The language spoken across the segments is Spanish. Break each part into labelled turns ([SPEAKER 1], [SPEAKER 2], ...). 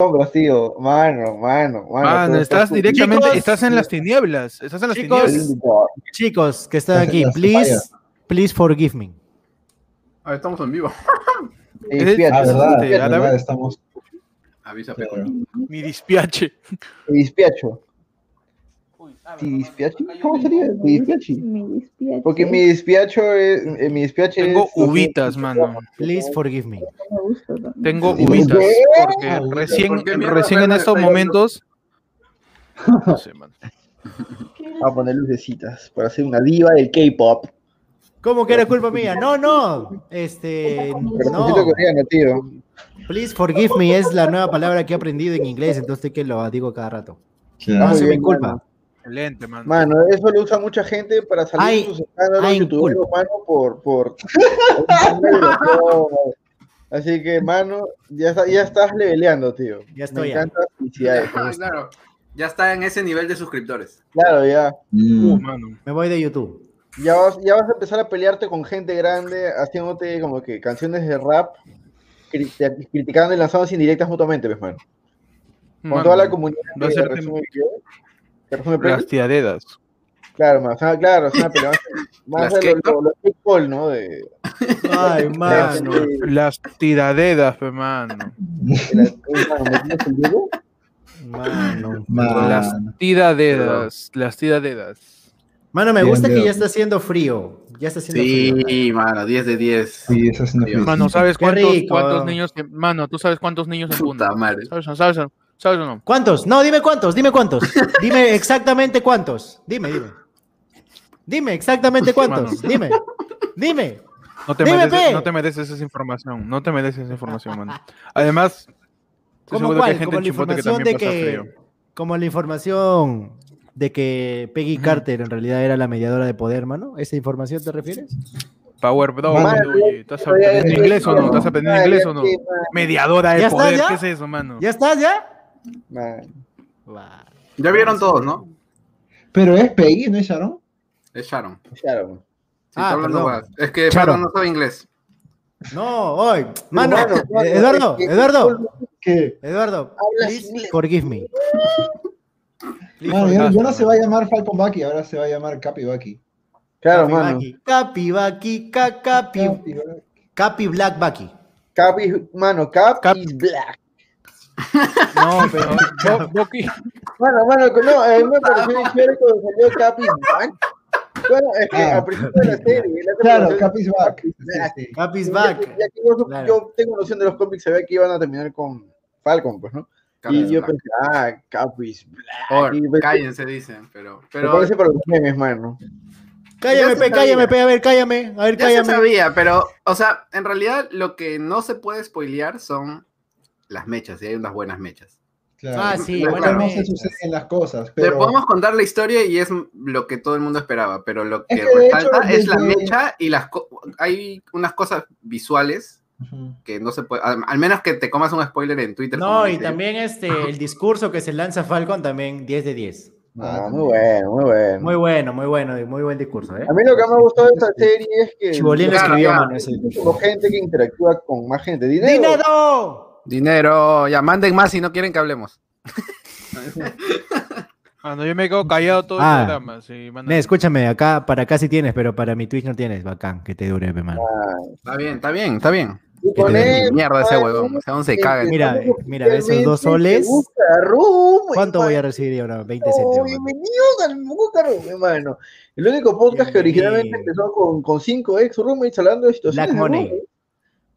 [SPEAKER 1] sombras, tío. Mano, mano, mano.
[SPEAKER 2] Estás
[SPEAKER 1] está-
[SPEAKER 2] directamente,
[SPEAKER 3] Chicos.
[SPEAKER 2] estás en las tinieblas. Estás en las
[SPEAKER 3] Chicos.
[SPEAKER 2] tinieblas.
[SPEAKER 3] Chicos, que están aquí, please, please forgive me.
[SPEAKER 4] A ver, estamos en vivo.
[SPEAKER 1] Eh,
[SPEAKER 2] Es-
[SPEAKER 1] fíjate,
[SPEAKER 5] Ah, verdad, verdad,
[SPEAKER 2] árabe.
[SPEAKER 5] estamos.
[SPEAKER 4] Avisa,
[SPEAKER 5] claro.
[SPEAKER 4] Peco.
[SPEAKER 2] Mi dispiache.
[SPEAKER 1] Te dispiacho. ¿Te dispiachi? ¿Cómo sería? ¿Te dispiachi?
[SPEAKER 6] Mi dispiache.
[SPEAKER 1] Porque mi dispiacho es. eh, mi
[SPEAKER 2] Tengo
[SPEAKER 1] es-
[SPEAKER 2] uvitas, mano.
[SPEAKER 3] Please forgive me.
[SPEAKER 6] Me gusta.
[SPEAKER 2] Tengo
[SPEAKER 5] ¿Por
[SPEAKER 2] uvitas.
[SPEAKER 1] qué?
[SPEAKER 2] Porque
[SPEAKER 5] Ah,
[SPEAKER 2] recién,
[SPEAKER 4] ¿Por qué mierda
[SPEAKER 2] recién en estos momentos. No sé, mano.
[SPEAKER 1] A poner lucecitas para hacer una diva del K-pop.
[SPEAKER 3] ¿Cómo que era culpa mía? No, no. Este,
[SPEAKER 1] Pero
[SPEAKER 3] no.
[SPEAKER 1] necesito coreano, tío.
[SPEAKER 3] Please forgive me es la nueva palabra que he aprendido en inglés, entonces que lo digo cada rato. No es mi
[SPEAKER 1] bien,
[SPEAKER 3] culpa.
[SPEAKER 1] Mano.
[SPEAKER 2] Excelente, mano.
[SPEAKER 1] Mano, eso lo usa mucha gente para salir
[SPEAKER 3] Ay,
[SPEAKER 1] de sus escándalos
[SPEAKER 3] ay,
[SPEAKER 1] youtuberos, mano, por, por... Así que, mano, ya, está- ya estás leveleando, tío.
[SPEAKER 3] Ya estoy,
[SPEAKER 1] Me
[SPEAKER 3] ya.
[SPEAKER 1] encanta, felicidades.
[SPEAKER 4] Ah, claro. Ya está en ese nivel de suscriptores.
[SPEAKER 1] Claro, ya.
[SPEAKER 5] Mm.
[SPEAKER 2] Uh, mano.
[SPEAKER 3] Me voy de YouTube.
[SPEAKER 1] Ya vas, ya vas a empezar a pelearte con gente grande, haciéndote como que canciones de rap, cri- criticando y lanzando indirectas mutuamente, pues, mano. Con
[SPEAKER 2] Mano,
[SPEAKER 1] toda la comunidad
[SPEAKER 2] va a ser Las tiaredas.
[SPEAKER 1] Claro, más, ah, claro, es una pelea más, más
[SPEAKER 4] ¿Las
[SPEAKER 1] de
[SPEAKER 4] qué?
[SPEAKER 1] lo, lo, ¿no? De,
[SPEAKER 3] Ay, mano.
[SPEAKER 2] Las tiradedas, pe, mano.
[SPEAKER 1] mano.
[SPEAKER 2] Las
[SPEAKER 5] Mano.
[SPEAKER 2] tiradedas. Las tiradedas.
[SPEAKER 3] Mano, me gusta que ya está haciendo frío. Ya está haciendo frío.
[SPEAKER 4] Sí, mano, 10 de 10.
[SPEAKER 5] Sí, esa es una
[SPEAKER 4] Dios.
[SPEAKER 2] Mano, ¿sabes cuántos, cuántos niños? Mano, ¿tú sabes cuántos niños en
[SPEAKER 4] Puta madre.
[SPEAKER 2] ¿Sabes, sabes, ¿Sabes o no?
[SPEAKER 3] ¿Cuántos? No, dime cuántos, dime cuántos. Dime exactamente cuántos. Dime, dime. Dime exactamente cuántos.
[SPEAKER 2] Mano.
[SPEAKER 3] Dime. Dime.
[SPEAKER 2] No te,
[SPEAKER 3] Dime,
[SPEAKER 2] mereces, no te mereces esa información. No te mereces esa información, mano. Además, estoy
[SPEAKER 3] ¿Cómo
[SPEAKER 2] seguro que
[SPEAKER 3] cuál?
[SPEAKER 2] hay gente
[SPEAKER 3] Como la
[SPEAKER 2] que
[SPEAKER 3] información de que.
[SPEAKER 2] frío.
[SPEAKER 3] Como la información de que Peggy Carter en realidad era la mediadora de poder, mano. ¿Esa información te refieres?
[SPEAKER 2] Power Bro, ¿estás aprendiendo inglés o no? ¿Estás aprendiendo inglés o no? Mediadora de
[SPEAKER 3] ¿Ya está,
[SPEAKER 2] poder? ¿qué es eso, mano?
[SPEAKER 3] ¿Ya estás, ya?
[SPEAKER 4] Ya vieron todos, ¿no?
[SPEAKER 5] Pero es Peggy, ¿no es Sharon?
[SPEAKER 4] Es Sharon. Sí,
[SPEAKER 3] Ah, perdón.
[SPEAKER 4] Es que
[SPEAKER 3] Sharon.
[SPEAKER 4] Sharon no sabe inglés.
[SPEAKER 3] No, hoy. Mano, eh, Eduardo, Eduardo,
[SPEAKER 5] ¿Qué?
[SPEAKER 3] Eduardo, please forgive me. Please
[SPEAKER 5] Mano, ya, no se va a llamar Falcon Bucky, ahora se va a llamar Capi Bucky.
[SPEAKER 1] Claro, mano.
[SPEAKER 3] Capi, Capi, ca- Capi,
[SPEAKER 5] Capi Bucky.
[SPEAKER 3] Capi Black Baki.
[SPEAKER 1] Cap is, mano, Cap,
[SPEAKER 2] Cap.
[SPEAKER 1] is black.
[SPEAKER 2] No, pero Boki-
[SPEAKER 1] Mano, mano, no, a mí me pareció chévere cuando salió Cap is black. Bueno, es que
[SPEAKER 5] Ah.
[SPEAKER 1] al principio de la serie, la
[SPEAKER 5] Claro, Capi's Back.
[SPEAKER 3] Capi's
[SPEAKER 1] Ya-
[SPEAKER 3] Back.
[SPEAKER 1] ya que yo,
[SPEAKER 3] Claro.
[SPEAKER 1] yo tengo noción de los cómics, sabía que iban a terminar con Falcon, pues, ¿no?
[SPEAKER 4] Capis
[SPEAKER 1] y yo
[SPEAKER 4] Black.
[SPEAKER 1] pensé, ah, Cap is black.
[SPEAKER 4] Or,
[SPEAKER 1] Y pensé-
[SPEAKER 4] cállense, dicen, pero.
[SPEAKER 1] Me
[SPEAKER 4] pero
[SPEAKER 1] parece para los memes, mano.
[SPEAKER 3] Cállame,
[SPEAKER 4] Ya
[SPEAKER 3] pe, cállame, pe, a ver, cállame, a ver,
[SPEAKER 4] ya se
[SPEAKER 3] cállame.
[SPEAKER 4] sabía, pero, o sea, en realidad lo que no se puede spoilear son las mechas, y hay unas buenas mechas.
[SPEAKER 5] Claro.
[SPEAKER 3] Ah, sí,
[SPEAKER 4] Claro,
[SPEAKER 3] buena
[SPEAKER 5] no se suceden las cosas,
[SPEAKER 4] Le
[SPEAKER 5] pero
[SPEAKER 4] podemos contar la historia y es lo que todo el mundo esperaba, pero lo que
[SPEAKER 5] Es que,
[SPEAKER 4] resalta
[SPEAKER 5] hecho,
[SPEAKER 4] es la
[SPEAKER 5] desde-
[SPEAKER 4] mecha y las co- hay unas cosas visuales
[SPEAKER 5] Ujú.
[SPEAKER 4] que no se puede, al, al menos que te comas un spoiler en Twitter.
[SPEAKER 3] No, y
[SPEAKER 4] dice.
[SPEAKER 3] también este, el discurso que se lanza Falcon también 10 de 10.
[SPEAKER 1] Ah, muy bueno, muy bueno.
[SPEAKER 3] Muy bueno, muy bueno, muy buen discurso, ¿eh?
[SPEAKER 1] A mí lo que me ha gustado de esta serie es que
[SPEAKER 3] Chibolín
[SPEAKER 4] Claro,
[SPEAKER 3] escribió, mano, ese
[SPEAKER 1] gente que interactúa con más gente. Dinero.
[SPEAKER 3] ¡Dinero!
[SPEAKER 4] Dinero, ya manden más si no quieren que hablemos.
[SPEAKER 2] Mano, yo me quedo callado todo
[SPEAKER 3] Ah.
[SPEAKER 2] el programa. Sí, mano.
[SPEAKER 3] Ne, escúchame, acá, para acá sí tienes, pero para mi Twitch no tienes. Bacán, que te dure, pe, mano.
[SPEAKER 4] Está bien, está bien, está bien.
[SPEAKER 1] Él,
[SPEAKER 4] Mierda ese huevón, o sea, aún se caga.
[SPEAKER 3] Mira, mira, esos dos soles. ¿Cuánto voy a
[SPEAKER 1] hermano.
[SPEAKER 3] recibir ahora? 20
[SPEAKER 1] Oh,
[SPEAKER 3] céntimos. mano.
[SPEAKER 1] bienvenidos al Busca Room, hermano. El único podcast que originalmente empezó con, con cinco ex roommates hablando de situaciones
[SPEAKER 3] Black Money.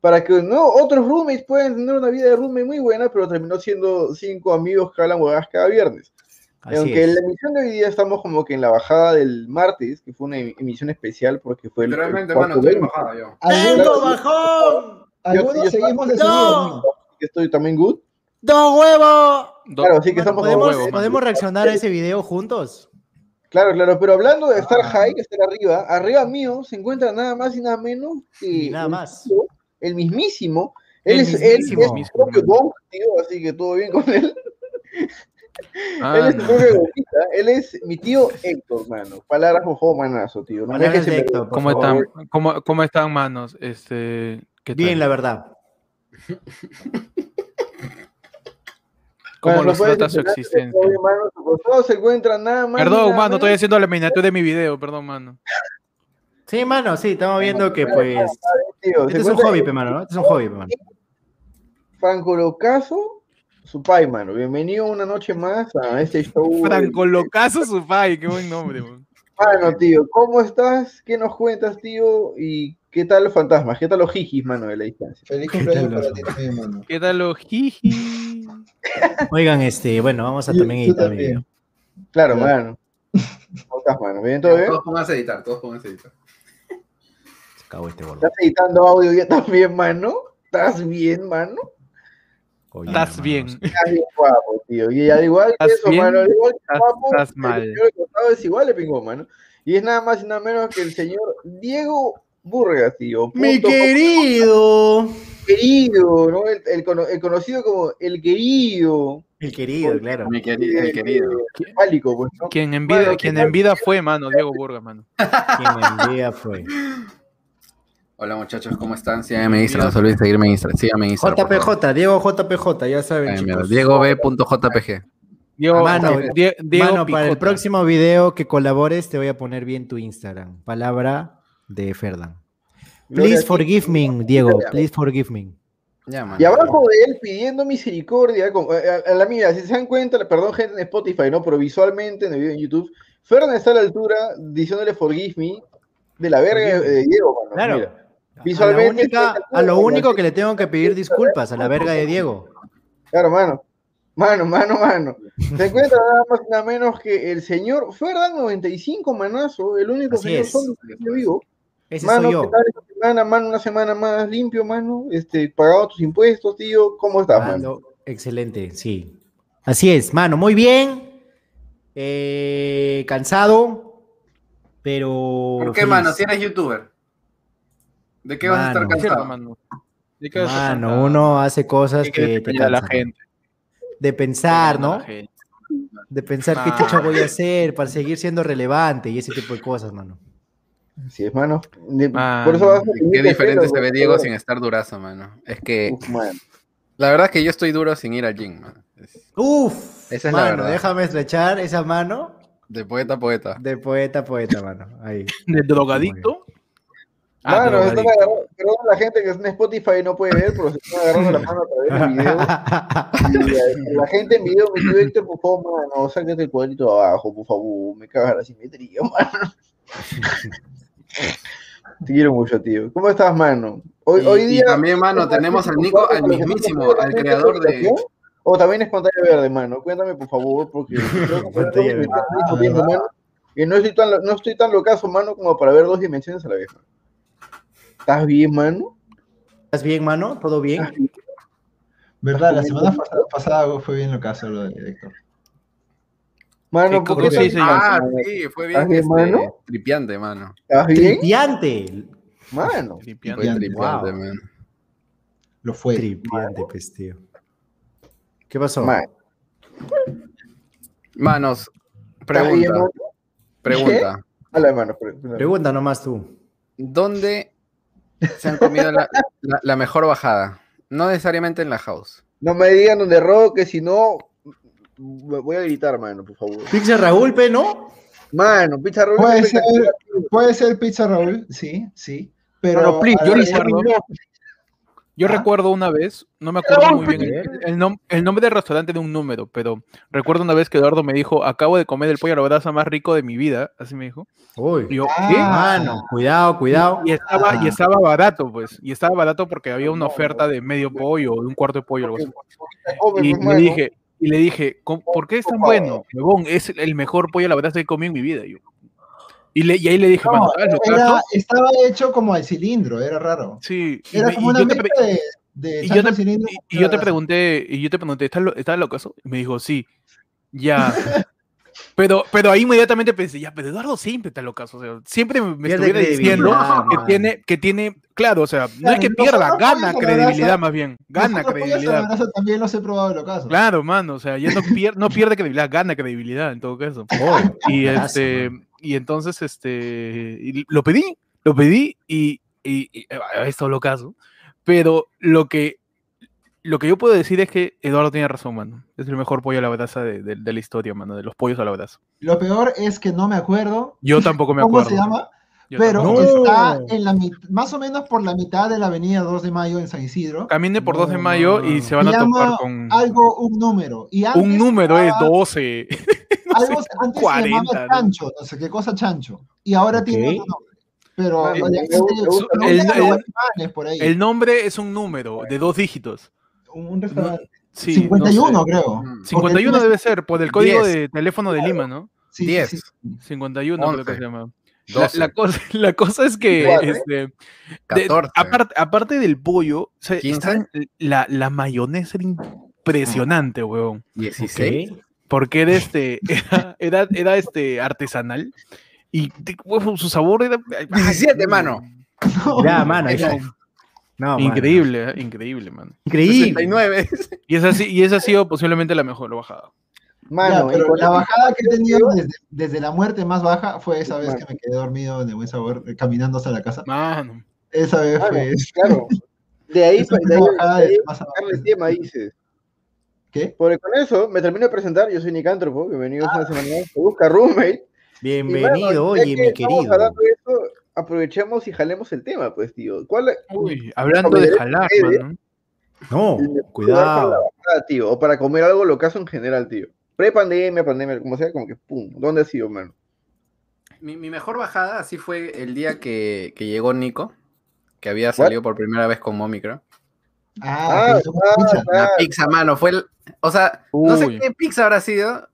[SPEAKER 1] Para que no otros roommates puedan tener una vida de roommate muy buena, pero terminó siendo cinco amigos que hablan huevadas cada viernes.
[SPEAKER 3] Así
[SPEAKER 1] Aunque
[SPEAKER 3] es.
[SPEAKER 1] en la emisión de hoy día estamos como que en la bajada del martes, que fue una em- emisión especial porque fue el.
[SPEAKER 4] mano, estoy
[SPEAKER 1] game.
[SPEAKER 4] bajada yo.
[SPEAKER 3] ¡Tengo bajón!
[SPEAKER 5] algunos
[SPEAKER 1] Yo- yo-
[SPEAKER 5] seguimos de
[SPEAKER 3] No.
[SPEAKER 1] estoy también good.
[SPEAKER 3] ¡Dos huevos!
[SPEAKER 1] Claro, así que
[SPEAKER 3] Mano,
[SPEAKER 1] estamos
[SPEAKER 3] ¿podemos,
[SPEAKER 2] huevos.
[SPEAKER 3] ¿Podemos reaccionar a ese video juntos?
[SPEAKER 1] Claro, claro, pero hablando de estar
[SPEAKER 5] Ah.
[SPEAKER 1] high, de estar arriba, arriba mío se encuentra nada más y nada menos que
[SPEAKER 3] nada más.
[SPEAKER 1] tío, el mismísimo. Él
[SPEAKER 3] El
[SPEAKER 1] es, él
[SPEAKER 3] mismísimo.
[SPEAKER 1] es su propio don, tío, así que todo bien con él.
[SPEAKER 2] Ah,
[SPEAKER 1] él es
[SPEAKER 2] no.
[SPEAKER 1] propio gomita, Él es mi tío Héctor, mano. Palabras ojo, manazo, tío. No
[SPEAKER 3] Palabras
[SPEAKER 1] déjese
[SPEAKER 3] de
[SPEAKER 1] perder.
[SPEAKER 3] Héctor, por
[SPEAKER 2] ¿Cómo están, cómo, cómo están, manos? Este, ¿qué tal?
[SPEAKER 3] Bien, la verdad.
[SPEAKER 2] Cómo
[SPEAKER 1] Mano,
[SPEAKER 2] lo
[SPEAKER 1] puedes
[SPEAKER 2] explota su existencia.
[SPEAKER 1] todo, mano, su costado se encuentra nada más.
[SPEAKER 2] Perdón,
[SPEAKER 1] nada
[SPEAKER 2] mano, estoy haciendo la miniatura de mi video, perdón, mano.
[SPEAKER 3] Sí, mano, sí, estamos viendo que pues. Este es un hobby, pe, mano, ¿no? Este es un hobby, pe, mano.
[SPEAKER 1] Franco Locaso, su pai, mano. Bienvenido una noche más a este show.
[SPEAKER 2] Franco Locazo Sufay, qué buen nombre, man.
[SPEAKER 1] Mano, tío, ¿cómo estás? ¿Qué nos cuentas, tío? ¿Y qué tal los fantasmas? ¿Qué tal los jijis, mano, de la distancia?
[SPEAKER 5] Feliz
[SPEAKER 3] ¿Qué
[SPEAKER 5] cumpleaños
[SPEAKER 3] tal,
[SPEAKER 5] para ti también, mano.
[SPEAKER 2] ¿Qué tal los jiji?
[SPEAKER 3] Oigan, este, bueno, vamos a
[SPEAKER 5] Yo-
[SPEAKER 3] también editar
[SPEAKER 5] también.
[SPEAKER 3] video.
[SPEAKER 1] Claro,
[SPEAKER 5] Claro.
[SPEAKER 1] mano. ¿Cómo estás, mano? ¿Bien todo bien?
[SPEAKER 4] Todos pónganse a editar, todos pónganse a editar.
[SPEAKER 3] Este boludo.
[SPEAKER 1] ¿Estás editando audio ya también, mano? ¿Estás bien, mano?
[SPEAKER 3] Oye,
[SPEAKER 2] Estás
[SPEAKER 3] hermano,
[SPEAKER 2] bien.
[SPEAKER 1] Estás bien guapo, tío. Y al igual que
[SPEAKER 2] ¿Estás
[SPEAKER 1] eso,
[SPEAKER 2] bien?
[SPEAKER 1] mano, al igual que
[SPEAKER 2] Estás-
[SPEAKER 1] guapo,
[SPEAKER 2] estás
[SPEAKER 1] el
[SPEAKER 2] mal.
[SPEAKER 1] es igual de pingón, mano. Y es nada más y nada menos que el señor Diego Burgas, tío.
[SPEAKER 3] Mi querido.
[SPEAKER 1] querido, ¿no? El, el cono- el conocido como el querido.
[SPEAKER 3] El querido, claro.
[SPEAKER 4] Mi querido, el querido.
[SPEAKER 1] Pálico, pues, ¿no?
[SPEAKER 2] Quien en vida,
[SPEAKER 1] Bueno, ¿qué
[SPEAKER 2] quien en vida fue, mano, Diego Burgas, mano.
[SPEAKER 3] Quien envía fue.
[SPEAKER 4] Hola muchachos, ¿cómo están? Síganme en Instagram, no se olviden seguirme en Instagram. Síganme en Instagram.
[SPEAKER 3] JPJ, Diego JPJ, ya saben,
[SPEAKER 4] Ay, mierda,
[SPEAKER 3] chicos.
[SPEAKER 4] Diego B.jpg.
[SPEAKER 2] Diego,
[SPEAKER 3] Mano,
[SPEAKER 2] Die- Diego
[SPEAKER 3] Mano, para el próximo video que colabores, te voy a poner bien tu Instagram. Palabra de Ferdan. Please forgive me, Diego. Please forgive me.
[SPEAKER 4] Ya, man.
[SPEAKER 1] Y abajo de él pidiendo misericordia, con- a, a la mía, si se dan cuenta, perdón gente en Spotify, ¿no? Pero visualmente en el video en YouTube, Fern está a la altura diciéndole forgive me de la verga de, de Diego, mano.
[SPEAKER 3] Claro.
[SPEAKER 1] Mira.
[SPEAKER 3] A, la
[SPEAKER 1] Visualmente,
[SPEAKER 3] única- a lo único que le tengo que pedir disculpas, a la verga de Diego.
[SPEAKER 1] Claro, mano. Mano, mano, mano. Se encuentra nada más nada menos que el señor Ferdan 95, manazo, el único
[SPEAKER 3] Así
[SPEAKER 1] señor
[SPEAKER 3] es.
[SPEAKER 1] solo que yo vivo.
[SPEAKER 3] Ese
[SPEAKER 1] Mano,
[SPEAKER 3] soy
[SPEAKER 1] ¿qué
[SPEAKER 3] yo.
[SPEAKER 1] tal esta semana, mano? Una semana más limpio, mano. Este, pagado tus impuestos, tío. ¿Cómo estás, mano?
[SPEAKER 3] Ando- excelente, sí. Así es, mano, muy bien. Eh, cansado, pero.
[SPEAKER 4] ¿Por qué,
[SPEAKER 3] feliz.
[SPEAKER 4] mano? Si eres youtuber. ¿De qué vas a estar cansado?
[SPEAKER 2] mano. ¿De qué vas a
[SPEAKER 3] Mano, uno hace cosas
[SPEAKER 2] que
[SPEAKER 3] te
[SPEAKER 2] la gente.
[SPEAKER 3] De pensar, ¿no?
[SPEAKER 2] la.
[SPEAKER 3] De pensar qué chucha voy a hacer para seguir siendo relevante y ese tipo de cosas, mano.
[SPEAKER 1] Así es, mano. De-
[SPEAKER 2] Mano,
[SPEAKER 1] Por eso vas a
[SPEAKER 4] Qué diferente se ve. Diego sin estar durazo, mano. Es que
[SPEAKER 1] Uf,
[SPEAKER 4] la verdad es que yo estoy duro sin ir al gym, mano. Es
[SPEAKER 3] Uf,
[SPEAKER 4] Esa es la
[SPEAKER 3] mano,
[SPEAKER 4] verdad.
[SPEAKER 3] déjame estrechar esa mano
[SPEAKER 4] De poeta a poeta.
[SPEAKER 3] de poeta a poeta, mano. Ahí.
[SPEAKER 2] ¿De drogadicto? Ah,
[SPEAKER 1] Mano, se están agarrando, perdón la gente que está en Spotify y no puede ver, pero se están agarrando la mano a través del video. Y la, la gente en video me dice, Héctor, por favor, mano, sácate el cuadrito de abajo, por favor, me cagas la simetría, mano. Te quiero mucho, tío. ¿Cómo estás, mano? Hoy,
[SPEAKER 4] Y-
[SPEAKER 1] hoy
[SPEAKER 4] y
[SPEAKER 1] día.
[SPEAKER 4] también, mano, tenemos al Nico, al mismísimo, al creador de.
[SPEAKER 1] O también es pantalla verde, mano. Cuéntame, por favor, porque y no estoy tan, no estoy tan locazo, mano, como para ver dos dimensiones a la vez. Mano. ¿Estás bien, mano?
[SPEAKER 3] ¿Estás bien, mano? ¿Todo
[SPEAKER 1] ¿Estás
[SPEAKER 3] bien?
[SPEAKER 1] bien?
[SPEAKER 5] ¿Verdad? La semana pasada, pasada fue bien lo caso lo de Héctor.
[SPEAKER 1] Mano,
[SPEAKER 2] ¿Qué
[SPEAKER 1] ¿por
[SPEAKER 2] cosa
[SPEAKER 1] qué
[SPEAKER 2] sí?
[SPEAKER 4] Ah,
[SPEAKER 1] mano?
[SPEAKER 4] sí, fue
[SPEAKER 1] ¿Estás
[SPEAKER 4] bien este,
[SPEAKER 1] mano?
[SPEAKER 4] tripiante, mano.
[SPEAKER 1] ¿Estás bien?
[SPEAKER 3] Tripiante.
[SPEAKER 1] Mano.
[SPEAKER 2] Tripiante.
[SPEAKER 4] Fue
[SPEAKER 5] Tripiante,
[SPEAKER 4] tripiante,
[SPEAKER 3] wow.
[SPEAKER 4] man.
[SPEAKER 5] Lo fue.
[SPEAKER 3] Tripiante, pues, tío. ¿Qué pasó?
[SPEAKER 1] Mano.
[SPEAKER 4] Manos,
[SPEAKER 1] ¿Estás bien,
[SPEAKER 4] pregunta,
[SPEAKER 1] mano?
[SPEAKER 4] pregunta.
[SPEAKER 1] Dale, mano. pre-
[SPEAKER 3] Pregunta nomás tú.
[SPEAKER 4] ¿Dónde se han comido la, la- la mejor bajada? No necesariamente en la house.
[SPEAKER 1] No me digan donde robo, que si no, me voy a gritar, mano, por favor.
[SPEAKER 3] Pizza Raúl, pe, ¿no?
[SPEAKER 1] Mano, pizza roll.
[SPEAKER 5] Puede ser, puede ser Pizza Raúl, sí, sí. Pero
[SPEAKER 2] No, no, please, yo Yo
[SPEAKER 5] Ah.
[SPEAKER 2] recuerdo una vez, no me acuerdo muy bien el, el nom- el nombre del restaurante de un número, pero recuerdo una vez que Eduardo me dijo, acabo de comer el pollo a la brasa más rico de mi vida, así me dijo.
[SPEAKER 3] Uy.
[SPEAKER 2] Y yo,
[SPEAKER 5] Ah.
[SPEAKER 2] ¿qué?
[SPEAKER 3] Mano, cuidado, cuidado.
[SPEAKER 2] Y estaba, y
[SPEAKER 5] Ah.
[SPEAKER 2] estaba barato, pues. Y estaba barato porque había una oferta de medio pollo o de un cuarto de pollo, algo así. Y le dije, y le dije, "¿Cómo- ¿por qué es tan bueno? Es el mejor pollo a la brasa que he comido en mi vida. Y, yo, y, le- y ahí le dije,
[SPEAKER 5] No,
[SPEAKER 2] mano, ¿sabes lo que
[SPEAKER 5] era- estaba hecho como al cilindro, era raro.
[SPEAKER 2] Sí, y,
[SPEAKER 5] Era
[SPEAKER 2] me-
[SPEAKER 5] como
[SPEAKER 2] y
[SPEAKER 5] una
[SPEAKER 2] yo te
[SPEAKER 5] mezcla de, de
[SPEAKER 2] y yo te-
[SPEAKER 5] cilindro.
[SPEAKER 2] y- y yo te pregunté, y yo te pregunté, ¿estás, lo, ¿estás locazo? Y me dijo, sí, ya. Pero, pero ahí inmediatamente pensé, ya, pero Eduardo siempre está locazo. O sea, siempre me, estuviera diciendo
[SPEAKER 3] credibilidad,
[SPEAKER 2] que tiene, que tiene, claro, o sea, no es que pierda, gana credibilidad más bien, gana credibilidad.
[SPEAKER 5] también los he probado el ocaso.
[SPEAKER 2] Claro, mano, o sea, ya no pierde, no pierde credibilidad, gana credibilidad en todo caso.
[SPEAKER 3] Oh,
[SPEAKER 2] Y este. Y entonces, este, y lo pedí, lo pedí y, y, y, eh, esto lo caso, pero lo que, lo que yo puedo decir es que Eduardo tiene razón, mano. Es el mejor pollo a la brasa de, de- de la historia, mano, de los pollos a la brasa.
[SPEAKER 5] Lo peor es que no me acuerdo
[SPEAKER 2] Yo tampoco me
[SPEAKER 5] cómo
[SPEAKER 2] acuerdo.
[SPEAKER 5] se llama,
[SPEAKER 2] Yo
[SPEAKER 5] pero.
[SPEAKER 3] No.
[SPEAKER 5] está en la mit- más o menos por la mitad de la avenida 2 de Mayo en San Isidro.
[SPEAKER 2] Camine por 2 de
[SPEAKER 3] No,
[SPEAKER 2] mayo
[SPEAKER 3] no,
[SPEAKER 2] y
[SPEAKER 3] no.
[SPEAKER 2] se van a topar con...
[SPEAKER 5] Algo, un número. Y antes
[SPEAKER 2] Un número es
[SPEAKER 5] estaba-
[SPEAKER 2] 12.
[SPEAKER 5] Algo, antes
[SPEAKER 2] 40,
[SPEAKER 5] se llamaba
[SPEAKER 2] ¿no?
[SPEAKER 5] Chancho, no sé qué cosa Chancho. Y ahora tiene
[SPEAKER 3] Ok.
[SPEAKER 5] otro nombre. Pero
[SPEAKER 2] el- nombre es un número de dos dígitos.
[SPEAKER 5] un, restaurante.
[SPEAKER 2] Sí,
[SPEAKER 5] 51,
[SPEAKER 2] no sé.
[SPEAKER 5] creo.
[SPEAKER 4] Mm.
[SPEAKER 2] 51
[SPEAKER 5] Porque
[SPEAKER 2] debe ser, por el código
[SPEAKER 4] Diez.
[SPEAKER 2] de teléfono de Lima, ¿no?
[SPEAKER 5] Sí, sí,
[SPEAKER 4] 10.
[SPEAKER 5] sí.
[SPEAKER 2] 51 creo que se llama. La,
[SPEAKER 4] 12,
[SPEAKER 2] la cosa, la cosa es que,
[SPEAKER 1] Igual, ¿eh?
[SPEAKER 2] este, de-
[SPEAKER 4] 14.
[SPEAKER 2] aparte, aparte del pollo, o sea,
[SPEAKER 4] 15.
[SPEAKER 2] estaban- la, la mayonesa era impresionante, weón.
[SPEAKER 4] 16.
[SPEAKER 3] Ok.
[SPEAKER 2] Porque era este, era, era, era, este artesanal y weón, su sabor era
[SPEAKER 4] 17, mano.
[SPEAKER 3] Ya, mano. No, mano.
[SPEAKER 2] increíble, ¿eh? increíble, man.
[SPEAKER 3] Increíble.
[SPEAKER 4] 69.
[SPEAKER 2] Y esa, y esa ha sido posiblemente la mejor bajada.
[SPEAKER 1] Mano,
[SPEAKER 5] Ya,
[SPEAKER 1] con
[SPEAKER 5] la
[SPEAKER 1] el-
[SPEAKER 5] bajada que he tenido desde, desde la muerte más baja fue esa vez
[SPEAKER 1] Mano.
[SPEAKER 5] que me quedé dormido de buen sabor eh, caminando hasta la casa.
[SPEAKER 2] Mano.
[SPEAKER 5] Esa vez
[SPEAKER 1] Mano,
[SPEAKER 5] fue.
[SPEAKER 1] claro. De ahí,
[SPEAKER 5] esa
[SPEAKER 1] de ahí,
[SPEAKER 5] fue la bajada
[SPEAKER 1] de ahí
[SPEAKER 5] más
[SPEAKER 1] sacarle tema, dices.
[SPEAKER 5] ¿Qué?
[SPEAKER 1] Porque con eso me termino de presentar. Yo soy Nicántropo. Bienvenidos una semana más. Se busca roommate. Mano,
[SPEAKER 3] Bienvenido,
[SPEAKER 1] ya
[SPEAKER 3] oye,
[SPEAKER 1] que
[SPEAKER 3] mi querido.
[SPEAKER 1] hablando de eso, aprovechemos y jalemos el tema, pues, tío. ¿Cuál es
[SPEAKER 2] Uy, hablando de jalar, mano.
[SPEAKER 3] No,
[SPEAKER 1] el para la
[SPEAKER 3] cuidado.
[SPEAKER 1] bajada, tío? O para comer algo locazo en general, tío. Pre-pandemia, pandemia, como sea, como que pum. ¿Dónde ha sido, mano?
[SPEAKER 4] Mi, mi mejor bajada así fue el día que, que llegó Nico, que había salido por primera vez con Momi, creo.
[SPEAKER 5] Ah,
[SPEAKER 1] Ah,
[SPEAKER 5] tuvo
[SPEAKER 1] ah,
[SPEAKER 5] pizza.
[SPEAKER 1] ah.
[SPEAKER 4] La pizza, mano, fue el... O sea, no sé qué pizza habrá sido,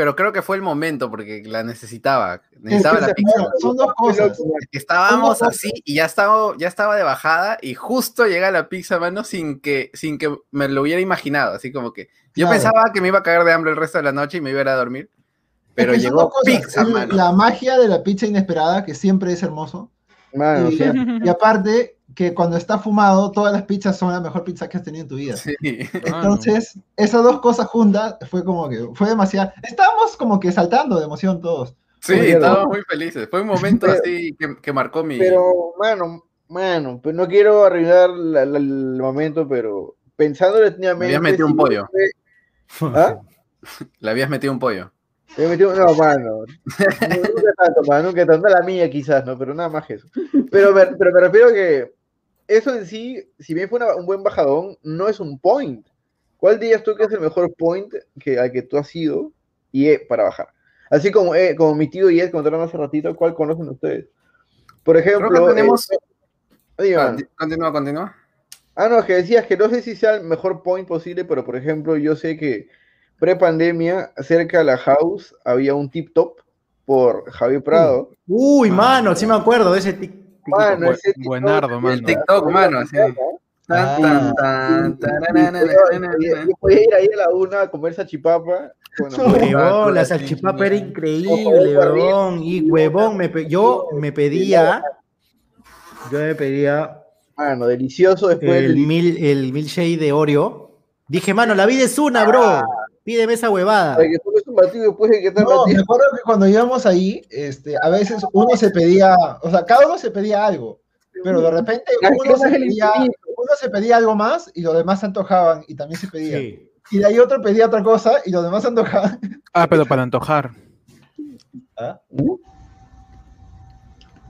[SPEAKER 4] pero creo que fue el momento porque la necesitaba. Necesitaba
[SPEAKER 5] Es que
[SPEAKER 4] la pizza.
[SPEAKER 5] mano, son dos cosas.
[SPEAKER 4] Estábamos así y ya estaba, ya estaba de bajada y justo llega la pizza, mano, sin que, sin que me lo hubiera imaginado. Así como que yo
[SPEAKER 5] Claro.
[SPEAKER 4] pensaba que me iba a caer de hambre el resto de la noche y me iba a ir a dormir. Pero
[SPEAKER 5] Es que
[SPEAKER 4] llegó pizza, mano.
[SPEAKER 5] La magia de la pizza inesperada, que siempre es hermoso.
[SPEAKER 1] Mano, o
[SPEAKER 5] y,
[SPEAKER 1] sea,
[SPEAKER 5] y aparte, que cuando está fumado, todas las pizzas son la mejor pizza que has tenido en tu vida.
[SPEAKER 4] Sí.
[SPEAKER 5] Entonces, esas dos cosas juntas fue como que fue demasiado. Estábamos como que saltando de emoción todos.
[SPEAKER 4] Sí,
[SPEAKER 1] Oye,
[SPEAKER 4] estábamos muy felices. Fue un momento
[SPEAKER 1] Pero-
[SPEAKER 4] así que, que marcó mi.
[SPEAKER 1] pero, mano, mano, pues no quiero arruinar la- la- el momento, pero pensando detenidamente.
[SPEAKER 4] Me habías metido un pollo.
[SPEAKER 1] fue- ¿Ah?
[SPEAKER 4] Le habías metido un pollo.
[SPEAKER 1] Me metí un- No, mano. No, nunca tanto, mano, nunca tanto. La mía quizás, ¿no? Pero nada más que eso. Pero, me- pero me refiero a que eso en sí, si bien fue una- un buen bajadón, no es un point. ¿Cuál dirías tú que es el mejor point que, al que tú has ido y eh, para bajar? Así como, eh, como mi tío y Ed contaron hace ratito, ¿cuál conocen ustedes? Por ejemplo,
[SPEAKER 4] Creo que tenemos.
[SPEAKER 1] eh,
[SPEAKER 4] Ah, Continúa, continúa.
[SPEAKER 1] Ah, no, que decías que no sé si sea el mejor point posible, pero por ejemplo, yo sé que pre-pandemia, cerca de la house, había un tip top por Javier Prado.
[SPEAKER 3] Uy, mano, sí me acuerdo de ese tic.
[SPEAKER 1] Mano, ese
[SPEAKER 2] buenardo, mano.
[SPEAKER 4] El TikTok, mano. Tan,
[SPEAKER 5] Ah.
[SPEAKER 4] tan, tan,
[SPEAKER 1] Yo podía ir ahí a la una a comer salchipapa. Bueno,
[SPEAKER 3] Huevón, la salchipapa era increíble, huevón. Y huevón, me pe- yo me pedía. Yo me pedía
[SPEAKER 1] mano, delicioso después
[SPEAKER 3] el,
[SPEAKER 1] del
[SPEAKER 3] mil, el milkshake de Oreo. Dije, mano, la vida es una, bro. Pídeme esa huevada.
[SPEAKER 1] Después de que te
[SPEAKER 5] No, me acuerdo que cuando íbamos ahí, este, a veces uno se pedía, o sea, cada uno se pedía algo, pero de repente uno se, pedía, uno se pedía algo más y los demás se antojaban y también se pedían.
[SPEAKER 3] Sí.
[SPEAKER 5] Y de ahí otro pedía otra cosa y los demás se antojaban.
[SPEAKER 2] Ah, pero para antojar.
[SPEAKER 5] ¿Ah?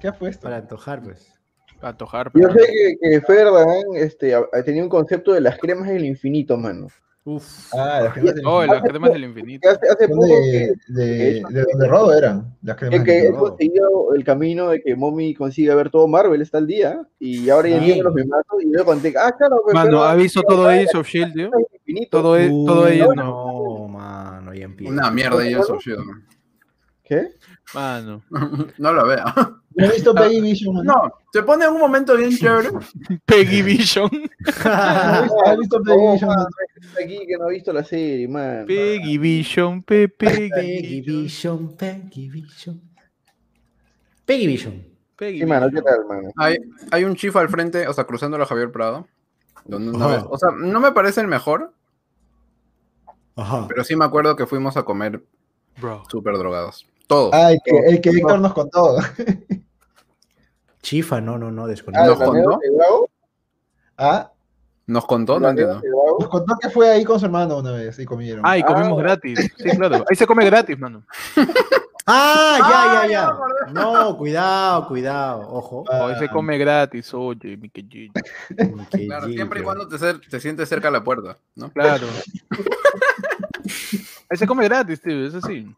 [SPEAKER 5] ¿Qué ha puesto?
[SPEAKER 3] Para antojar, pues.
[SPEAKER 2] Para antojar.
[SPEAKER 1] Yo sé que, que Ferdan este, tenía un concepto de las cremas del infinito, mano.
[SPEAKER 3] Uf.
[SPEAKER 5] Ah, las cremas del
[SPEAKER 2] Oh,
[SPEAKER 5] infinito.
[SPEAKER 2] las cremas del infinito.
[SPEAKER 1] Hace, hace poco
[SPEAKER 5] de,
[SPEAKER 1] que,
[SPEAKER 5] de,
[SPEAKER 1] que-
[SPEAKER 5] de donde Rodo eran, las cremas
[SPEAKER 1] que
[SPEAKER 5] del
[SPEAKER 1] he conseguido el camino de que Mommy consiga ver todo Marvel está al día y ahora ya
[SPEAKER 3] Sí.
[SPEAKER 1] entiendo los memazos y luego conté, ah, claro, pues,
[SPEAKER 2] Mano,
[SPEAKER 1] pero-
[SPEAKER 2] ¿ha visto todo Age of Shield, tío? Todo, e- todo ello no.
[SPEAKER 3] No, mano, ya empieza.
[SPEAKER 4] Una mierda y eso, chido.
[SPEAKER 1] ¿Qué?
[SPEAKER 2] Mano.
[SPEAKER 4] No lo veo.
[SPEAKER 5] He visto Vision. ¿no?
[SPEAKER 4] No, se pone en un momento bien chévere.
[SPEAKER 2] Peggy Vision.
[SPEAKER 5] ¿Has visto Baby
[SPEAKER 1] Oh,
[SPEAKER 5] Vision?
[SPEAKER 1] aquí que no ha visto la serie, man.
[SPEAKER 2] Peggy Vision, pe
[SPEAKER 3] Peggy
[SPEAKER 2] Peggy Vision.
[SPEAKER 3] Vision, Peggy Vision. Peggy Vision.
[SPEAKER 2] Peggy
[SPEAKER 1] Sí, mano, ¿qué
[SPEAKER 2] Vision.
[SPEAKER 1] tal, mano?
[SPEAKER 4] Hay, hay un chief al frente, o sea, cruzando a Javier Prado. Donde una
[SPEAKER 3] Ajá.
[SPEAKER 4] vez, o sea, no me parece el mejor,
[SPEAKER 3] Ajá.
[SPEAKER 4] pero sí me acuerdo que fuimos a comer
[SPEAKER 2] Bro.
[SPEAKER 4] súper drogados.
[SPEAKER 5] Ah, el que, el que Héctor nos contó.
[SPEAKER 3] Chifa, no, no, no,
[SPEAKER 1] Ah.
[SPEAKER 4] ¿Nos
[SPEAKER 1] ¿la
[SPEAKER 4] contó?
[SPEAKER 1] Bravo?
[SPEAKER 5] Ah,
[SPEAKER 4] ¿Nos contó? No entiendo.
[SPEAKER 5] Nos contó que fue ahí con su hermano una vez y comieron.
[SPEAKER 2] Ah, y comimos
[SPEAKER 1] Ah.
[SPEAKER 2] gratis. Sí, claro. Ahí se come gratis, mano.
[SPEAKER 3] Ah,
[SPEAKER 4] Ah,
[SPEAKER 3] ya, ya,
[SPEAKER 4] ya.
[SPEAKER 3] No, cuidado, cuidado. Ojo.
[SPEAKER 5] Ah,
[SPEAKER 2] Ahí se come gratis, oye, mi quejillo.
[SPEAKER 4] Claro, siempre y cuando te, te sientes cerca de la puerta, ¿no?
[SPEAKER 2] Claro. Ahí se come gratis, tío, eso sí.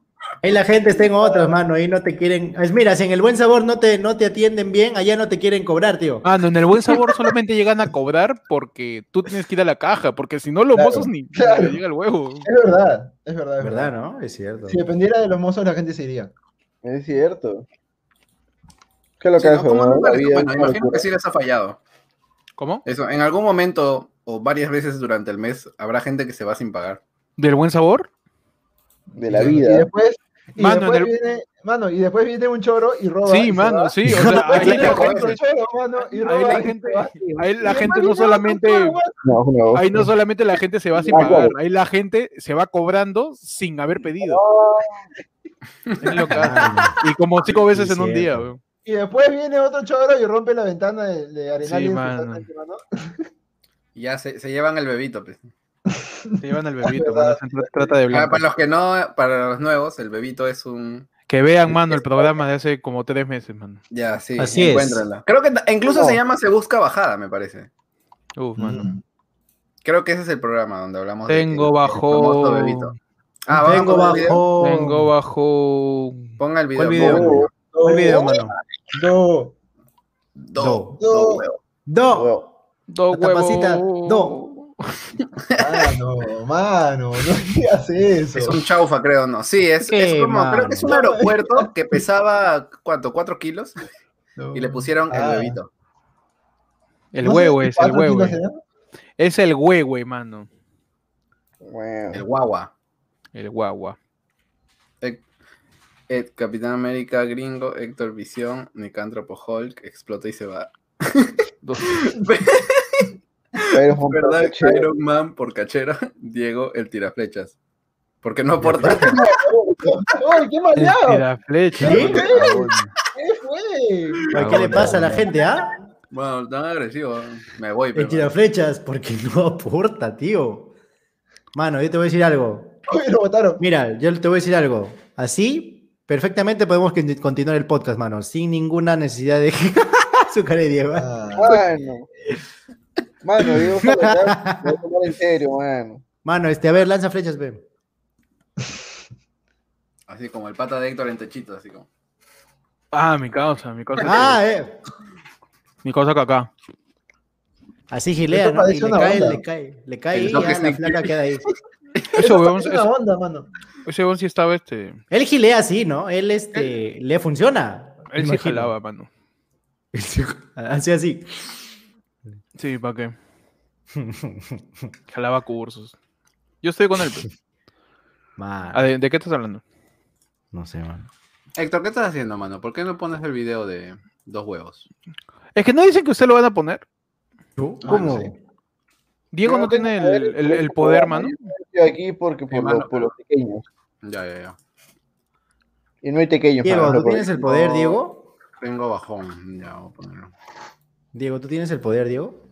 [SPEAKER 3] Ahí la gente está en otras, mano. Ahí no te quieren. Es mira, si en el buen sabor no te, no te atienden bien, allá no te quieren cobrar, tío.
[SPEAKER 2] Ah, no, en el buen sabor solamente llegan a cobrar porque tú tienes que ir a la caja, porque si no los
[SPEAKER 5] Claro,
[SPEAKER 2] mozos ni,
[SPEAKER 5] claro.
[SPEAKER 2] llega el huevo.
[SPEAKER 5] Es verdad, es verdad, es
[SPEAKER 3] ¿Verdad,
[SPEAKER 5] verdad.
[SPEAKER 3] no? Es cierto.
[SPEAKER 5] Si dependiera de los mozos, la gente se iría.
[SPEAKER 1] Es cierto. ¿Qué es lo
[SPEAKER 4] Sí,
[SPEAKER 1] que
[SPEAKER 4] ¿no? ¿Cómo
[SPEAKER 1] ¿no? La vida
[SPEAKER 4] bueno, imagino que sí les ha fallado.
[SPEAKER 2] ¿Cómo?
[SPEAKER 4] Eso, en algún momento o varias veces durante el mes habrá gente que se va sin pagar.
[SPEAKER 2] ¿Del buen sabor?
[SPEAKER 1] de la
[SPEAKER 5] Y
[SPEAKER 1] vida.
[SPEAKER 5] después, y
[SPEAKER 2] Mano,
[SPEAKER 5] después
[SPEAKER 2] el-
[SPEAKER 5] viene, mano, y después viene un choro y roba.
[SPEAKER 2] Sí, mano, sí. O sea, ahí la gente,
[SPEAKER 5] choro, mano, y
[SPEAKER 2] ahí la gente, ahí la no solamente,
[SPEAKER 5] choro,
[SPEAKER 1] No, no.
[SPEAKER 2] ahí no solamente la gente se va sin pagar, ahí la gente se va cobrando sin haber pedido. Es lo que hace.
[SPEAKER 3] Ah,
[SPEAKER 2] Y como cinco veces
[SPEAKER 3] Sí,
[SPEAKER 2] en un
[SPEAKER 3] cierto.
[SPEAKER 2] día, weón.
[SPEAKER 5] Y después viene otro choro y rompe la ventana de, de Arenal.
[SPEAKER 2] Sí,
[SPEAKER 5] y
[SPEAKER 2] mano.
[SPEAKER 5] casa, mano.
[SPEAKER 4] Y ya se, se llevan el bebito. pues.
[SPEAKER 2] Se llevan al bebito, mano, trata de
[SPEAKER 4] Ah,
[SPEAKER 2] blanco.
[SPEAKER 4] para los que no, para los nuevos, el bebito es un.
[SPEAKER 2] Que vean, mano, el programa de hace como tres meses, mano.
[SPEAKER 4] Ya, sí,
[SPEAKER 3] Así es.
[SPEAKER 4] Creo que incluso se llama Se Busca Bajada, me parece.
[SPEAKER 2] Uf, mano.
[SPEAKER 5] Mm.
[SPEAKER 4] Creo que ese es el programa donde hablamos de-
[SPEAKER 2] Tengo
[SPEAKER 4] del
[SPEAKER 2] bajo.
[SPEAKER 4] bebito. Ah, ¿vamos a
[SPEAKER 3] Tengo
[SPEAKER 4] poner el video?
[SPEAKER 3] bajo.
[SPEAKER 2] Tengo bajo.
[SPEAKER 4] Ponga el video.
[SPEAKER 3] ¿Cuál video?
[SPEAKER 4] ponga el video.
[SPEAKER 3] ¿Cuál video, mano?
[SPEAKER 5] Do.
[SPEAKER 4] Do,
[SPEAKER 3] Do.
[SPEAKER 4] do.
[SPEAKER 3] Do. Tapacita,
[SPEAKER 2] huevos.
[SPEAKER 3] do.
[SPEAKER 5] Mano, mano, no digas eso.
[SPEAKER 4] Es un chaufa, creo, ¿no? Sí, es,
[SPEAKER 3] ¿Qué,
[SPEAKER 4] es como, creo que es un aeropuerto que pesaba, ¿cuánto? ¿Cuatro kilos?
[SPEAKER 5] No.
[SPEAKER 4] Y le pusieron
[SPEAKER 5] Ah.
[SPEAKER 4] el bebito.
[SPEAKER 2] El
[SPEAKER 5] No
[SPEAKER 2] huevo es, el huevo. es. el huevo, mano.
[SPEAKER 1] Bueno.
[SPEAKER 4] El guagua.
[SPEAKER 2] El guagua.
[SPEAKER 4] Ed, Capitán América, Gringo, Héctor Visión, Nicántropo Hulk, explota y se va.
[SPEAKER 1] Un
[SPEAKER 4] ¿Verdad? Iron Man por cachero, Diego el tiraflechas. ¿Por qué no aporta?
[SPEAKER 5] ¡Ay, qué
[SPEAKER 2] El
[SPEAKER 5] maleado!
[SPEAKER 2] tiraflecha,
[SPEAKER 3] ¿Sí?
[SPEAKER 2] mano, cabrón.
[SPEAKER 5] ¿Qué fue?
[SPEAKER 3] ¿Qué le pasa a la gente, ah?
[SPEAKER 4] Bueno, tan agresivo. Me voy,
[SPEAKER 3] El
[SPEAKER 4] pero.
[SPEAKER 3] tiraflechas, porque no aporta, tío. Mano, yo te voy a decir algo.
[SPEAKER 5] Lo.
[SPEAKER 3] Mira, yo te voy a decir algo. Así, perfectamente podemos con- continuar el podcast, mano, sin ninguna necesidad de. Su cara de Diego.
[SPEAKER 5] Ah,
[SPEAKER 1] Mano. Mano, digo, voy a tomar en serio, mano.
[SPEAKER 3] Mano, este, a ver, lanza flechas, ve.
[SPEAKER 4] Así como el pata de Héctor en techito, así como.
[SPEAKER 2] Ah, mi causa, mi causa.
[SPEAKER 3] Ah, eh.
[SPEAKER 2] Mi causa acá.
[SPEAKER 3] Así gilea,
[SPEAKER 5] Eso
[SPEAKER 3] ¿no? Y le cae, le cae, le cae y la flaca queda ahí.
[SPEAKER 2] Ese huevón,
[SPEAKER 5] es una onda, mano.
[SPEAKER 2] ese huevón sí estaba este.
[SPEAKER 3] Él gilea así, ¿no? Él, este, le funciona.
[SPEAKER 2] Él sí
[SPEAKER 3] imagino.
[SPEAKER 2] jalaba, mano.
[SPEAKER 3] Así, así.
[SPEAKER 2] Sí, ¿para qué? Jalaba cursos. Yo estoy con él. ¿de, de qué estás hablando?
[SPEAKER 3] no sé, man.
[SPEAKER 4] Héctor, ¿qué estás haciendo, mano? ¿Por qué no pones el video de dos huevos?
[SPEAKER 2] Es que no dicen que usted lo van a poner.
[SPEAKER 3] ¿Tú?
[SPEAKER 4] Ah,
[SPEAKER 3] ¿Cómo?
[SPEAKER 4] sí.
[SPEAKER 2] Diego no tiene el, el- el poder, mano.
[SPEAKER 1] Estoy aquí porque por,
[SPEAKER 4] mano,
[SPEAKER 1] los, por los pequeños.
[SPEAKER 4] Ya, ya, ya.
[SPEAKER 1] Y no hay pequeños.
[SPEAKER 3] Diego,
[SPEAKER 1] mano,
[SPEAKER 3] ¿tú tienes el poder. Diego?
[SPEAKER 4] Tengo bajón. Ya, voy a ponerlo.
[SPEAKER 3] Diego, ¿tú tienes el poder, Diego?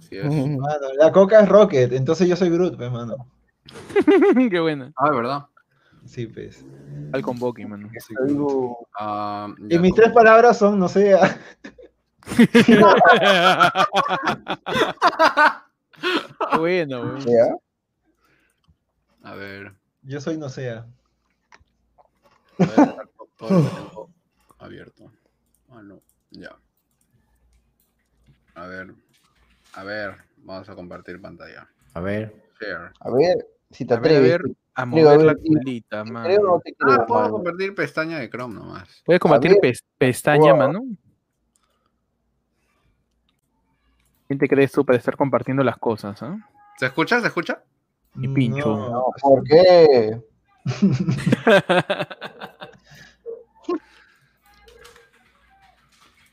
[SPEAKER 4] Sí es.
[SPEAKER 5] Mano, la coca es Rocket, entonces yo soy Groot, pues, mano.
[SPEAKER 2] qué buena.
[SPEAKER 4] Ah, ¿verdad?
[SPEAKER 5] Sí, pues.
[SPEAKER 2] Al convoque, mano.
[SPEAKER 1] Algo-
[SPEAKER 4] Ah,
[SPEAKER 5] Y mis tres palabras son, no sé,
[SPEAKER 2] Qué bueno, weón.
[SPEAKER 1] ¿Ya?
[SPEAKER 4] A ver.
[SPEAKER 5] yo soy no sé.
[SPEAKER 4] a ver, todo- todo tengo abierto. Ah, no. A ver. A ver. Vamos a compartir pantalla.
[SPEAKER 3] A ver.
[SPEAKER 4] Share.
[SPEAKER 1] A ver, si te
[SPEAKER 2] A ver, a
[SPEAKER 1] atreves.
[SPEAKER 2] ver, a mover
[SPEAKER 1] a ver,
[SPEAKER 2] la culita,
[SPEAKER 1] ¿Te creo o no
[SPEAKER 2] mano.
[SPEAKER 1] te creo,
[SPEAKER 4] Ah, puedo
[SPEAKER 1] mano?
[SPEAKER 4] compartir pestaña de Chrome nomás.
[SPEAKER 2] ¿Puedes pes- pestaña,
[SPEAKER 1] Wow.
[SPEAKER 2] mano? ¿Quién te crees tú para estar compartiendo las cosas, ah?
[SPEAKER 4] ¿Se escucha? ¿Se escucha?
[SPEAKER 2] Y pincho.
[SPEAKER 5] No,
[SPEAKER 1] No, ¿por qué?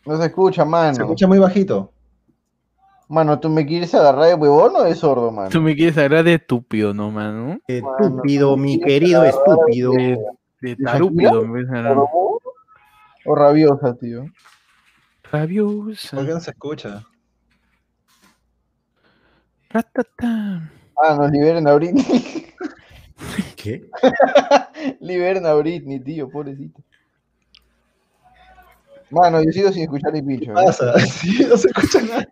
[SPEAKER 1] No se escucha, mano.
[SPEAKER 5] se escucha muy bajito.
[SPEAKER 1] Mano, ¿tú me quieres agarrar de huevón o de sordo, mano?
[SPEAKER 2] Tú me quieres agarrar de estúpido, ¿no, mano?
[SPEAKER 3] Estúpido, mi
[SPEAKER 1] ¿quieres
[SPEAKER 3] querido estúpido.
[SPEAKER 2] De, de
[SPEAKER 1] ¿De
[SPEAKER 2] tarúpido, me.
[SPEAKER 1] ¿Sordo ¿O rabiosa, tío?
[SPEAKER 2] Rabiosa.
[SPEAKER 5] ¿Por qué no se escucha?
[SPEAKER 2] Ratata.
[SPEAKER 1] Ah, nos liberen a Britney.
[SPEAKER 3] ¿Qué?
[SPEAKER 1] liberen a Britney, tío, pobrecito. Mano, yo sigo sin escuchar ni pincho.
[SPEAKER 5] ¿Qué pasa? Sí, no se escucha nada.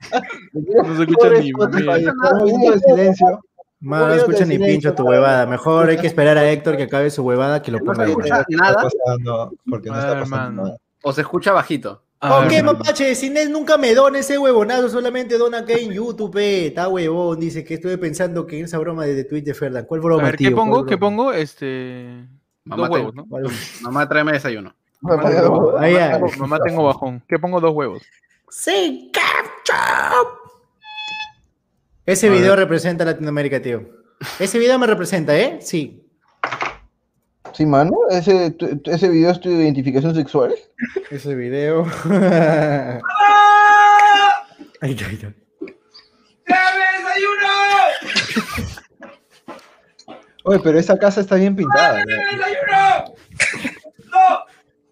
[SPEAKER 2] No se escucha ni
[SPEAKER 5] de silencio.
[SPEAKER 3] Mano, no escucha ni pincho tu huevada. Mejor hay que esperar a Héctor que acabe su huevada que lo
[SPEAKER 4] No
[SPEAKER 3] ponga
[SPEAKER 4] se
[SPEAKER 3] ahí.
[SPEAKER 4] escucha
[SPEAKER 5] ¿Qué
[SPEAKER 4] nada
[SPEAKER 5] está pasando? Porque no está pasando nada.
[SPEAKER 4] o se escucha bajito.
[SPEAKER 2] A
[SPEAKER 3] ¿Por
[SPEAKER 2] ver,
[SPEAKER 3] qué, mapache? Si nunca me dona ese huevonazo, solamente dona acá en YouTube, eh. Está huevón, dice que estuve pensando que en esa broma de Twitch de Ferdan. ¿Cuál
[SPEAKER 2] A
[SPEAKER 3] broma,
[SPEAKER 2] ver, ¿qué
[SPEAKER 3] tío?
[SPEAKER 2] pongo?
[SPEAKER 3] ¿Cuál
[SPEAKER 2] ¿Qué pongo? Este.
[SPEAKER 4] Mamá,
[SPEAKER 2] Dos huevos, ¿no?
[SPEAKER 3] ¿Cuál-
[SPEAKER 4] Mamá, tráeme desayuno.
[SPEAKER 2] Mamá, tengo-
[SPEAKER 3] Ahí,
[SPEAKER 2] mamá tengo- mamá, tengo bajón. ¿Qué pongo? Dos huevos.
[SPEAKER 3] Sí, ketchup. Ese video representa a Latinoamérica, tío. Ese video me representa, ¿eh? Sí.
[SPEAKER 1] Sí, mano, ese, tu- ese video es tu identificación sexual.
[SPEAKER 3] Ese video. ahí está, ahí está.
[SPEAKER 5] Oye, pero esa casa está bien pintada.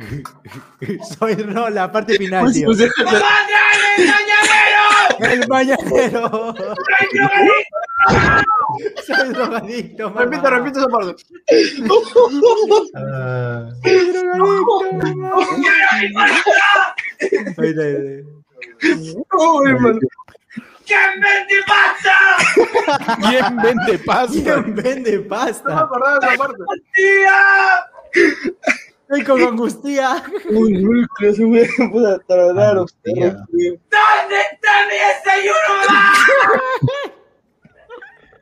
[SPEAKER 3] Soy no, la parte final, tío. El mañanero. Soy drogadicto, mamá.
[SPEAKER 4] Repite, repite esa parte.
[SPEAKER 5] Ah,
[SPEAKER 3] Soy drogadicto, mamá. Ahí está, ahí está.
[SPEAKER 2] ¿Quién vende pasta?
[SPEAKER 3] ¿Quién vende
[SPEAKER 4] No me
[SPEAKER 3] pasta?
[SPEAKER 4] acordaba de esa parte.
[SPEAKER 3] Estoy con angustia.
[SPEAKER 1] Uy, uy, que se me puta tardar
[SPEAKER 5] Angustia.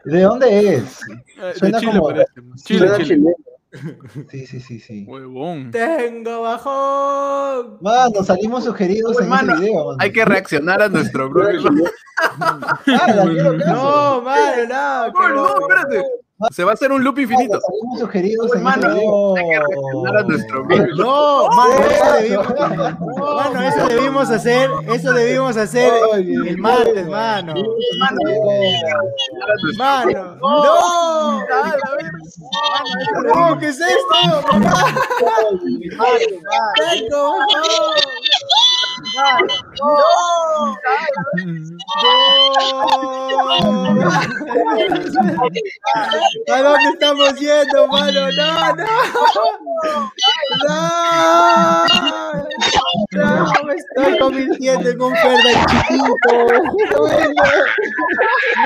[SPEAKER 5] ¿De dónde es?
[SPEAKER 2] Eh,
[SPEAKER 5] Suena
[SPEAKER 2] de Chile
[SPEAKER 5] como-
[SPEAKER 2] parece. Chile, Chile.
[SPEAKER 5] Sí, sí, sí, sí.
[SPEAKER 2] Huevón.
[SPEAKER 3] Tengo bajón.
[SPEAKER 5] Mano, salimos sugeridos
[SPEAKER 4] Uy,
[SPEAKER 5] en
[SPEAKER 4] mano,
[SPEAKER 5] ese video. mano.
[SPEAKER 4] Hay que reaccionar a nuestro propio.
[SPEAKER 5] Ah.
[SPEAKER 3] No, madre, no.
[SPEAKER 4] No, no, espérate. Se va a hacer un loop infinito.
[SPEAKER 5] Salimos sugeridos
[SPEAKER 4] Uy,
[SPEAKER 5] en
[SPEAKER 4] mano,
[SPEAKER 5] ese video.
[SPEAKER 4] hay que reaccionar a nuestro propio.
[SPEAKER 3] No, mano, eso debimos, mano, eso debimos hacer, eso debimos hacer el martes, mano. Mano, no, no, ¿qué es esto? Mamá. Tengo bajón. No. ¿A dónde estamos yendo, mano? No, no. No. No, me estoy convirtiendo en un Ferda chiquito.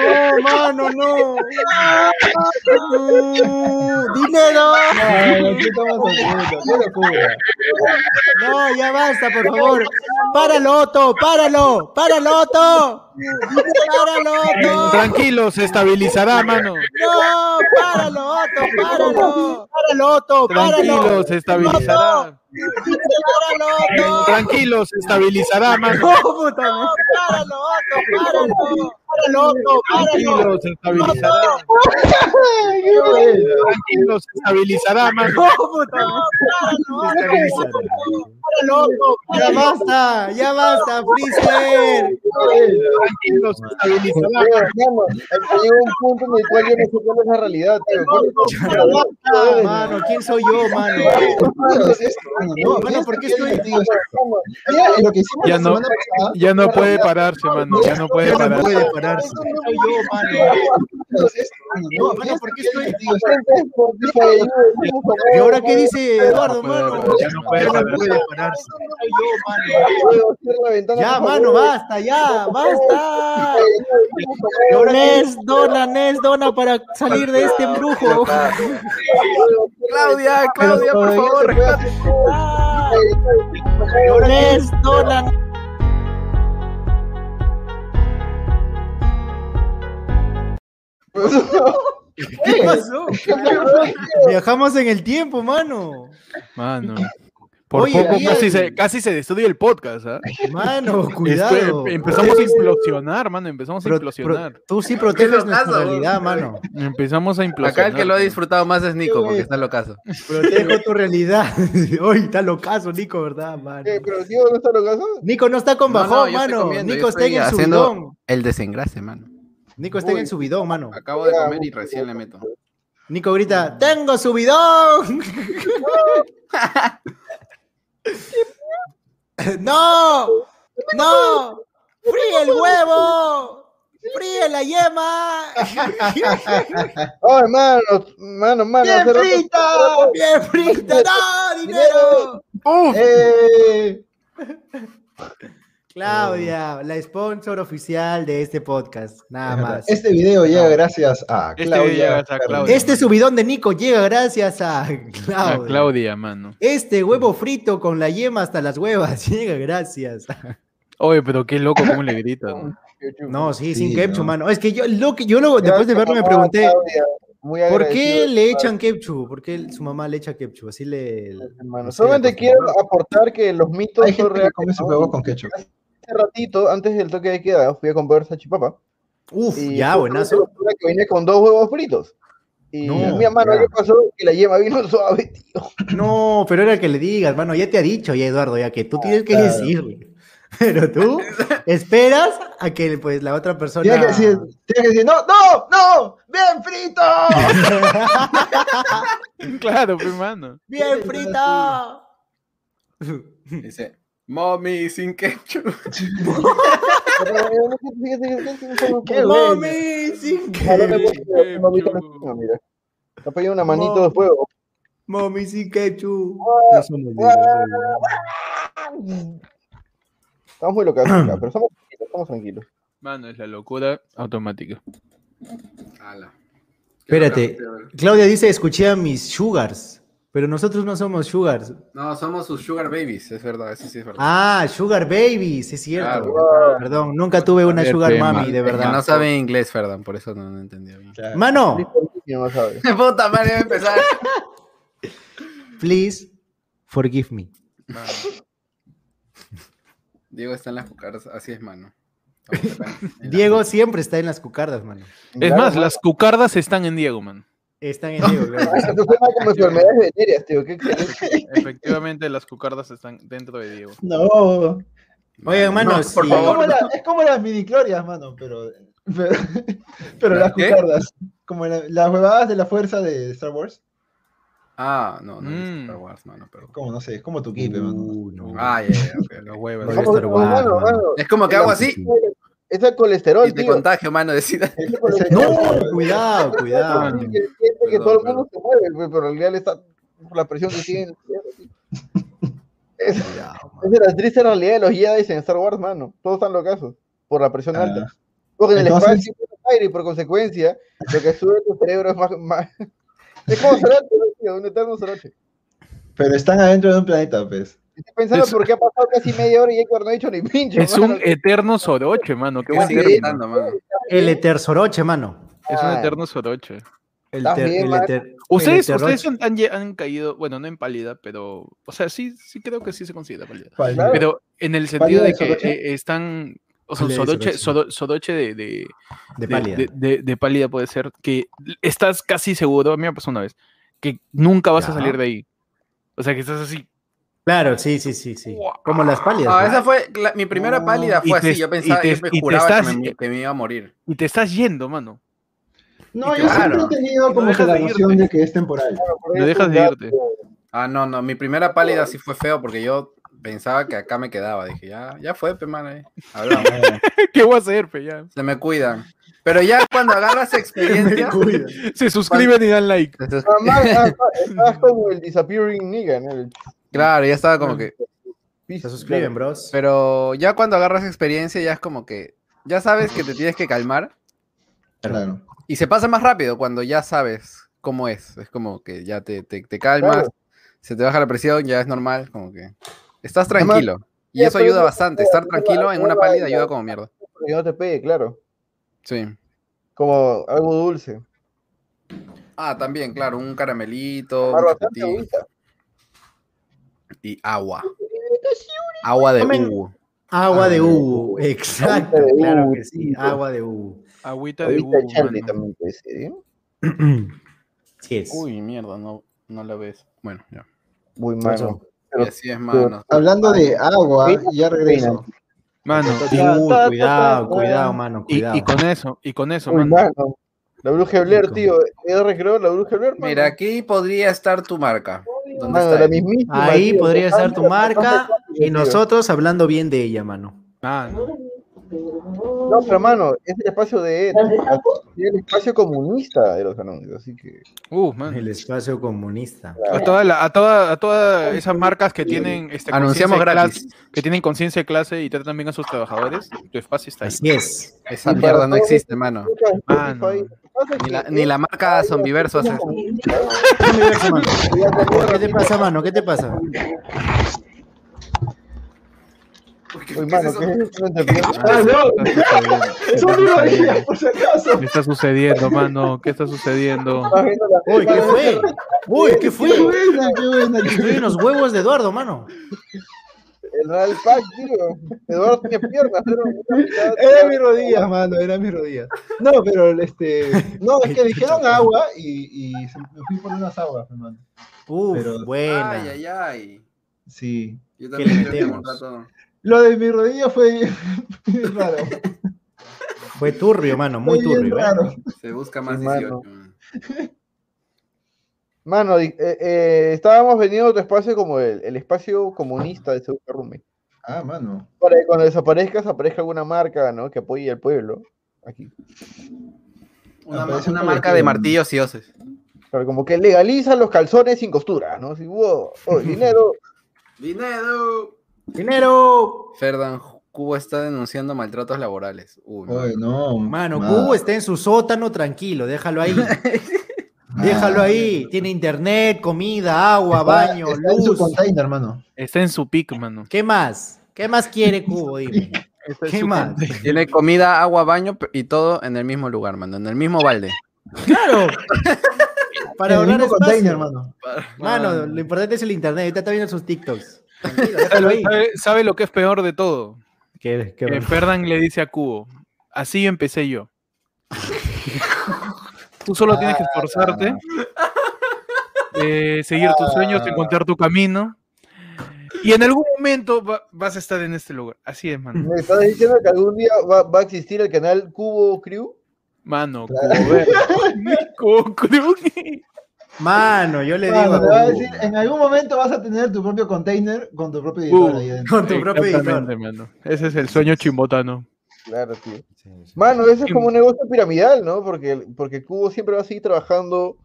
[SPEAKER 3] No, mano, no. No. Dinero.
[SPEAKER 5] Locura.
[SPEAKER 3] No, ya basta, por favor. Páralo, Otto, páralo, páralo, Otto. Páralo, Otto.
[SPEAKER 2] Tranquilo, se estabilizará, mano.
[SPEAKER 3] No, páralo, Otto, páralo. Páralo, Otto, páralo.
[SPEAKER 2] Tranquilo, se estabilizará.
[SPEAKER 3] Páralo, Otto.
[SPEAKER 2] Tranquilo, se estabilizará, mano.
[SPEAKER 3] No. Páralo, Otto, páralo. Páralo, Otto, páralo.
[SPEAKER 2] Tranquilo, se estabilizará. Tranquilo, se estabilizará, mano.
[SPEAKER 3] No, puta. Páralo, Otto. Ya basta, ya basta, Freezer.
[SPEAKER 2] Tranquilo, se estabilizará.
[SPEAKER 1] Mano, llega un punto en el cual yo no sé cuál es la realidad, tío. ¿Cuál es la
[SPEAKER 3] Mano, ¿quién soy yo, mano?
[SPEAKER 5] No,
[SPEAKER 3] Mano, ¿por qué estoy-
[SPEAKER 2] Ya no, ya no puede pararse, mano. Ya no puede
[SPEAKER 3] Ya no
[SPEAKER 2] pararse.
[SPEAKER 3] puede pararse. Soy yo, mano.
[SPEAKER 5] no,
[SPEAKER 3] Mano, ¿por qué estoy- ¿Y ahora qué dice Eduardo, mano?
[SPEAKER 2] Ya no puede pararse.
[SPEAKER 3] Ya, mano, basta, ya, basta. Nes, dona, Nes, dona para salir de este embrujo.
[SPEAKER 4] Claudia, Claudia, por favor.
[SPEAKER 3] Nes, dona. ¿Qué pasó? Viajamos en el tiempo, mano.
[SPEAKER 2] Mano. Por
[SPEAKER 3] Oye,
[SPEAKER 2] poco casi se, casi se destruye el podcast, ¿ah?
[SPEAKER 3] Mano,
[SPEAKER 2] Esto-
[SPEAKER 3] cuidado.
[SPEAKER 2] empezamos a implosionar, mano, empezamos a
[SPEAKER 3] pro-
[SPEAKER 2] implosionar.
[SPEAKER 3] tú sí proteges nuestra
[SPEAKER 4] locazo,
[SPEAKER 3] realidad, mano.
[SPEAKER 2] Empezamos a implosionar.
[SPEAKER 4] Acá el que lo ha disfrutado más es Nico, porque está locazo.
[SPEAKER 3] Protejo tu realidad. Hoy está locazo, Nico, ¿verdad, mano?
[SPEAKER 1] Eh, pero tío, ¿no está lo caso?
[SPEAKER 3] Nico no está con
[SPEAKER 4] No, no,
[SPEAKER 3] bajón, mano.
[SPEAKER 4] comiendo,
[SPEAKER 3] Nico está en
[SPEAKER 4] haciendo-
[SPEAKER 3] subidón.
[SPEAKER 4] El desengrase, mano.
[SPEAKER 3] Nico está en el subidón, mano.
[SPEAKER 4] Acabo de comer y recién le meto.
[SPEAKER 3] Nico grita, ¡tengo subidón! ¡No! ¡No! ¡Fríe el huevo! ¡Fríe la yema!
[SPEAKER 1] Ay, mano, mano, mano.
[SPEAKER 5] ¡Bien frita!
[SPEAKER 3] ¡Bien frita! ¡No! ¡Dinero!
[SPEAKER 5] ¡Eh!
[SPEAKER 3] Claudia, la sponsor oficial de este podcast. Nada más.
[SPEAKER 5] Este video llega gracias a
[SPEAKER 2] Este
[SPEAKER 5] Claudia.
[SPEAKER 2] a. Claudia.
[SPEAKER 3] Este subidón de Nico llega gracias a
[SPEAKER 2] A
[SPEAKER 3] Claudia.
[SPEAKER 2] Claudia, mano.
[SPEAKER 3] Este huevo frito con la yema hasta las huevas llega gracias.
[SPEAKER 2] Oye, pero qué loco cómo le gritas. ¿no?
[SPEAKER 3] No, sí,
[SPEAKER 5] Sí,
[SPEAKER 3] sin ketchup,
[SPEAKER 5] no.
[SPEAKER 3] mano. Es que yo, lo que, yo lo, después de verlo me pregunté,
[SPEAKER 1] Claudia, muy
[SPEAKER 3] ¿por qué le echan ketchup? ¿Por qué su mamá le echa ketchup? Así le...
[SPEAKER 1] hermano. Solamente quiero aportar que los mitos
[SPEAKER 5] Hay
[SPEAKER 1] son
[SPEAKER 5] gente que
[SPEAKER 1] reales.
[SPEAKER 5] come sus
[SPEAKER 1] ¿no?
[SPEAKER 5] huevos con ketchup.
[SPEAKER 1] Hace ratito, antes del toque de queda, fui a comprar salchipapa.
[SPEAKER 3] Uf,
[SPEAKER 1] Y
[SPEAKER 3] ya, buenazo.
[SPEAKER 1] que venía con dos huevos fritos. Y
[SPEAKER 3] No,
[SPEAKER 1] mi hermano. ¿qué pasó? Que la yema vino suave, tío.
[SPEAKER 3] No, pero era que le digas, mano, ya te ha dicho ya Eduardo, ya que tú tienes que
[SPEAKER 5] claro.
[SPEAKER 3] decirle. Pero tú esperas a que pues la otra persona...
[SPEAKER 5] Tienes que decir, tienes que decir, ¡no, no, no! ¡Bien frito!
[SPEAKER 2] Claro, pues, mano.
[SPEAKER 3] ¡Bien frita!
[SPEAKER 4] Dice, mommy sin ketchup.
[SPEAKER 3] ¡Mami! sin ketchup!
[SPEAKER 1] Mira. Está poniendo una manito de fuego.
[SPEAKER 3] ¡Mami sin ketchup!
[SPEAKER 1] Ah,
[SPEAKER 3] No
[SPEAKER 1] Estamos muy locos acá, pero estamos tranquilos, estamos tranquilos.
[SPEAKER 2] Mano, es la locura automática.
[SPEAKER 4] Ala.
[SPEAKER 3] Espérate. Claudia dice, escuché a mis sugars, pero nosotros no somos sugars.
[SPEAKER 4] No, somos sus sugar babies, es verdad, eso sí es verdad.
[SPEAKER 3] Ah, sugar babies, es cierto.
[SPEAKER 4] Claro.
[SPEAKER 3] Perdón, nunca tuve una
[SPEAKER 2] ver,
[SPEAKER 3] sugar
[SPEAKER 2] tema.
[SPEAKER 3] mami, de
[SPEAKER 4] Es que
[SPEAKER 3] verdad.
[SPEAKER 4] no sabe inglés, Ferdan, por eso no, no entendía bien.
[SPEAKER 5] Claro.
[SPEAKER 3] Mano.
[SPEAKER 4] Puta madre, va a empezar.
[SPEAKER 3] please forgive me.
[SPEAKER 4] Mano. Diego está en las cucaras, así es, mano.
[SPEAKER 3] Diego siempre está en las cucardas, mano.
[SPEAKER 2] Es más, las cucardas están en Diego, man.
[SPEAKER 3] Están en Diego, claro.
[SPEAKER 1] Como enfermedades venéreas, tío. Qué.
[SPEAKER 2] Efectivamente, las cucardas están dentro de Diego.
[SPEAKER 5] No.
[SPEAKER 3] Oye, hermano,
[SPEAKER 4] No,
[SPEAKER 3] sí.
[SPEAKER 4] por
[SPEAKER 5] Es como,
[SPEAKER 4] favor.
[SPEAKER 5] la- es como las mano, pero. Pero, pero las
[SPEAKER 4] qué?
[SPEAKER 5] cucardas. Como la- las huevadas de la fuerza de Star Wars.
[SPEAKER 4] Ah, no, no
[SPEAKER 2] Mm.
[SPEAKER 4] es Star Wars, mano, perdón.
[SPEAKER 5] Como, no sé, es como tu kipe, mano.
[SPEAKER 3] Uh, no.
[SPEAKER 4] Ah, ya, ok.
[SPEAKER 2] Los huevos.
[SPEAKER 3] Star Wars,
[SPEAKER 1] mano,
[SPEAKER 3] mano.
[SPEAKER 1] mano.
[SPEAKER 4] Es como que hago así
[SPEAKER 1] Ese es colesterol,
[SPEAKER 4] y te
[SPEAKER 1] tío.
[SPEAKER 4] contagio, mano, decida.
[SPEAKER 1] Ese colesterol.
[SPEAKER 3] No, cuidado, cuidado.
[SPEAKER 1] que siente que
[SPEAKER 4] Perdón,
[SPEAKER 1] todo el mundo se mueve, pero en realidad le está por la presión que tiene. Esa
[SPEAKER 3] Cuidado,
[SPEAKER 1] es la triste realidad de los Jedi en Star Wars, mano. Todos están locazos por la presión
[SPEAKER 5] Ah.
[SPEAKER 1] alta. Porque en el
[SPEAKER 5] Entonces-
[SPEAKER 1] espacio siempre hay aire y por consecuencia lo que sube tu cerebro es más... más... Es como ¿no, tío? un eterno Soroche.
[SPEAKER 5] Pero están adentro de un planeta, pues.
[SPEAKER 1] Estoy pensando
[SPEAKER 2] Es-
[SPEAKER 1] por qué ha pasado casi media hora y Héctor no ha dicho ni pinche.
[SPEAKER 2] Es
[SPEAKER 1] mano.
[SPEAKER 2] un eterno soroche, mano. Qué buen término.
[SPEAKER 4] mano.
[SPEAKER 3] El etersoroche, mano.
[SPEAKER 2] Es un
[SPEAKER 1] Ah.
[SPEAKER 2] eterno soroche.
[SPEAKER 3] El,
[SPEAKER 1] Estás
[SPEAKER 3] ter-
[SPEAKER 1] bien,
[SPEAKER 3] el
[SPEAKER 1] man.
[SPEAKER 3] eter-
[SPEAKER 2] Ustedes,
[SPEAKER 3] el
[SPEAKER 2] ustedes han, han- han caído, bueno, no en pálida, pero, o sea, sí, sí creo que sí se considera pálida.
[SPEAKER 5] Claro.
[SPEAKER 2] Pero en el sentido
[SPEAKER 5] ¿Pálida
[SPEAKER 2] de
[SPEAKER 5] de
[SPEAKER 2] que
[SPEAKER 5] Soroche?
[SPEAKER 2] eh, están, o sea,
[SPEAKER 3] Pálida de
[SPEAKER 2] soroche,
[SPEAKER 3] Soroche.
[SPEAKER 2] soro- soroche de, de,
[SPEAKER 3] pálida.
[SPEAKER 2] de- de- de pálida puede ser que estás casi seguro, a mí me pasó una vez, que nunca vas a salir de ahí. O sea, que estás así.
[SPEAKER 3] Claro, sí, sí, sí, sí. Como las pálidas.
[SPEAKER 4] Ah,
[SPEAKER 3] ¿no?
[SPEAKER 4] esa fue la- mi primera
[SPEAKER 1] No.
[SPEAKER 4] pálida,
[SPEAKER 2] Y
[SPEAKER 4] fue
[SPEAKER 2] te-
[SPEAKER 4] así. Yo
[SPEAKER 2] y
[SPEAKER 4] pensaba,
[SPEAKER 2] te-
[SPEAKER 4] yo me juraba
[SPEAKER 2] estás-
[SPEAKER 4] que, me, que me iba a morir.
[SPEAKER 2] Y te estás yendo, mano.
[SPEAKER 5] No, yo
[SPEAKER 4] claro.
[SPEAKER 5] siempre he tenido
[SPEAKER 2] No
[SPEAKER 5] como que
[SPEAKER 2] dejas
[SPEAKER 5] la
[SPEAKER 2] de
[SPEAKER 5] noción de que es temporal.
[SPEAKER 1] Por
[SPEAKER 2] No dejas de irte.
[SPEAKER 4] Ah, no, no, mi primera pálida sí fue feo porque yo pensaba que acá me quedaba. Dije, ya, ya fue, pe, mano. eh. Hablamos.
[SPEAKER 2] ¿Qué voy a hacer, pe? Ya.
[SPEAKER 4] Se me cuidan. Pero ya cuando agarras experiencia.
[SPEAKER 2] Se suscriben y dan like.
[SPEAKER 1] man, ah, Estás como el disappearing nigga, ¿no?
[SPEAKER 4] Claro, ya estaba como que.
[SPEAKER 1] piso,
[SPEAKER 3] Se suscriben, bros.
[SPEAKER 4] Pero ya cuando agarras experiencia, ya es como que. Ya sabes que te tienes que calmar.
[SPEAKER 5] Claro.
[SPEAKER 4] Y se pasa más rápido cuando ya sabes cómo es. Es como que ya te, te, te calmas,
[SPEAKER 1] Claro.
[SPEAKER 4] se te baja la presión, ya es normal, como que estás
[SPEAKER 1] Además,
[SPEAKER 4] tranquilo. Y eso ayuda bastante. Estar tranquilo en una pálida ayuda como mierda.
[SPEAKER 1] Que no te pegue, claro.
[SPEAKER 4] Sí.
[SPEAKER 1] Como algo dulce.
[SPEAKER 4] Ah, también, claro, un caramelito, un
[SPEAKER 1] Tomar bastante
[SPEAKER 4] chocolatito.
[SPEAKER 1] agüita.
[SPEAKER 4] Y agua. Agua de
[SPEAKER 3] Tomen-
[SPEAKER 4] Hugo.
[SPEAKER 3] Agua de Hugo, exacto,
[SPEAKER 1] de
[SPEAKER 3] claro
[SPEAKER 1] Hugo,
[SPEAKER 3] que sí, agua de Hugo.
[SPEAKER 2] Agüita de Hugo,
[SPEAKER 1] Charlie también puede ser, ¿eh?
[SPEAKER 3] Sí es.
[SPEAKER 4] Uy, mierda, no, no la ves. Bueno, ya.
[SPEAKER 1] Muy malo. Pero-
[SPEAKER 4] así es, mano.
[SPEAKER 5] Hablando de agua, ya regreso.
[SPEAKER 2] Mano,
[SPEAKER 3] Uy, cuidado, cuidado, mano,
[SPEAKER 2] y,
[SPEAKER 3] cuidado.
[SPEAKER 2] y con eso, y con eso, mano.
[SPEAKER 1] La bruja Blair, tío. R creo la bruja Blair. mano.
[SPEAKER 4] Mira, aquí podría estar tu marca. ¿Dónde
[SPEAKER 1] Mano,
[SPEAKER 4] está
[SPEAKER 1] la
[SPEAKER 4] ahí?
[SPEAKER 1] mismísima.
[SPEAKER 3] Ahí
[SPEAKER 1] tío,
[SPEAKER 3] podría estar tu marca y nosotros hablando bien de ella, mano.
[SPEAKER 2] Mano.
[SPEAKER 1] No, pero mano, es el espacio de es el espacio comunista de los anuncios, así que.
[SPEAKER 2] Uh, mano.
[SPEAKER 3] El espacio comunista.
[SPEAKER 2] A todas la- a toda- a todas esas marcas que tienen este,
[SPEAKER 4] Anunciamos gratis.
[SPEAKER 2] clase- que tienen conciencia de clase y tratan bien a sus trabajadores, tu espacio está ahí.
[SPEAKER 3] Así es.
[SPEAKER 4] Esa
[SPEAKER 1] Y
[SPEAKER 4] mierda no existe, mano.
[SPEAKER 2] Mano.
[SPEAKER 4] Ni la, ni la marca Zombiverso hace.
[SPEAKER 3] ¿Qué te pasa, mano? ¿Qué te pasa?
[SPEAKER 1] Uy, mano, ¿qué es eso?
[SPEAKER 5] Ah, no, por si acaso.
[SPEAKER 2] ¿Qué está sucediendo, mano? ¿Qué está sucediendo?
[SPEAKER 3] Uy, ¿qué fue? Uy, ¿qué fue?
[SPEAKER 5] Qué buena, qué buena, qué
[SPEAKER 3] Estoy en los huevos de Eduardo, mano.
[SPEAKER 1] El Real Pack, tío. Eduardo tiene piernas, pero.
[SPEAKER 5] Era mi rodilla, mano, era mi rodilla. No, pero este. No, es que dijeron agua y, y se- me fui por unas aguas, hermano.
[SPEAKER 3] Uf,
[SPEAKER 5] Pero-
[SPEAKER 3] buena.
[SPEAKER 4] Ay, ay, ay.
[SPEAKER 5] Sí.
[SPEAKER 4] Yo
[SPEAKER 3] ¿Qué le
[SPEAKER 4] también
[SPEAKER 3] metemos?
[SPEAKER 5] Lo de mi rodilla fue raro.
[SPEAKER 3] Fue turbio, mano, muy
[SPEAKER 5] Fue
[SPEAKER 3] turbio. ¿eh?
[SPEAKER 5] raro.
[SPEAKER 4] Se busca más
[SPEAKER 1] Sí, mano.
[SPEAKER 4] 18. man.
[SPEAKER 1] Mano, di- eh, eh, estábamos vendiendo otro espacio como el, el espacio comunista de Ceuta Rume.
[SPEAKER 5] Ah, mano.
[SPEAKER 1] Para que cuando desaparezcas aparezca alguna marca, ¿no? Que apoye al pueblo. Aquí.
[SPEAKER 4] Una, una marca de martillos y hoces.
[SPEAKER 1] Pero como que legaliza los calzones sin costura, ¿no? Así, wow, oh, dinero.
[SPEAKER 4] ¡Dinero!
[SPEAKER 3] ¡Dinero!
[SPEAKER 4] Ferdan Cuba está denunciando maltratos laborales. Uy,
[SPEAKER 5] no.
[SPEAKER 3] Mano,
[SPEAKER 5] ma-
[SPEAKER 3] Cubo está en su sótano tranquilo, déjalo ahí. Déjalo ahí. Tiene internet, comida, agua,
[SPEAKER 5] Está-
[SPEAKER 3] baño,
[SPEAKER 5] está en su
[SPEAKER 3] luz.
[SPEAKER 5] container, mano.
[SPEAKER 2] Está en su pick, mano.
[SPEAKER 3] ¿Qué más? ¿Qué más quiere Cubo? Dime. ¿Qué más?
[SPEAKER 4] Tiene comida, agua, baño y todo en el mismo lugar, mano. En el mismo balde.
[SPEAKER 3] Claro. Para ahorrar
[SPEAKER 5] mismo container, mano.
[SPEAKER 3] Mano, lo importante es el internet. Ahorita está viendo sus TikToks.
[SPEAKER 2] ¿Sabe,
[SPEAKER 3] ahí.
[SPEAKER 2] sabe- sabe lo que es peor de todo?
[SPEAKER 3] ¿Qué- qué-
[SPEAKER 2] Que Ferdan le dice a Cubo, así empecé yo. Tú solo tienes que esforzarte, eh, seguir tus sueños, encontrar tu camino. Y en algún momento va- vas a estar en este lugar. Así es, mano.
[SPEAKER 1] ¿Me estás diciendo que algún día va, va a existir el canal Cubo Crew?
[SPEAKER 2] Mano, Cubo Verde. Cubo Crew.
[SPEAKER 3] Mano, yo le digo
[SPEAKER 5] Mano,
[SPEAKER 3] a
[SPEAKER 5] te va a
[SPEAKER 3] Cubo,
[SPEAKER 5] decir, en algún momento vas a tener tu propio container con tu propio editor
[SPEAKER 2] Uh,
[SPEAKER 5] ahí adentro.
[SPEAKER 3] con tu propio editor.
[SPEAKER 2] Exactamente, mano. Ese es el sueño chimbotano.
[SPEAKER 1] Claro, tío. Mano, eso es como un negocio piramidal, ¿no? Porque, porque Cubo siempre va a seguir trabajando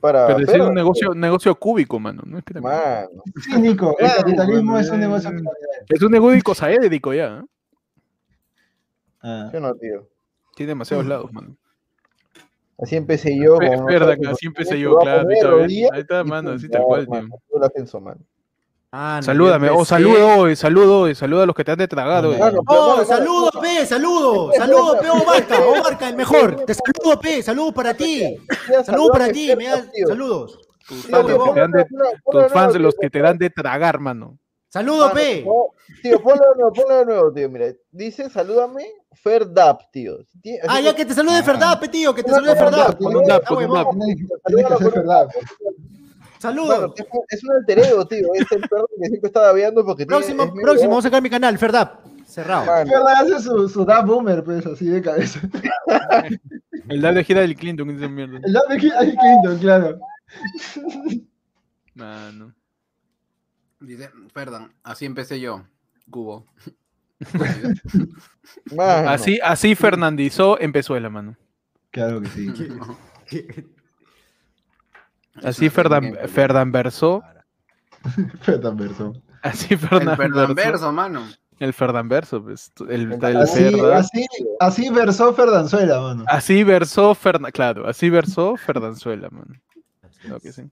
[SPEAKER 1] para.
[SPEAKER 2] Pero es un negocio, negocio cúbico, mano. No es pirámide.
[SPEAKER 1] Mano.
[SPEAKER 5] Sí, Nico, el
[SPEAKER 1] Claro,
[SPEAKER 5] capitalismo es un negocio piramidal.
[SPEAKER 2] Es un negocio saédrico ya. ¿eh?
[SPEAKER 5] Ah.
[SPEAKER 1] Yo no, tío.
[SPEAKER 2] Tiene demasiados lados, mano.
[SPEAKER 1] Así empecé yo.
[SPEAKER 2] Fe-
[SPEAKER 1] con-
[SPEAKER 2] Verdad que así empecé yo, claro. ahí está, mano, así tal cual, tío.
[SPEAKER 3] Ah, no,
[SPEAKER 2] Salúdame,
[SPEAKER 3] yo
[SPEAKER 2] o
[SPEAKER 3] empecé-
[SPEAKER 2] saludo hoy, saludo hoy, saluda a los que te han de tragar hoy.
[SPEAKER 1] Mano, pero,
[SPEAKER 3] ¡Oh,
[SPEAKER 1] mano,
[SPEAKER 3] saludos,
[SPEAKER 1] mano,
[SPEAKER 3] P! ¡Saludo! ¡Saludo, P! ¡Obarca! ¡Obarca, el mejor! ¡Te saludo, P! ¡Saludos para ti!
[SPEAKER 1] mira,
[SPEAKER 3] ¡Saludos para ti! Me das saludos.
[SPEAKER 2] Tus fans, los que te dan de- tus fans, los que te dan de tragar, mano.
[SPEAKER 3] ¡Saludo,
[SPEAKER 1] Mano,
[SPEAKER 3] P!
[SPEAKER 1] no, Tío, ponlo de nuevo, ponlo de nuevo, tío. Mira, dice, salúdame, Ferdap, tío.
[SPEAKER 3] Ah, ya que te salude Ferdap, tío, que te salude
[SPEAKER 1] dap,
[SPEAKER 3] Ferdap.
[SPEAKER 2] con un dap,
[SPEAKER 3] Ah,
[SPEAKER 2] con un dap.
[SPEAKER 5] Que
[SPEAKER 3] Saludos.
[SPEAKER 1] es un- es un alter ego, tío. Es el perro que siempre está babeando porque tiene-
[SPEAKER 3] Próximo, próximo, vamos a sacar mi canal, Ferdap. Cerrado.
[SPEAKER 1] Mano,
[SPEAKER 5] Ferda hace su, su dab boomer, pues, así de cabeza.
[SPEAKER 2] El dab de gira del Clinton, esa mierda.
[SPEAKER 5] El dab de Hillary Clinton, claro.
[SPEAKER 2] Mano.
[SPEAKER 4] Dice, Ferdan, así empecé yo. Cubo.
[SPEAKER 1] mano.
[SPEAKER 2] Así, así fernandizó, empezó la mano.
[SPEAKER 5] Claro que sí.
[SPEAKER 2] Así Ferdan,
[SPEAKER 4] técnica.
[SPEAKER 2] Ferdan versó.
[SPEAKER 5] Ferdan verso.
[SPEAKER 2] Así
[SPEAKER 4] El
[SPEAKER 2] Ferdan
[SPEAKER 4] Ferdan
[SPEAKER 2] versó.
[SPEAKER 4] verso, mano.
[SPEAKER 2] El Ferdan verso, pues. El, el
[SPEAKER 5] Así,
[SPEAKER 2] Ferdan.
[SPEAKER 5] así, así versó Ferdanzuela, mano.
[SPEAKER 2] Así versó Ferdan, claro, así versó Ferdanzuela, mano. Claro que sí.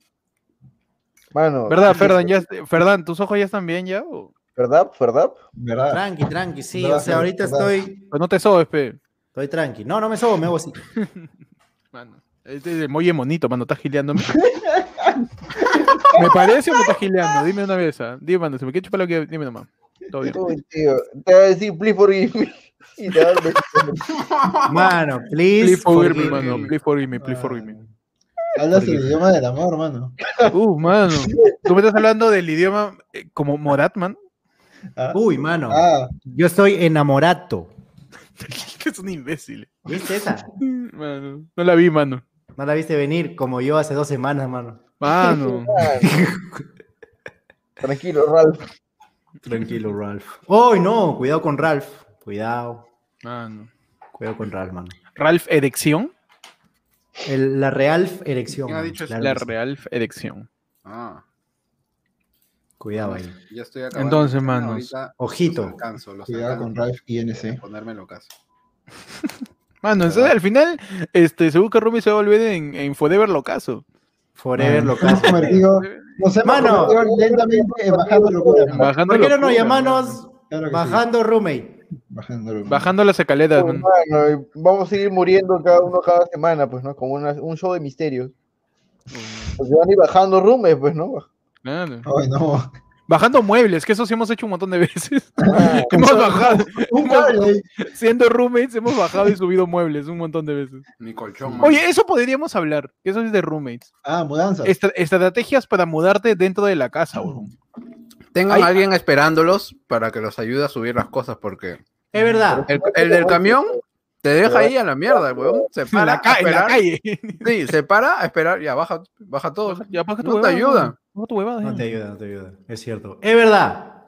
[SPEAKER 1] Mano.
[SPEAKER 2] ¿Verdad, Ferdan? Ya, Ferdan, ¿tus ojos ya están bien ya? o-
[SPEAKER 1] ¿Verdad? ¿Verdad?
[SPEAKER 5] ¿Verdad?
[SPEAKER 3] Tranqui, tranqui, sí.
[SPEAKER 5] Verdad,
[SPEAKER 3] O sea, ahorita
[SPEAKER 5] verdad.
[SPEAKER 3] estoy,
[SPEAKER 2] Pues no te sobes, pe.
[SPEAKER 3] estoy tranqui. No, no me sobo, me hago así.
[SPEAKER 2] Mano. Este es el molle monito, mano, estás gileándome. ¿Me parece o me estás gileando? Dime una vez, ¿ah? Dime, mano, si me quieres chupar lo que dime nomás. Todo bien.
[SPEAKER 1] Uy, tío, te va a decir, please forgive me. Y te va a dar.
[SPEAKER 3] Mano, please.
[SPEAKER 2] Please forgive me, mano. Please forgive me, please forgive me.
[SPEAKER 5] Hablas el idioma del amor, mano.
[SPEAKER 2] Uh, mano. Tú me estás hablando del idioma eh, como Morat, man.
[SPEAKER 5] Ah,
[SPEAKER 3] Uy, mano.
[SPEAKER 5] ah,
[SPEAKER 3] Yo estoy enamorado.
[SPEAKER 2] que es un imbécil.
[SPEAKER 3] ¿Viste esa?
[SPEAKER 2] Mano, no la vi, mano.
[SPEAKER 3] No la viste venir como yo hace dos semanas, mano.
[SPEAKER 2] Mano.
[SPEAKER 1] Tranquilo, Ralph.
[SPEAKER 3] Tranquilo, Ralph. ¡Uy, no! Cuidado con Ralph. Cuidado.
[SPEAKER 2] Mano.
[SPEAKER 3] Cuidado con Ralph, mano.
[SPEAKER 2] Ralph Erección.
[SPEAKER 3] El- la Real Erección.
[SPEAKER 4] ¿Quién ha dicho eso?
[SPEAKER 2] La
[SPEAKER 3] sí.
[SPEAKER 2] Ralph Erección.
[SPEAKER 4] Ah,
[SPEAKER 3] Cuidado ahí.
[SPEAKER 4] ya estoy acabando.
[SPEAKER 2] Entonces, manos,
[SPEAKER 4] ahorita
[SPEAKER 3] ojito.
[SPEAKER 4] Los alcanzo, los
[SPEAKER 5] cuidado con. Ralph INC.
[SPEAKER 4] Ponerme lo caso.
[SPEAKER 2] Mano, entonces, al final, este, seguro que Rumi se va a volver en, en Forever Locazo.
[SPEAKER 3] Forever
[SPEAKER 5] convertido, nos hemos
[SPEAKER 3] Mano.
[SPEAKER 5] convertido lentamente en bajando locura.
[SPEAKER 2] Bajando,
[SPEAKER 3] ¿Por qué no nos llamamos
[SPEAKER 5] Claro que sí,
[SPEAKER 3] Bajando Roommate?
[SPEAKER 5] bajando locura.
[SPEAKER 2] Bajando las escaleras,
[SPEAKER 1] Uy,
[SPEAKER 2] man.
[SPEAKER 1] mano, vamos a ir muriendo cada uno cada semana, pues, ¿no? Como una- un show de misterios. Pues van a ir bajando rumes, pues, ¿no?
[SPEAKER 2] Claro.
[SPEAKER 5] Ay, no.
[SPEAKER 2] Bajando muebles, que eso sí hemos hecho un montón de veces.
[SPEAKER 1] Ah,
[SPEAKER 2] hemos bajado,
[SPEAKER 5] Un mueble ahí.
[SPEAKER 2] siendo roommates, hemos bajado y subido muebles un montón de veces.
[SPEAKER 4] Mi colchón.
[SPEAKER 2] Oye, eso podríamos hablar, que eso es de roommates.
[SPEAKER 5] Ah, mudanza.
[SPEAKER 2] Estra- estrategias para mudarte dentro de la casa, weón.
[SPEAKER 4] tengan
[SPEAKER 2] Ay.
[SPEAKER 4] a alguien esperándolos para que los ayude a subir las cosas porque
[SPEAKER 3] Es verdad.
[SPEAKER 4] el, el del camión te deja ahí a la mierda, weón. Se
[SPEAKER 2] En
[SPEAKER 4] para
[SPEAKER 2] la,
[SPEAKER 4] a
[SPEAKER 2] ca- en la calle.
[SPEAKER 4] Sí, se para a esperar, ya baja, baja todo.
[SPEAKER 2] Ya baja tu
[SPEAKER 4] No te ayuda.
[SPEAKER 2] Baja tu huevada,
[SPEAKER 3] No te ayuda, no te ayuda. Es cierto. Es verdad.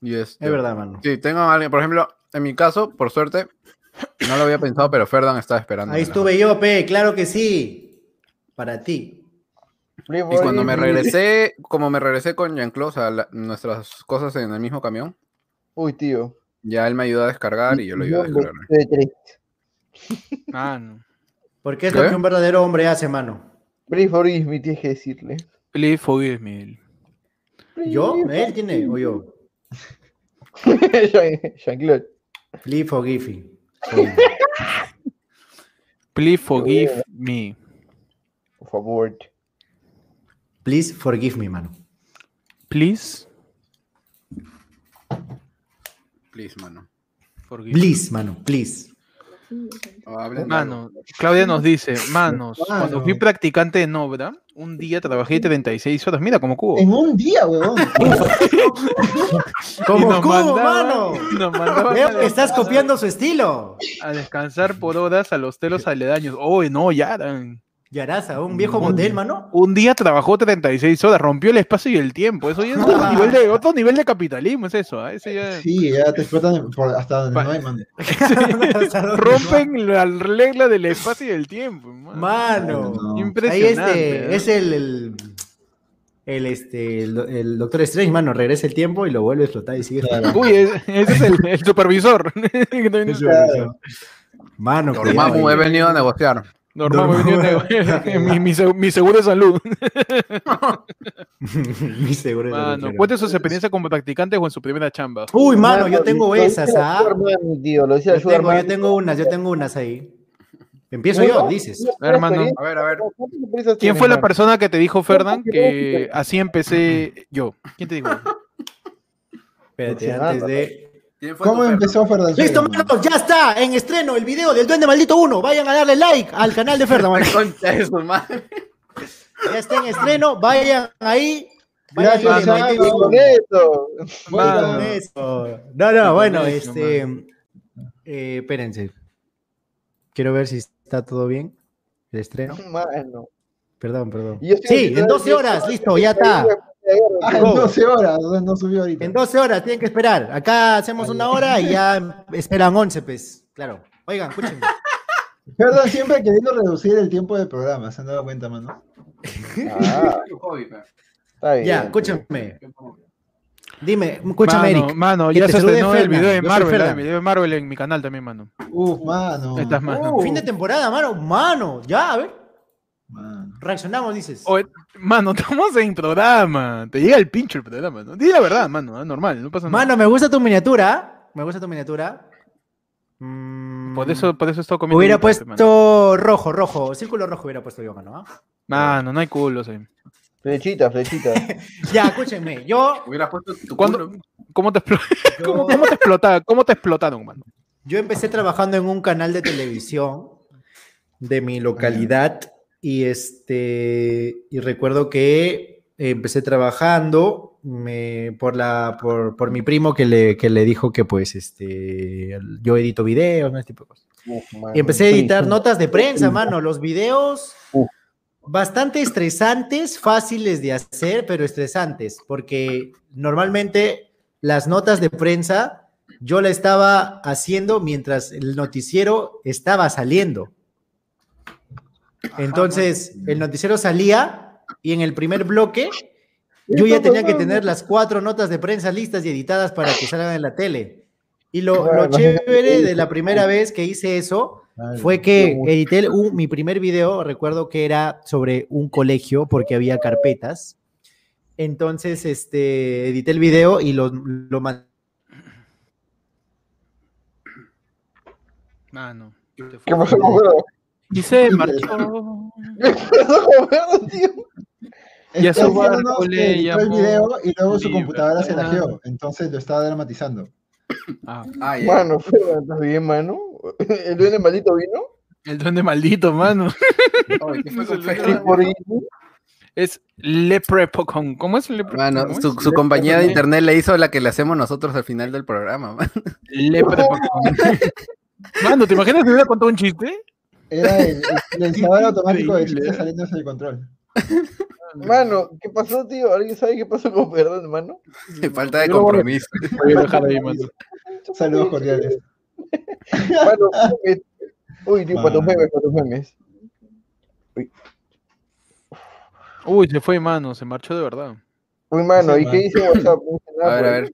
[SPEAKER 4] Y este,
[SPEAKER 3] Es verdad, mano.
[SPEAKER 4] Sí, tengan a alguien, por ejemplo, en mi caso, por suerte, no lo había pensado, pero Ferdan estaba esperando.
[SPEAKER 3] Ahí estuve yo, Pe, claro que sí. Para ti.
[SPEAKER 4] Y cuando me regresé, como me regresé con Jean-Claude, o sea, la- nuestras cosas en el mismo camión,
[SPEAKER 1] Uy, tío.
[SPEAKER 4] ya él me ayudó a descargar y yo lo ayudé a descargar.
[SPEAKER 2] Ah, no.
[SPEAKER 3] Porque es
[SPEAKER 4] ¿Qué?
[SPEAKER 3] lo que un verdadero hombre hace, mano.
[SPEAKER 1] Please forgive me, tienes que decirle.
[SPEAKER 2] Please forgive me.
[SPEAKER 3] ¿Yo? ¿Él tiene? ¿O yo?
[SPEAKER 1] Jean- Jean-Claude.
[SPEAKER 3] Please forgive me.
[SPEAKER 2] Please forgive me.
[SPEAKER 1] Por favor.
[SPEAKER 3] Please forgive me, mano.
[SPEAKER 2] Please
[SPEAKER 4] Please, mano.
[SPEAKER 2] forgive
[SPEAKER 3] Please, mano. Please.
[SPEAKER 2] Mano, Claudia nos dice, manos,
[SPEAKER 5] Mano.
[SPEAKER 2] cuando fui practicante en obra, un día trabajé 36 horas, mira como cubo.
[SPEAKER 5] En un día, huevón.
[SPEAKER 3] Como cubo,
[SPEAKER 2] mandaban-
[SPEAKER 3] mano. Veo que estás copiando su estilo.
[SPEAKER 2] a descansar por horas a los telos aledaños. Oh, no, ya.
[SPEAKER 3] Yaraza, un viejo modelo, mano.
[SPEAKER 2] Un día trabajó 36 horas, rompió el espacio y el tiempo. Eso ya es otro nivel de, otro nivel de capitalismo, es eso. ¿ah? Ese ya-
[SPEAKER 5] Sí, ya te explotan por hasta donde
[SPEAKER 2] Pa-
[SPEAKER 5] no hay, man.
[SPEAKER 2] Rompen la regla del espacio y del tiempo. mano.
[SPEAKER 3] Mano.
[SPEAKER 5] No.
[SPEAKER 3] Ahí
[SPEAKER 2] Impresionante.
[SPEAKER 3] este,
[SPEAKER 2] ¿eh?
[SPEAKER 3] es el, el, el, este, el, el Doctor Strange, mano, regresa el tiempo y lo vuelve a explotar y sigue.
[SPEAKER 5] Claro.
[SPEAKER 2] Uy, es- ese es el, el supervisor. Que también es-
[SPEAKER 5] Claro.
[SPEAKER 3] Mano, cuidado
[SPEAKER 4] he venido a negociar.
[SPEAKER 2] Normal, mi, mi seg- mi seguro de salud.
[SPEAKER 3] Mi seguro de
[SPEAKER 2] Mano,
[SPEAKER 3] doctor.
[SPEAKER 2] cuente sus experiencias como practicante o en su primera chamba.
[SPEAKER 3] Uy, mano, yo tengo esas, ¿ah?
[SPEAKER 1] Tío, lo
[SPEAKER 3] Yo tengo, yo tengo unas, yo tengo unas ahí. Empiezo yo, dices.
[SPEAKER 2] Hermano.
[SPEAKER 4] A ver, a ver.
[SPEAKER 1] ¿Cuántas experiencias
[SPEAKER 2] ¿Quién fue la persona que te dijo, Ferdan, que así empecé yo? ¿Quién te dijo?
[SPEAKER 3] Espérate, antes de.
[SPEAKER 4] ¿Quién fue
[SPEAKER 5] ¿Cómo empezó Fernando?
[SPEAKER 3] Listo, manos, ya está en estreno el video del Duende Maldito 1. Vayan a darle like al canal de
[SPEAKER 4] madre.
[SPEAKER 3] Ya está en estreno, vayan ahí. Vayan
[SPEAKER 5] Gracias,
[SPEAKER 1] Con.
[SPEAKER 3] Con eso. No, no, bueno,
[SPEAKER 2] eso,
[SPEAKER 3] este. eh, espérense. Quiero ver si está todo bien. El estreno.
[SPEAKER 1] Mano.
[SPEAKER 3] Perdón, perdón. Sí, en 12 horas, listo, ya está.
[SPEAKER 5] Ah, en 12 horas, no, subió ahorita.
[SPEAKER 3] En 12 horas, tienen que esperar. Acá hacemos una hora y ya esperan 11, pues. Claro. Oigan, escúchenme.
[SPEAKER 5] Perdón, siempre he querido reducir el tiempo del programa, ¿se han dado cuenta, mano?
[SPEAKER 1] Ah, está bien.
[SPEAKER 3] Ya, escúchame. Dime, escúchame,
[SPEAKER 2] mano,
[SPEAKER 3] Eric.
[SPEAKER 2] mano, ya se
[SPEAKER 3] salude
[SPEAKER 2] estrenó el video de Marvel, ah, el video de Marvel en mi canal también, mano.
[SPEAKER 5] Uf, mano.
[SPEAKER 2] Estás mano.
[SPEAKER 3] Fin de temporada, mano. Mano, ya, a ver.
[SPEAKER 5] Mano.
[SPEAKER 3] Reaccionamos, dices.
[SPEAKER 2] Mano, estamos en programa. Te llega el pincho el programa, ¿no? Di la verdad, mano, normal, no pasa nada.
[SPEAKER 3] Mano, me gusta tu miniatura. Me gusta tu miniatura. Mm,
[SPEAKER 2] Por eso, por eso estoy comiendo.
[SPEAKER 3] Hubiera
[SPEAKER 2] mano.
[SPEAKER 3] puesto rojo, rojo. Círculo rojo hubiera puesto yo, mano. ¿ah?
[SPEAKER 2] Mano, no hay culos ahí.
[SPEAKER 1] Flechita, flechita.
[SPEAKER 3] ya, escúchenme, yo...
[SPEAKER 4] Hubieras puesto tu
[SPEAKER 2] ¿Cuándo-
[SPEAKER 4] culo.
[SPEAKER 2] ¿Cómo te, explo-
[SPEAKER 3] yo-
[SPEAKER 2] ¿Cómo, cómo te explotaron? ¿Cómo te explotaron, mano?
[SPEAKER 3] Yo empecé trabajando en un canal de televisión de mi localidad y este y recuerdo que empecé trabajando me, por la por, por mi primo que le, que le dijo que pues este yo edito videos, ¿no? Ese tipo de cosas. Y empecé a editar notas de prensa, mano. Los videos bastante estresantes, fáciles de hacer, pero estresantes, porque normalmente las notas de prensa yo la estaba haciendo mientras el noticiero estaba saliendo. Entonces, el noticiero salía y en el primer bloque yo ya tenía que tener las cuatro notas de prensa listas y editadas para que salgan en la tele. Y lo, chévere de la primera vez que hice eso fue que edité un- mi primer video, recuerdo que era sobre un colegio porque había carpetas. Entonces, este, edité el video y lo, lo mandé.
[SPEAKER 2] Mano.
[SPEAKER 1] ¿Qué pasó?
[SPEAKER 2] Y se marchó. Y a su barco le
[SPEAKER 5] el
[SPEAKER 2] llamó
[SPEAKER 5] video y luego su computadora se lajeó, entonces lo estaba dramatizando.
[SPEAKER 2] Ah,
[SPEAKER 4] Ah, ya.
[SPEAKER 1] Mano, ¿estás bien, mano? ¿El duende maldito vino?
[SPEAKER 2] el duende maldito, mano.
[SPEAKER 4] Ay, ¿qué fue con.
[SPEAKER 2] Es Leprechaun. ¿Cómo es?
[SPEAKER 4] Mano,
[SPEAKER 2] ¿Cómo
[SPEAKER 4] su, compañía de internet le hizo la que le hacemos nosotros al final del programa. man.
[SPEAKER 2] Leprechaun. Mano, ¿te imaginas que hubiera contado un chiste?
[SPEAKER 5] Era el, el silenciador automático de
[SPEAKER 2] Increíble.
[SPEAKER 5] chistes saliéndose del control.
[SPEAKER 1] Mano, ¿qué pasó, tío? ¿Alguien sabe qué pasó con Fernando, mano?
[SPEAKER 4] Falta de compromiso.
[SPEAKER 2] Voy a dejar ahí, mano.
[SPEAKER 5] Saludos cordiales.
[SPEAKER 1] Mano, eh, uy, tío, para tus
[SPEAKER 5] Mano.
[SPEAKER 1] memes, para tus memes.
[SPEAKER 2] Uy, se fue, mano. Se marchó de verdad.
[SPEAKER 1] Uy, mano, ¿y qué dice WhatsApp? Dice
[SPEAKER 4] A ver, a ver.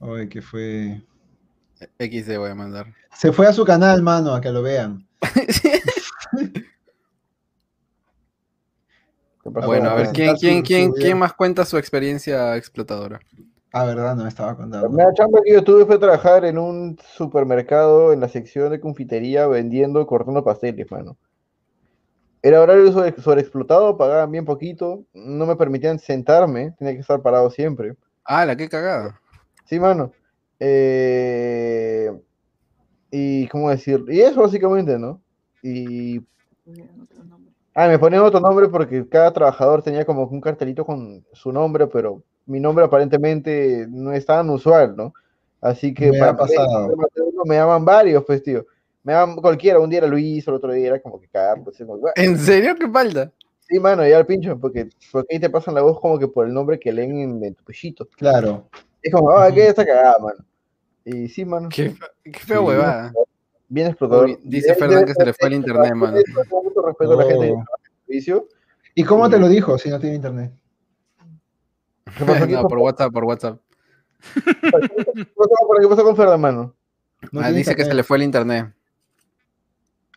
[SPEAKER 5] Oye, que fue.
[SPEAKER 4] XD voy a mandar.
[SPEAKER 5] Se fue a su canal, mano, a que lo vean.
[SPEAKER 4] Bueno, a ver, ¿quién, quién, quién, quién más cuenta su experiencia explotadora?
[SPEAKER 5] Ah, verdad, no me estaba contando.
[SPEAKER 1] La primera chamba que yo tuve fue trabajar en un supermercado en la sección de confitería vendiendo, cortando pasteles, mano. Era horario sobre, sobreexplotado, pagaban bien poquito, no me permitían sentarme, tenía que estar parado siempre.
[SPEAKER 4] Ah, la que cagada.
[SPEAKER 1] Sí, mano. Eh, y, ¿cómo decir? Y eso básicamente, ¿no? Y... Ah, me ponían otro nombre porque cada trabajador tenía como un cartelito con su nombre, pero mi nombre aparentemente no es tan usual, ¿no? Así que
[SPEAKER 5] Me ha pasado.
[SPEAKER 1] me, llaman varios, pues, tío. Me llaman cualquiera, un día era Luis, el otro día era como que Carlos. como, "Bueno".
[SPEAKER 4] ¿En serio? ¿Qué falta?
[SPEAKER 1] Sí, mano, ya al pincho, porque, porque ahí te pasan la voz como que por el nombre que leen en, en tu pechito.
[SPEAKER 5] Claro.
[SPEAKER 1] Es como, ah,
[SPEAKER 5] Ujú.
[SPEAKER 1] ¿qué está cagada, mano? Y sí, mano.
[SPEAKER 4] Qué, qué fea
[SPEAKER 1] Sí.
[SPEAKER 4] huevada.
[SPEAKER 1] Bien explotador.
[SPEAKER 4] Uy, dice Fernán que se le fue el internet, mano.
[SPEAKER 1] Con mucho respeto a la gente del servicio.
[SPEAKER 5] ¿Y cómo te lo dijo si no tiene internet?
[SPEAKER 1] ¿Qué pasó aquí?
[SPEAKER 4] No, por WhatsApp, por WhatsApp.
[SPEAKER 1] ¿Qué pasó, por qué pasó con Fernando, mano?
[SPEAKER 5] No
[SPEAKER 4] Ah, dice que se le fue el internet.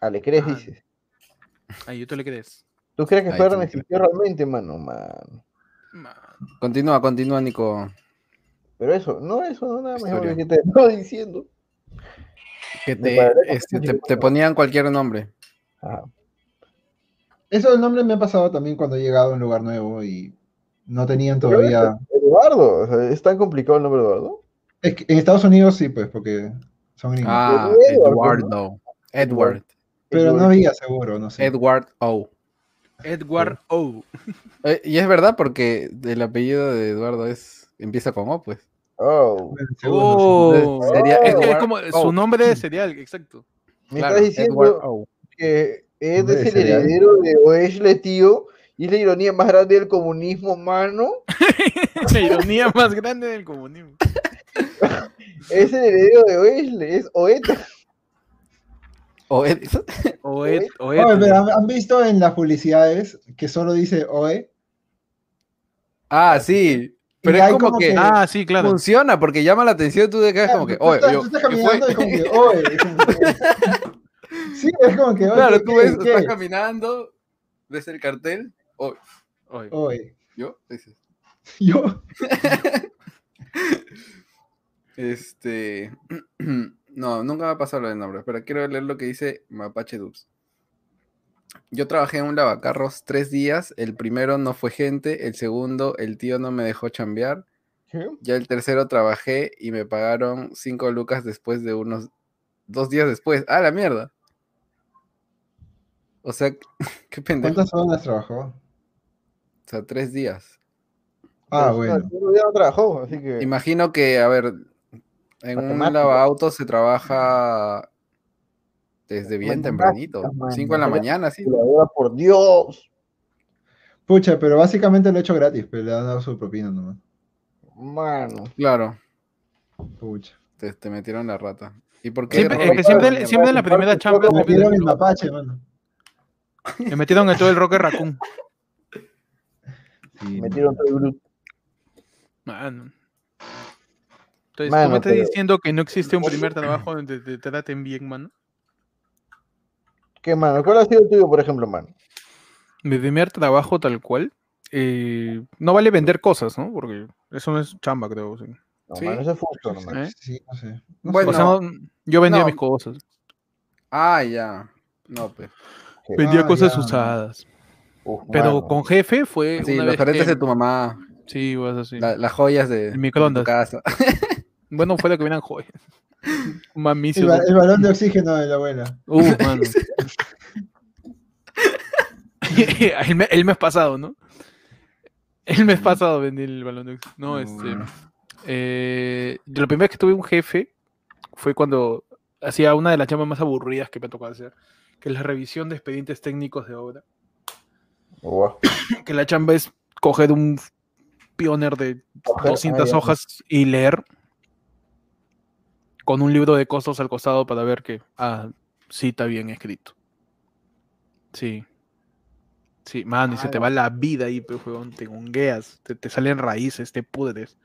[SPEAKER 1] Ah, ¿le crees,
[SPEAKER 2] Ah.
[SPEAKER 1] dices?
[SPEAKER 2] Ay, ¿tú le crees?
[SPEAKER 1] ¿Tú crees que
[SPEAKER 4] sí,
[SPEAKER 1] existió realmente, mano? Mano.
[SPEAKER 2] Mano.
[SPEAKER 4] Continúa, continúa, Nico.
[SPEAKER 1] Pero eso, no, eso no nada mejor
[SPEAKER 4] Historia.
[SPEAKER 1] que te estoy diciendo.
[SPEAKER 4] Que te, este,
[SPEAKER 1] que
[SPEAKER 4] te, ponían cualquier nombre.
[SPEAKER 1] Ajá.
[SPEAKER 5] Eso del nombre me ha pasado también cuando he llegado a un lugar nuevo y no tenían todavía.
[SPEAKER 1] Eduardo, o sea, ¿es tan complicado el nombre de Eduardo?
[SPEAKER 5] Es que en Estados Unidos sí, pues, porque son gringos.
[SPEAKER 4] Ah,
[SPEAKER 1] Edward,
[SPEAKER 4] Eduardo. Edward.
[SPEAKER 5] Pero no había seguro, no sé.
[SPEAKER 4] Edward O.
[SPEAKER 2] Edward O.
[SPEAKER 4] Eh, y es verdad porque el apellido de Eduardo es empieza con O, pues.
[SPEAKER 1] Oh.
[SPEAKER 2] Oh.
[SPEAKER 4] Sería
[SPEAKER 2] Es, que es como su nombre sería el exacto.
[SPEAKER 1] me
[SPEAKER 4] Claro,
[SPEAKER 1] estás diciendo que es
[SPEAKER 5] Hombre,
[SPEAKER 1] el heredero de Oeshle, tío, y es la ironía más grande del comunismo, mano.
[SPEAKER 2] La ironía más grande del comunismo.
[SPEAKER 1] Es el heredero de Oeshle, es Oeta.
[SPEAKER 4] O Ed-
[SPEAKER 2] O Ed, o
[SPEAKER 5] Oye,
[SPEAKER 2] Ed.
[SPEAKER 5] pero ¿han, han visto en las publicidades que solo dice OE?
[SPEAKER 4] Ah, sí. Pero
[SPEAKER 5] Y
[SPEAKER 4] es
[SPEAKER 5] hay
[SPEAKER 4] como,
[SPEAKER 5] como
[SPEAKER 4] que,
[SPEAKER 5] que-
[SPEAKER 2] Ah, sí, claro.
[SPEAKER 4] funciona porque llama la atención. Tú te quedas como que, oye,
[SPEAKER 5] estás,
[SPEAKER 4] yo,
[SPEAKER 5] tú estás
[SPEAKER 4] ¿qué fue?
[SPEAKER 5] caminando y como que OE. es como que- Sí, es como que oye,
[SPEAKER 4] Claro,
[SPEAKER 5] ¿qué-
[SPEAKER 4] tú ves,
[SPEAKER 5] qué?
[SPEAKER 4] estás caminando, ves el cartel, oye,
[SPEAKER 2] Oye,
[SPEAKER 5] OE.
[SPEAKER 4] yo, dices,
[SPEAKER 5] Yo.
[SPEAKER 4] este, no, nunca me ha pasado lo de nombre, pero quiero leer lo que dice Mapache Dubs. Yo trabajé en un lavacarros tres días. El primero no fue gente. El segundo, el tío no me dejó chambear.
[SPEAKER 1] ¿Qué?
[SPEAKER 4] Ya el tercero trabajé y me pagaron cinco lucas después de unos dos días después. ¡Ah, la mierda! O sea, qué pendejo.
[SPEAKER 5] ¿Cuántas horas trabajó?
[SPEAKER 4] O sea, tres días.
[SPEAKER 5] Ah,
[SPEAKER 1] Pero,
[SPEAKER 5] bueno.
[SPEAKER 1] no trabajó, así que.
[SPEAKER 4] Imagino que, a ver, en un
[SPEAKER 1] Matemáticas.
[SPEAKER 4] lavauto se trabaja desde bien tempranito.
[SPEAKER 1] mano.
[SPEAKER 4] Cinco de la mañana, sí.
[SPEAKER 1] Por Dios.
[SPEAKER 5] Pucha, pero básicamente lo he hecho gratis, pero le han dado su propina nomás.
[SPEAKER 1] Mano.
[SPEAKER 4] Claro,
[SPEAKER 5] Pucha.
[SPEAKER 4] te, te metieron la rata. ¿Y por qué?
[SPEAKER 2] Siempre, es que siempre, siempre en la primera chamba
[SPEAKER 5] Me
[SPEAKER 2] me,
[SPEAKER 5] metieron el mapache, mano.
[SPEAKER 2] me metieron en todo el Rocket Raccoon.
[SPEAKER 5] Sí,
[SPEAKER 1] Metieron todo el grupo.
[SPEAKER 2] Mano. Entonces,
[SPEAKER 1] Mano,
[SPEAKER 2] ¿tú me estás
[SPEAKER 1] pero-
[SPEAKER 2] diciendo que no existe un primer trabajo donde te traten bien, mano?
[SPEAKER 1] ¿Qué, mano? ¿Cuál ha sido el tuyo, por ejemplo, mano?
[SPEAKER 2] Mi primer trabajo tal cual. eh, no vale vender cosas, ¿no? Porque eso no es chamba, creo. sí.
[SPEAKER 1] No,
[SPEAKER 4] Sí.
[SPEAKER 1] mano, ese fue justo.
[SPEAKER 2] ¿Eh?
[SPEAKER 5] Sí, no sé. No
[SPEAKER 4] Bueno,
[SPEAKER 2] o sea, no- yo vendía
[SPEAKER 4] no.
[SPEAKER 2] mis cosas.
[SPEAKER 4] Ah, ya. No, pues.
[SPEAKER 2] Vendía
[SPEAKER 5] Ah,
[SPEAKER 2] cosas
[SPEAKER 5] ya.
[SPEAKER 2] usadas.
[SPEAKER 1] Uf,
[SPEAKER 2] Pero
[SPEAKER 1] mano.
[SPEAKER 2] con jefe fue
[SPEAKER 4] Sí,
[SPEAKER 2] una
[SPEAKER 4] los
[SPEAKER 2] vez que-
[SPEAKER 4] de tu mamá,
[SPEAKER 2] Sí, vas así.
[SPEAKER 4] la- las joyas de,
[SPEAKER 2] El
[SPEAKER 4] de tu casa.
[SPEAKER 2] Bueno, fue lo que.
[SPEAKER 5] El,
[SPEAKER 2] Mamicio.
[SPEAKER 5] ba- el balón de oxígeno de la abuela.
[SPEAKER 2] Uh, mano. el, me- el mes pasado, ¿no? El mes pasado vendí el balón de oxígeno. No, este. Eh, yo la primera vez que tuve un jefe fue cuando hacía una de las llamas más aburridas que me tocó hacer, que es la revisión de expedientes técnicos de obra. Que la chamba es coger un pioner de
[SPEAKER 1] Coger,
[SPEAKER 2] 200
[SPEAKER 1] ah, ya.
[SPEAKER 2] hojas y leer con un libro de costos al costado para ver que, ah, sí está bien escrito. Sí. Sí, mano, y se te va la vida ahí, pues, huevón, te hongueas, te, te salen raíces, te pudres.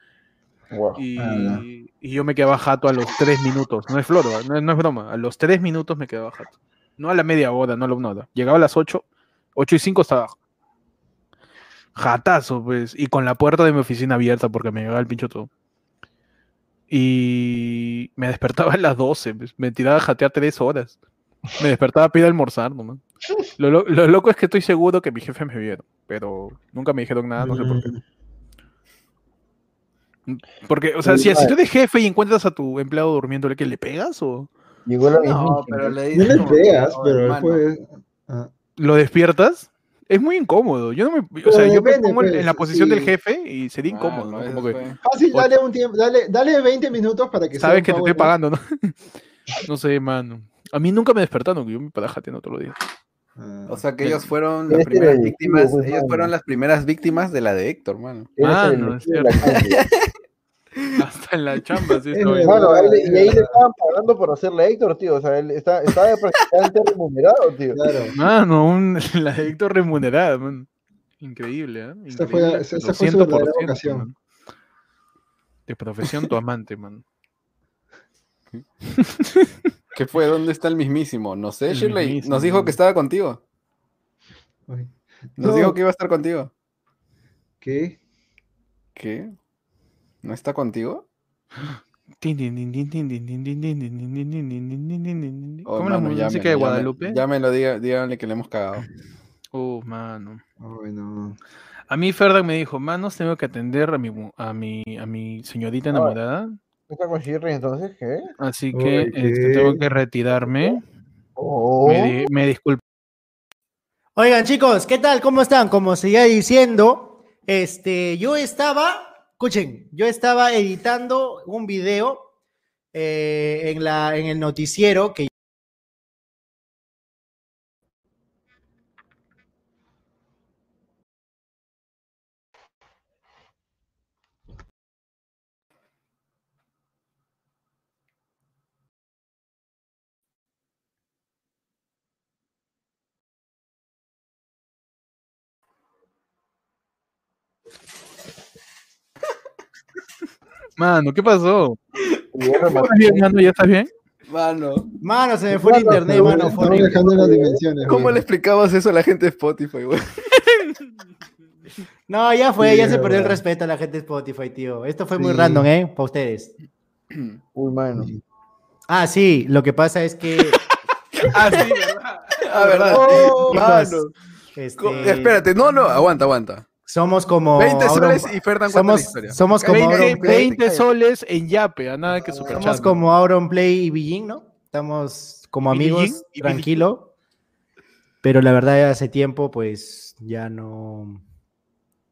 [SPEAKER 1] Guau.
[SPEAKER 2] Y,
[SPEAKER 5] Ah,
[SPEAKER 2] y yo me quedaba jato a los tres minutos. No es floro, no es, no es broma. A los tres minutos me quedaba jato. No a la media hora, no a la una hora. Llegaba a las ocho, ocho y cinco estaba jatazo, pues. Y con la puerta de mi oficina abierta porque me llegaba el pincho todo. Y me despertaba a las 12, pues, me tiraba a jatear tres horas. Me despertaba a pedir almorzar nomás. Lo, lo- lo loco es que estoy seguro que mi jefe me vieron, pero nunca me dijeron nada, no sé por qué. Porque, o sea, si, si tú eres jefe y encuentras a tu empleado durmiéndole, ¿que le pegas o
[SPEAKER 1] Llegó la
[SPEAKER 4] No,
[SPEAKER 1] misma.
[SPEAKER 4] pero le
[SPEAKER 5] No
[SPEAKER 4] dices
[SPEAKER 5] le
[SPEAKER 4] como,
[SPEAKER 5] pegas,
[SPEAKER 4] "Oh,
[SPEAKER 5] pero
[SPEAKER 4] hermano".
[SPEAKER 5] después. ah,
[SPEAKER 2] lo despiertas? Es muy incómodo. Yo no me, o
[SPEAKER 5] Pero
[SPEAKER 2] sea, yo me pongo en,
[SPEAKER 5] pues,
[SPEAKER 2] en la posición del jefe y sería incómodo,
[SPEAKER 4] Mano,
[SPEAKER 2] ¿no? Como que
[SPEAKER 5] Fácil, dale un tiempo, dale, dale 20 minutos para que sea
[SPEAKER 2] sabes que te estoy pagando, ¿no? no sé, mano. A mí nunca me despertaron, que yo me paraba jateando todos los días.
[SPEAKER 4] O sea que ellos fueron
[SPEAKER 1] Eres
[SPEAKER 4] las primeras víctimas, ellos fuean las primeras víctimas de la de Héctor, mano.
[SPEAKER 1] El
[SPEAKER 2] Mano, es
[SPEAKER 1] calle.
[SPEAKER 2] Hasta en la chamba, sí,
[SPEAKER 1] él- y ahí le estaban pagando por hacerle a Héctor, tío. O sea, él está, estaba prácticamente remunerado, tío.
[SPEAKER 5] Claro.
[SPEAKER 2] Mano, un, la de Héctor remunerada, man. Increíble, ¿eh?
[SPEAKER 5] Esa fue- esa- fue su verdadera
[SPEAKER 2] 100%,
[SPEAKER 5] vocación.
[SPEAKER 2] man. De profesión tu amante, man.
[SPEAKER 4] ¿Qué fue? ¿Dónde está el mismísimo? No sé,
[SPEAKER 2] El
[SPEAKER 4] Shirley.
[SPEAKER 2] mismísimo.
[SPEAKER 4] Nos dijo que estaba contigo. Nos
[SPEAKER 5] No.
[SPEAKER 4] dijo que iba a estar contigo.
[SPEAKER 5] ¿Qué?
[SPEAKER 4] ¿Qué? ¿No está contigo?
[SPEAKER 2] ¿Cómo la música de Guadalupe?
[SPEAKER 4] Ya me, lo diga, díganle que le hemos cagado.
[SPEAKER 2] Oh, mano.
[SPEAKER 5] Oh, no.
[SPEAKER 2] A mí Ferdag me dijo, manos, tengo que atender a mi, a mi, a mi señorita enamorada.
[SPEAKER 1] ¿Está con Shirley entonces? ¿Qué?
[SPEAKER 2] Así que tengo que retirarme.
[SPEAKER 1] Oh.
[SPEAKER 2] Me, me disculpo.
[SPEAKER 3] Oigan, chicos, ¿qué tal? ¿Cómo están? Como seguía diciendo, este, yo estaba escuchen, yo estaba editando un video eh, en, la, en el noticiero que
[SPEAKER 2] Mano, ¿qué pasó?
[SPEAKER 1] Y ya remató.
[SPEAKER 2] ¿Estás bien, mano? ¿Ya estás bien?
[SPEAKER 4] Mano,
[SPEAKER 3] Mano, se me fue el internet, mano. fue
[SPEAKER 5] dejando las dimensiones.
[SPEAKER 4] ¿cómo
[SPEAKER 5] güey.
[SPEAKER 4] le explicabas eso a la gente de Spotify, güey?
[SPEAKER 3] No, ya fue,
[SPEAKER 5] Sí,
[SPEAKER 3] ya se perdió el
[SPEAKER 5] verdad.
[SPEAKER 3] respeto a la gente de Spotify, tío. Esto fue muy random, ¿eh? Para ustedes.
[SPEAKER 1] Uy, mano.
[SPEAKER 3] Ah, sí, lo que pasa es que.
[SPEAKER 2] Ah, sí, ¿verdad?
[SPEAKER 4] A ver,
[SPEAKER 1] Oh,
[SPEAKER 2] Mano,
[SPEAKER 3] Este,
[SPEAKER 2] espérate, no, no, aguanta, aguanta.
[SPEAKER 3] Somos como.
[SPEAKER 2] 20
[SPEAKER 3] Auron-
[SPEAKER 2] soles y
[SPEAKER 3] somos,
[SPEAKER 2] historia.
[SPEAKER 3] somos como
[SPEAKER 2] 20,
[SPEAKER 3] Auron Play.
[SPEAKER 2] 20 soles en Yape, a nada que superchat.
[SPEAKER 3] Somos como Auron Play y Billin, ¿no? Estamos como
[SPEAKER 2] ¿Y
[SPEAKER 3] amigos?
[SPEAKER 2] ¿Y
[SPEAKER 3] tranquilo. Pero la verdad, hace tiempo, pues ya no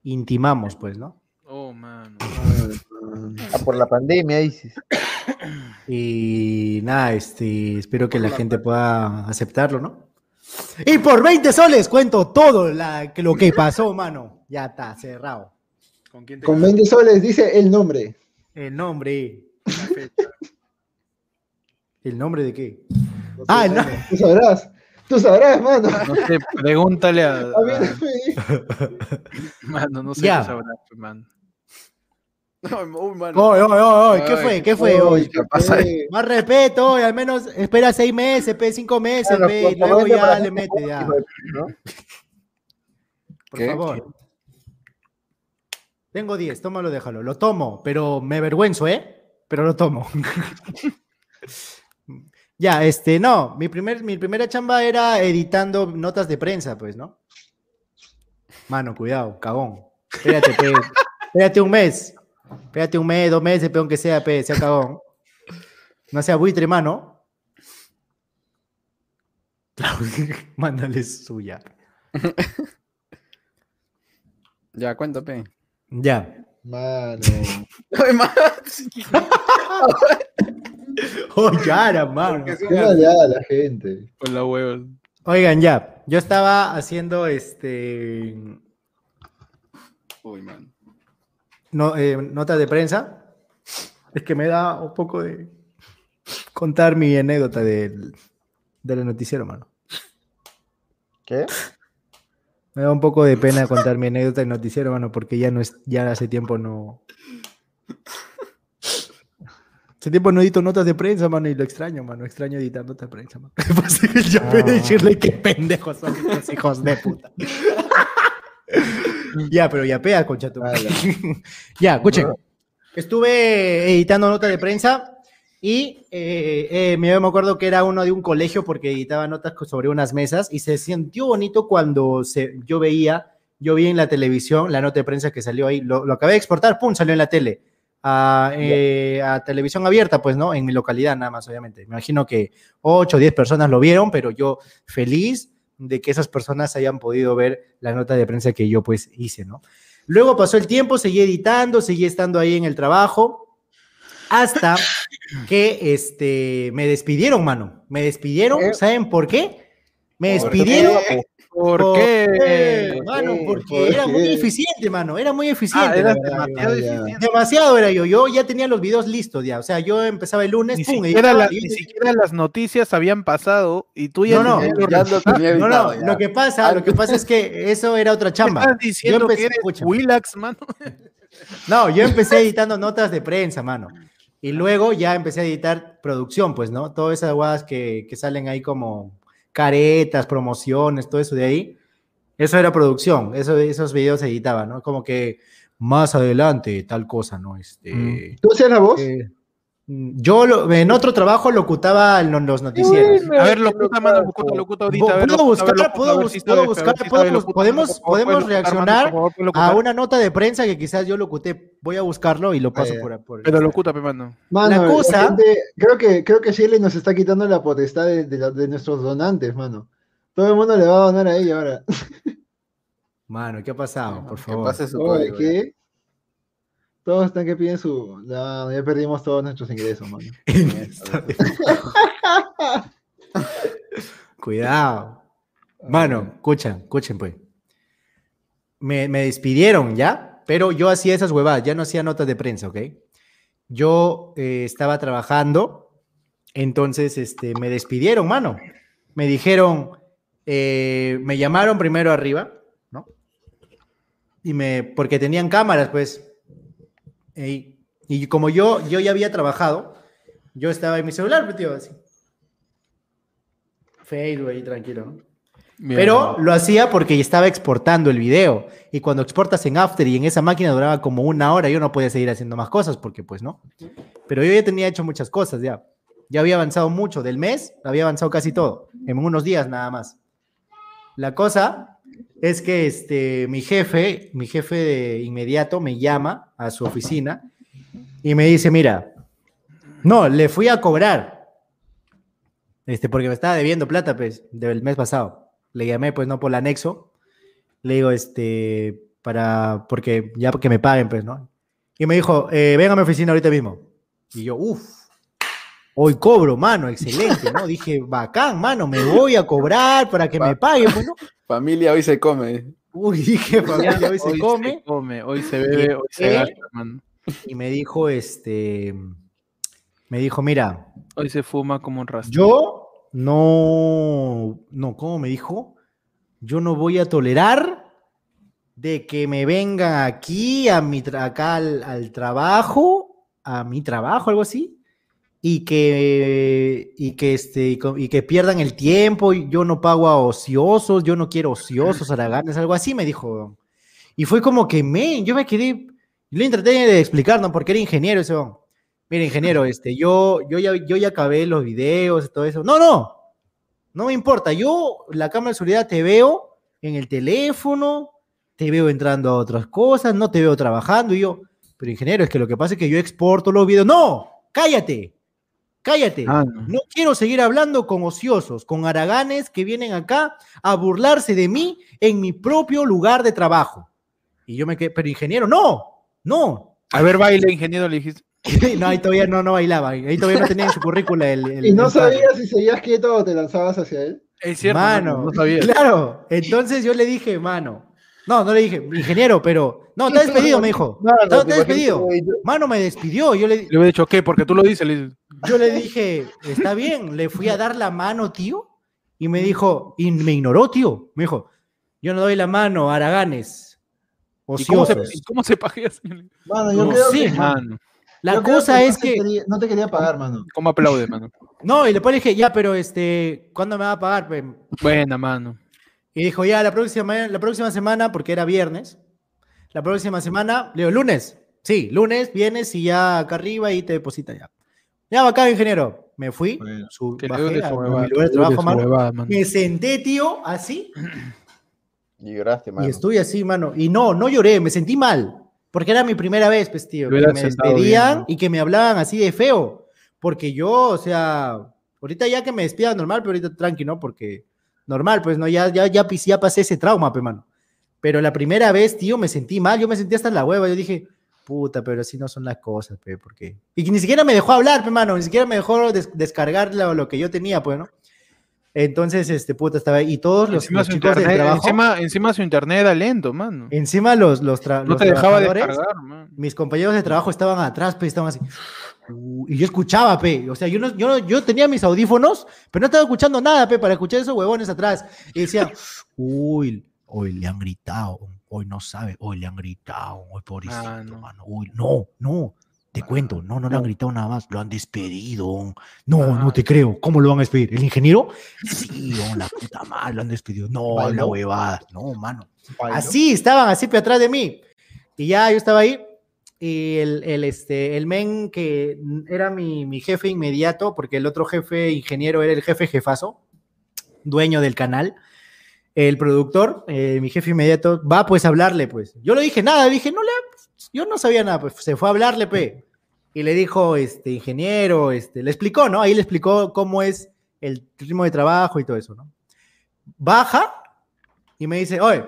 [SPEAKER 3] intimamos, pues, ¿no?
[SPEAKER 2] Oh, mano.
[SPEAKER 1] Ah, por la pandemia, dices.
[SPEAKER 3] Y nada, este, espero que la gente pueda aceptarlo, ¿no? Y por 20 soles cuento todo la- lo que pasó, mano. Ya está, cerrado.
[SPEAKER 2] ¿Con quién te
[SPEAKER 5] Con 20 soles dice el nombre.
[SPEAKER 3] El nombre. ¿El nombre de qué?
[SPEAKER 5] No
[SPEAKER 3] Ah, no.
[SPEAKER 5] mano. Tú sabrás. Tú sabrás, mano.
[SPEAKER 2] No sé, pregúntale a.
[SPEAKER 5] A mí
[SPEAKER 2] a-
[SPEAKER 5] no me-
[SPEAKER 2] mano, no sé
[SPEAKER 3] Ya.
[SPEAKER 2] qué sabrá, pues, mano.
[SPEAKER 3] Oye, oye, oye, ¿qué fue?
[SPEAKER 2] qué
[SPEAKER 3] ¿Qué fue?
[SPEAKER 5] Oye, ¿qué
[SPEAKER 2] pasa ahí?
[SPEAKER 5] fue?
[SPEAKER 3] Más respeto, oye, al menos espera seis meses, pe, cinco meses,
[SPEAKER 1] Claro,
[SPEAKER 3] pe,
[SPEAKER 1] por
[SPEAKER 3] y luego
[SPEAKER 1] favor,
[SPEAKER 3] ya le mete, ya. Por
[SPEAKER 2] ¿Qué?
[SPEAKER 3] favor. Tengo 10, tómalo, déjalo. Lo tomo, pero me avergüenzo, ¿eh? Pero lo tomo. ya, este, no, mi, primer, mi primera chamba era editando notas de prensa, pues, ¿no? Mano, cuidado, cagón. Espérate, pe. Espérate un mes. Espérate un mes, dos meses, pe, aunque sea, pe, sea cagón. No sea buitre, mano. Mándale suya.
[SPEAKER 2] Ya, cuéntame.
[SPEAKER 3] Ya.
[SPEAKER 5] Mano.
[SPEAKER 3] Oh, ya era, mano.
[SPEAKER 5] Qué maleada la gente.
[SPEAKER 2] Con la hueva.
[SPEAKER 3] Oigan, ya. Yo estaba haciendo este.
[SPEAKER 2] Uy, mano.
[SPEAKER 3] No, eh, notas de prensa. Es que me da un poco de contar mi anécdota del, del noticiero, mano.
[SPEAKER 1] ¿Qué?
[SPEAKER 3] Me da un poco de pena contar mi anécdota del noticiero, mano, porque ya no es, ya hace tiempo no. Hace tiempo no edito notas de prensa, mano, y lo extraño, mano. Extraño editar notas de prensa, mano. Que yo voy a decirle qué pendejos son estos hijos de puta. ya, pero ya pega, concha tu ya, escuchen. Estuve editando notas de prensa y eh, eh, me, acuerdo que era uno de un colegio porque editaba notas sobre unas mesas y se sintió bonito cuando se, yo veía, yo vi en la televisión la nota de prensa que salió ahí, lo, lo acabé de exportar, pum, salió en la tele. A, eh, a televisión abierta, pues, ¿no? En mi localidad nada más, obviamente. Me imagino que 8 o 10 personas lo vieron, pero yo feliz de que esas personas hayan podido ver la nota de prensa que yo, pues, hice, ¿no? Luego pasó el tiempo, seguí editando, seguí estando ahí en el trabajo, hasta que este, me despidieron, mano. Me despidieron,
[SPEAKER 1] ¿Qué?
[SPEAKER 3] ¿saben por qué? Me
[SPEAKER 1] ¿Por
[SPEAKER 3] despidieron.
[SPEAKER 2] ¿Por
[SPEAKER 3] ¿Por
[SPEAKER 2] qué?
[SPEAKER 3] Mano, porque
[SPEAKER 5] ¿Por
[SPEAKER 3] era muy eficiente, mano. Era muy eficiente.
[SPEAKER 2] Ah,
[SPEAKER 3] verdad,
[SPEAKER 2] demasiado eficiente.
[SPEAKER 3] Demasiado era yo. Yo ya tenía los videos listos ya. O sea, yo empezaba el lunes,
[SPEAKER 2] Ni
[SPEAKER 3] pum,
[SPEAKER 2] siquiera, la- ni siquiera las noticias habían pasado y tú ya
[SPEAKER 3] No, no,
[SPEAKER 2] los
[SPEAKER 1] ya lo
[SPEAKER 3] No, no,
[SPEAKER 1] ya.
[SPEAKER 3] lo que pasa, lo que pasa es que eso era otra
[SPEAKER 2] ¿Me
[SPEAKER 3] chamba.
[SPEAKER 2] estás diciendo
[SPEAKER 3] empecé-
[SPEAKER 2] que eres
[SPEAKER 3] escúchame.
[SPEAKER 2] Willax, mano?
[SPEAKER 3] No, yo empecé editando notas de prensa, mano. Y luego ya empecé a editar producción, pues, ¿no? Todas esas guadas que, que salen ahí como caretas, promociones, todo eso de ahí. Eso era producción, eso, esos videos se editaban, ¿no? Como que más adelante, tal cosa, ¿no? Este,
[SPEAKER 5] ¿Tú hacías la voz?
[SPEAKER 3] eh, yo lo- en otro trabajo locutaba en los noticieros.
[SPEAKER 2] A ver, locuta, mano, locuta, locuta ahorita. ver,
[SPEAKER 3] ¿Puedo buscar?
[SPEAKER 2] locuta,
[SPEAKER 3] ¿Puedo buscar?
[SPEAKER 2] si
[SPEAKER 3] ¿Puedo
[SPEAKER 2] sabes,
[SPEAKER 3] bus-
[SPEAKER 2] locuta,
[SPEAKER 3] podemos-
[SPEAKER 2] mano,
[SPEAKER 3] reaccionar
[SPEAKER 2] favor,
[SPEAKER 3] A una nota de prensa que quizás yo locuté. Voy a buscarlo y lo paso por, por
[SPEAKER 2] Pero locuta, pe, mano.
[SPEAKER 5] Mano,
[SPEAKER 3] La cosa-
[SPEAKER 5] gente- creo que creo que Shirley nos está quitando la potestad de, de la- de nuestros donantes, mano. Todo el mundo le va a donar a ella ahora.
[SPEAKER 3] Mano, ¿qué ha pasado? Por favor.
[SPEAKER 1] su
[SPEAKER 5] Oye,
[SPEAKER 1] código.
[SPEAKER 5] ¿qué? Todos están que piden su. No, ya perdimos todos nuestros ingresos, mano.
[SPEAKER 3] Cuidado. Mano, escuchen, escuchen, pues. Me, me despidieron ya, pero yo hacía esas huevadas, ya no hacía notas de prensa, ¿ok? Yo eh, estaba trabajando, entonces este, me despidieron, mano. Me dijeron, eh, me llamaron primero arriba, ¿no? Y me, porque tenían cámaras, pues. Y, y como yo, yo ya había trabajado, yo estaba en mi celular, pues, tío, así. Facebook ahí tranquilo, ¿no? Pero lo hacía porque estaba exportando el video. Y cuando exportas en After y en esa máquina duraba como una hora, yo no podía seguir haciendo más cosas porque pues no. Pero yo ya tenía hecho muchas cosas ya. Ya había avanzado mucho. Del mes había avanzado casi todo. En unos días nada más. La cosa es que este, mi jefe, mi jefe de inmediato me llama a su oficina y me dice, mira, no, le fui a cobrar, este, porque me estaba debiendo plata, pues, del mes pasado. Le llamé, pues, no por el anexo. Le digo, este, para, porque ya que me paguen, pues, ¿no? Y me dijo, eh, a mi oficina ahorita mismo. Y yo, uff, hoy cobro, mano, excelente, ¿no? Dije, bacán, mano, me voy a cobrar para que me paguen, pues, ¿no?
[SPEAKER 4] Familia hoy se come.
[SPEAKER 3] Uy, dije, familia, hoy se
[SPEAKER 2] Hoy
[SPEAKER 3] come.
[SPEAKER 2] se come, hoy se bebe, hoy se gasta, mano.
[SPEAKER 3] Y me dijo, este, me dijo, mira,
[SPEAKER 2] Hoy se fuma como un rastro.
[SPEAKER 3] yo no, no, ¿cómo me dijo? Yo no voy a tolerar de que me vengan aquí, a mi acá al, al trabajo, a mi trabajo, algo así, y que, y que, este, y, que pierdan el tiempo, yo no pago a ociosos, yo no quiero ociosos, haraganes, algo así, me dijo. Y fue como que, men, yo me quedé, yo le intenté de explicar, ¿no? Porque era ingeniero ese hombre. Mira, ingeniero, este, yo, yo, ya, yo ya acabé los videos y todo eso. No, no, no me importa. Yo, la cámara de seguridad, te veo en el teléfono, te veo entrando a otras cosas, no te veo trabajando. Y yo, pero ingeniero, es que lo que pasa es que yo exporto los videos. No, cállate, cállate.
[SPEAKER 2] Ah, no.
[SPEAKER 3] No quiero seguir hablando con ociosos, con haraganes que vienen acá a burlarse de mí en mi propio lugar de trabajo. Y yo me quedé, pero ingeniero, no, no.
[SPEAKER 2] A ver, baile, ingeniero, le dijiste.
[SPEAKER 3] no, ahí todavía no, no bailaba. Ahí todavía no tenía en su currícula el. el-
[SPEAKER 5] Y no
[SPEAKER 3] el
[SPEAKER 5] sabías si seguías quieto o te lanzabas hacia él.
[SPEAKER 2] Es cierto,
[SPEAKER 3] Mano,
[SPEAKER 2] mano, no sabía.
[SPEAKER 3] claro. Entonces yo le dije, mano. No, no le dije, ingeniero, pero. No, está despedido, me dijo.
[SPEAKER 1] No, no,
[SPEAKER 3] Está
[SPEAKER 1] te
[SPEAKER 3] despedido.
[SPEAKER 1] imaginas, güey,
[SPEAKER 3] Mano, me despidió. Yo le,
[SPEAKER 2] Le hubiera dicho, ¿qué? Porque tú lo dices. Le
[SPEAKER 3] yo le dije, está bien. Le fui a dar la mano, tío. Y me dijo, y me ignoró, tío. Me dijo, yo no doy la mano, Araganes.
[SPEAKER 2] ¿Y cómo se, y cómo se?
[SPEAKER 5] Mano, yo
[SPEAKER 3] No
[SPEAKER 5] creo
[SPEAKER 3] sé,
[SPEAKER 5] que.
[SPEAKER 2] Mano,
[SPEAKER 3] La
[SPEAKER 5] yo creo
[SPEAKER 3] cosa es
[SPEAKER 5] te
[SPEAKER 3] que.
[SPEAKER 5] quería- no te quería pagar, mano.
[SPEAKER 2] ¿cómo aplaude, mano?
[SPEAKER 3] No, y después le dije, ya, pero este, ¿cuándo me va a pagar? pe?
[SPEAKER 2] Buena, mano.
[SPEAKER 3] Y dijo, ya, la próxima, la próxima semana, porque era viernes, la próxima semana, le digo, lunes. Sí, lunes, vienes y ya acá arriba y te deposita ya. Ya, acá, ingeniero. Me fui,
[SPEAKER 5] Bueno.
[SPEAKER 3] su- bajé a, mi lugar de trabajo, mano. Me senté, tío, así,
[SPEAKER 1] Y lloraste, mano.
[SPEAKER 3] y estuve así, mano. Y no, no lloré, me sentí mal, porque era mi primera vez, pues, tío, que me despedían
[SPEAKER 2] bien, ¿no?
[SPEAKER 3] y que me hablaban así de feo. Porque yo, o sea, ahorita ya que me despidan normal, pero ahorita tranqui, ¿no? Porque normal, pues, no, ya, ya, ya, ya pasé ese trauma, pe, mano. Pero la primera vez, tío, me sentí mal, yo me sentí hasta en la hueva, yo dije, puta, pero así no son las cosas, pe, porque... Y ni siquiera me dejó hablar, pe, mano, ni siquiera me dejó des- descargar lo, lo que yo tenía, pues, ¿no? Entonces, este, puta, estaba ahí. Y todos los,
[SPEAKER 2] Encima
[SPEAKER 3] los
[SPEAKER 2] su,
[SPEAKER 3] chicos del
[SPEAKER 2] internet,
[SPEAKER 3] trabajo, encima,
[SPEAKER 2] encima, encima su internet era lento, mano.
[SPEAKER 3] los, los, tra-
[SPEAKER 2] No
[SPEAKER 3] los
[SPEAKER 2] te dejaba descargar, mano.
[SPEAKER 3] mis compañeros de trabajo estaban atrás, pe, estaban así. Uh, y yo escuchaba, pe. O sea, yo, no, yo, no- yo tenía mis audífonos, pero no estaba escuchando nada, pe, para escuchar esos huevones atrás. Y decían, uy, hoy le han gritado, hoy no sabe, hoy le han gritado, hoy pobrecito,
[SPEAKER 2] Ah, no.
[SPEAKER 3] mano, uy, no, no. Te cuento, no, no le han gritado nada más, lo han despedido. No, no te creo. ¿Cómo lo van a despedir? ¿El ingeniero? Sí, oh, la puta madre, lo han despedido. No, la huevada. No, mano. Así estaban, así pe atrás de mí. Y ya yo estaba ahí. Y el, el, este, el men que era mi, mi jefe inmediato, porque el otro jefe ingeniero era el jefe jefazo, dueño del canal, el productor, eh, mi jefe inmediato, va pues a hablarle, pues. Yo le dije nada, dije, no le, yo no sabía nada, pues se fue a hablarle, pe. Y le dijo, este, ingeniero, este, le explicó, ¿no? Ahí le explicó cómo es el ritmo de trabajo y todo eso, ¿no? Baja y me dice, oye,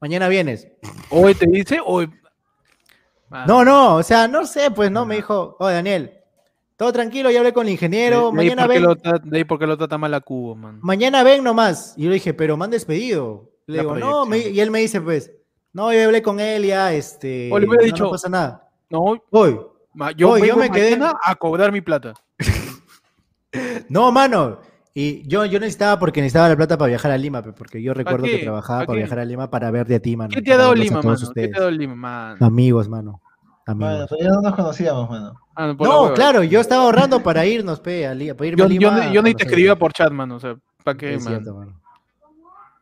[SPEAKER 3] mañana vienes.
[SPEAKER 2] Hoy te dice, hoy. Mano,
[SPEAKER 3] No, no, o sea, no sé, pues no, me dijo, oye, Daniel, todo tranquilo, ya hablé con el ingeniero,
[SPEAKER 2] de,
[SPEAKER 3] mañana ven,
[SPEAKER 2] lo tra- de ahí porque lo trata mal a Cubo, mano.
[SPEAKER 3] mañana ven nomás. Y yo le dije, pero me han despedido. Le
[SPEAKER 2] La
[SPEAKER 3] digo, no, me- y él me dice, pues, no, yo hablé con él ya, este,
[SPEAKER 2] O le hubiera
[SPEAKER 3] no,
[SPEAKER 2] dicho-
[SPEAKER 3] no pasa nada.
[SPEAKER 2] No, ma- yo,
[SPEAKER 3] yo me quedé-
[SPEAKER 2] a cobrar mi plata.
[SPEAKER 3] no, mano. Y yo, yo necesitaba porque necesitaba la plata para viajar a Lima, porque yo recuerdo que trabajaba
[SPEAKER 2] ¿Pa
[SPEAKER 3] para viajar a Lima para verte a ti, mano.
[SPEAKER 2] ¿Qué te ha dado Lima, mano? ¿Qué te ha dado Lima, mano?
[SPEAKER 3] Amigos, mano. Amigos.
[SPEAKER 5] Mano, todavía no nos conocíamos, mano.
[SPEAKER 2] Ah, no,
[SPEAKER 3] claro, yo estaba ahorrando para irnos, pe, a, Li- para irme
[SPEAKER 2] Yo,
[SPEAKER 3] a Lima.
[SPEAKER 2] yo, yo ni te escribía por chat, mano. O sea, ¿para qué,
[SPEAKER 3] Es
[SPEAKER 2] mano?
[SPEAKER 3] cierto, mano.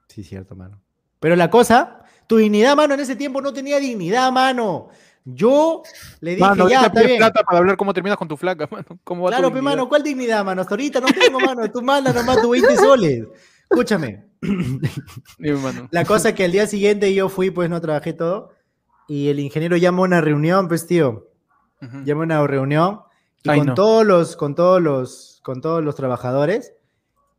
[SPEAKER 3] Sí, cierto, mano. Pero la cosa, tu dignidad, mano, en ese tiempo no tenía dignidad, mano. Yo le dije,
[SPEAKER 2] Mano,
[SPEAKER 3] ya, está bien.
[SPEAKER 2] plata para hablar cómo terminas con tu flaca, mano. ¿Cómo va tu
[SPEAKER 3] Claro, pe, mano, ¿cuál dignidad, mano? Hasta ahorita no tengo, mano. Tú manda nomás tu 20 soles. Escúchame.
[SPEAKER 2] Dime, mano.
[SPEAKER 3] La cosa que al día siguiente yo fui, pues no trabajé todo. Y el ingeniero llama a una reunión, pues tío.
[SPEAKER 2] Ujú.
[SPEAKER 3] Llama a una reunión y
[SPEAKER 2] Ay,
[SPEAKER 3] con
[SPEAKER 2] no.
[SPEAKER 3] todos los, con todos los, con todos los trabajadores.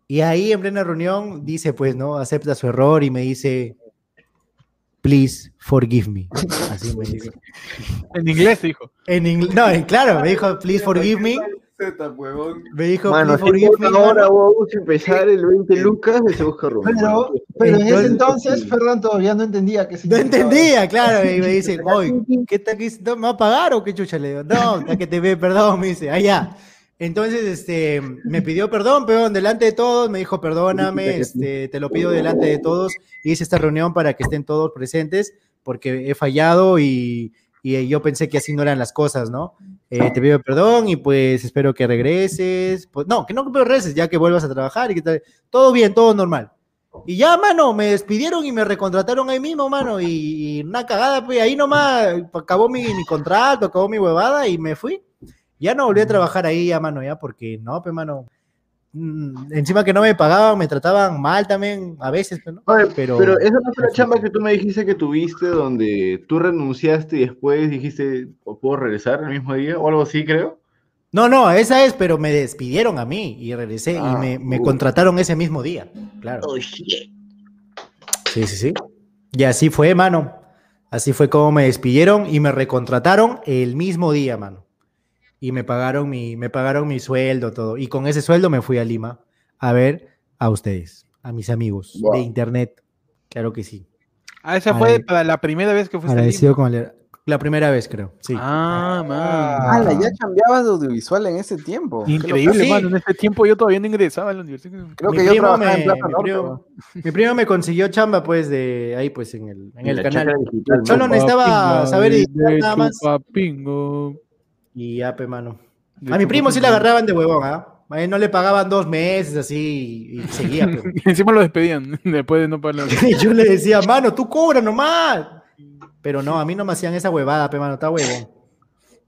[SPEAKER 3] Y ahí en plena reunión dice, pues, ¿no? Acepta su error y me dice, please forgive me. Así me dice.
[SPEAKER 2] En inglés dijo.
[SPEAKER 3] En inglés, no, en- claro, me dijo, please forgive me.
[SPEAKER 4] Z, huevón.
[SPEAKER 3] Me dijo,
[SPEAKER 1] Mano, si
[SPEAKER 3] forgive me.
[SPEAKER 1] una hora
[SPEAKER 3] mano.
[SPEAKER 1] vos empezar el 20 lucas, se busca rumbo.
[SPEAKER 5] Pero, pero en ese
[SPEAKER 3] Entonces-
[SPEAKER 5] Ferran todavía no entendía que
[SPEAKER 3] No entendía, claro, y me dice, oye, ¿qué que no, me va a pagar o qué chucha? Le digo, no, está que te ve, perdón, me dice, allá. Entonces, este, me pidió perdón, peón, delante de todos, me dijo, perdóname, este, te lo pido delante de todos, hice esta reunión para que estén todos presentes, porque he fallado y, y yo pensé que así no eran las cosas, ¿no? Eh, te pido perdón y pues espero que regreses, pues, no, que no regreses, ya que vuelvas a trabajar y que tal, todo bien, todo normal. Y ya, mano, me despidieron y me recontrataron ahí mismo, mano. Y, y una cagada, pues ahí nomás acabó mi, mi contrato, acabó mi huevada y me fui. Ya no volví a trabajar ahí, ya, mano, ya, porque no, pues, mano. Mm, Encima que no me pagaban, me trataban mal también, a veces, ¿no?
[SPEAKER 1] Oye,
[SPEAKER 3] Pero-
[SPEAKER 1] pero, esa no fue la chamba que tú me dijiste que tuviste donde tú renunciaste y después dijiste, ¿o puedo regresar el mismo día? O algo así, creo.
[SPEAKER 3] No, no, esa es, pero me despidieron a mí y regresé
[SPEAKER 1] Ah,
[SPEAKER 3] y me, me
[SPEAKER 1] uh.
[SPEAKER 3] contrataron ese mismo día, claro.
[SPEAKER 1] Oh, shit.
[SPEAKER 3] Sí, sí, sí. Y así fue, mano. Así fue como me despidieron y me recontrataron el mismo día, mano. Y me pagaron mi, me pagaron mi sueldo, todo. Y con ese sueldo me fui a Lima a ver a ustedes, a mis amigos
[SPEAKER 1] Wow.
[SPEAKER 3] de internet. Claro que sí.
[SPEAKER 2] Ah, esa
[SPEAKER 3] Ay.
[SPEAKER 2] fue para la primera vez que fuiste a
[SPEAKER 3] Agradecido
[SPEAKER 2] Lima.
[SPEAKER 3] con el- la primera vez, creo. Sí.
[SPEAKER 2] Ah, man.
[SPEAKER 5] Ah,
[SPEAKER 6] ya cambiabas de audiovisual en ese tiempo.
[SPEAKER 2] Increíble,
[SPEAKER 3] Sí.
[SPEAKER 2] mano. En ese tiempo yo todavía no ingresaba a la universidad.
[SPEAKER 6] Creo
[SPEAKER 3] Mi
[SPEAKER 6] que yo
[SPEAKER 3] primo
[SPEAKER 6] trabajaba
[SPEAKER 3] me-
[SPEAKER 6] en Plaza
[SPEAKER 3] mi primo-
[SPEAKER 6] ¿no?
[SPEAKER 3] Mi primo me consiguió chamba, pues, de ahí, pues, en el, en el canal.
[SPEAKER 1] digital,
[SPEAKER 3] Solo necesitaba saber editar nada más.
[SPEAKER 2] chupapingo,
[SPEAKER 3] Y ya, pe, mano. A mi primo sí le agarraban de huevón, ¿ah? A él no le pagaban dos meses así y, y seguía. pe.
[SPEAKER 2] Y encima lo despedían después de no pagar.
[SPEAKER 3] y yo le decía, mano, tú cobra nomás. Pero no, a mí no me hacían esa huevada, pe, mano, está huevón.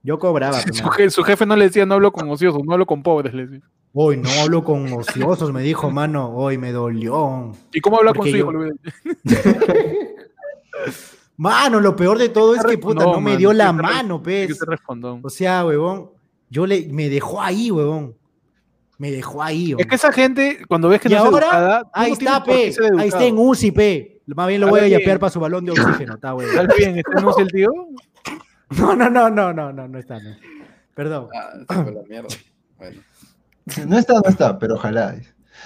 [SPEAKER 3] Yo cobraba, pe,
[SPEAKER 2] Su,
[SPEAKER 3] mano.
[SPEAKER 2] je- su jefe no le decía, no hablo con ociosos, no hablo con pobres. Le decía.
[SPEAKER 3] Hoy no hablo con ociosos, me dijo, mano, hoy me dolió.
[SPEAKER 2] ¿Y cómo habla con su hijo?
[SPEAKER 3] yo-
[SPEAKER 2] decía.
[SPEAKER 3] Mano, lo peor de todo es que puta, no me
[SPEAKER 2] man,
[SPEAKER 3] dio la mano,
[SPEAKER 2] Que
[SPEAKER 3] pues. O sea, huevón, yo le, me dejó ahí, huevón. Me dejó ahí,
[SPEAKER 2] Es
[SPEAKER 3] huevón.
[SPEAKER 2] que esa gente, cuando ves que
[SPEAKER 3] Y
[SPEAKER 2] no es
[SPEAKER 3] ahora,
[SPEAKER 2] educada, tú
[SPEAKER 3] ahí está, pe. Ahí está en UCI, pe. Más bien lo voy a yapear para su balón de oxígeno, está huevón.
[SPEAKER 2] ¿Está bien? ¿Está en UCI el tío?
[SPEAKER 3] No, no, no, no, no, no, no está, no. Perdón.
[SPEAKER 6] Ah, se fue la mierda. Bueno.
[SPEAKER 5] No está, no está, pero ojalá.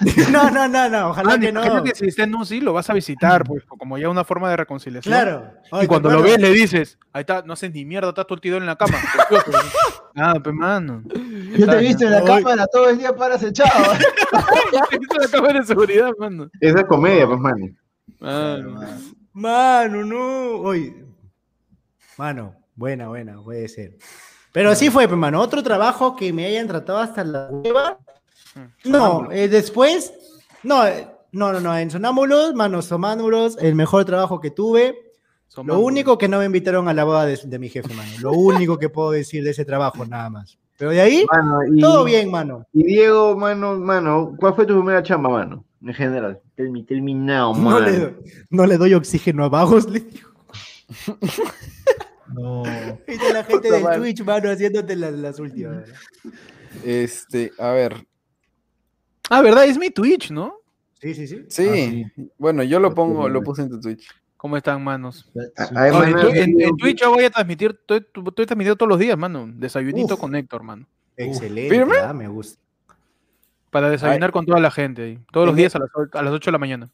[SPEAKER 3] No, no, no, no, ojalá
[SPEAKER 2] Ah,
[SPEAKER 3] que no.
[SPEAKER 2] que si está en UCI lo vas a visitar, pues, como ya una forma de reconciliación.
[SPEAKER 3] Claro. Oye,
[SPEAKER 2] Y cuando
[SPEAKER 3] ¿te
[SPEAKER 2] lo ves le dices, ahí está, no haces ni mierda, estás todo el tío en la cama. ah, pues mano.
[SPEAKER 5] Yo te he visto en la cámara todo el día paras echado.
[SPEAKER 2] Esa es la cámara de seguridad, mano.
[SPEAKER 1] Esa es comedia, pues, mano.
[SPEAKER 2] Mano.
[SPEAKER 3] Mano, no. Oye. Mano, buena, buena, puede ser. Pero así fue, pues, mano. Otro trabajo que me hayan tratado hasta la hueva. No, eh, después. No, eh, no, no, no. En Sonámbulos, manos Sonámbulos, el mejor trabajo que tuve. Lo
[SPEAKER 2] Somos-
[SPEAKER 3] único que no me invitaron a la boda de, de mi jefe, mano. Lo único que puedo decir de ese trabajo, nada más. Pero de ahí,
[SPEAKER 1] Mano, y,
[SPEAKER 3] todo bien, mano.
[SPEAKER 1] Y Diego, mano, mano, ¿cuál fue tu primera chamba, mano? En general. Termi- Terminado,
[SPEAKER 3] No
[SPEAKER 1] mano.
[SPEAKER 3] le, doy, no le doy oxígeno a Bajos, le digo.
[SPEAKER 5] No.
[SPEAKER 3] Viste la gente
[SPEAKER 6] Puta
[SPEAKER 3] del
[SPEAKER 6] madre.
[SPEAKER 3] Twitch, mano, haciéndote las, las últimas.
[SPEAKER 6] Este, a ver.
[SPEAKER 2] Ah, ¿verdad? Es mi Twitch, ¿no?
[SPEAKER 3] Sí, sí, sí.
[SPEAKER 6] Sí, bueno, yo lo pongo, lo puse en tu Twitch.
[SPEAKER 2] ¿Cómo están, manos?
[SPEAKER 1] Ay,
[SPEAKER 2] No, en, Twitch yo voy a transmitir, estoy, estoy transmitiendo todos los días, mano. Desayunito
[SPEAKER 3] Uf.
[SPEAKER 2] con Héctor, mano.
[SPEAKER 3] Excelente, ah, me gusta.
[SPEAKER 2] Para desayunar con toda la gente. ahí, Todos los días a las, a las 8 de la mañana.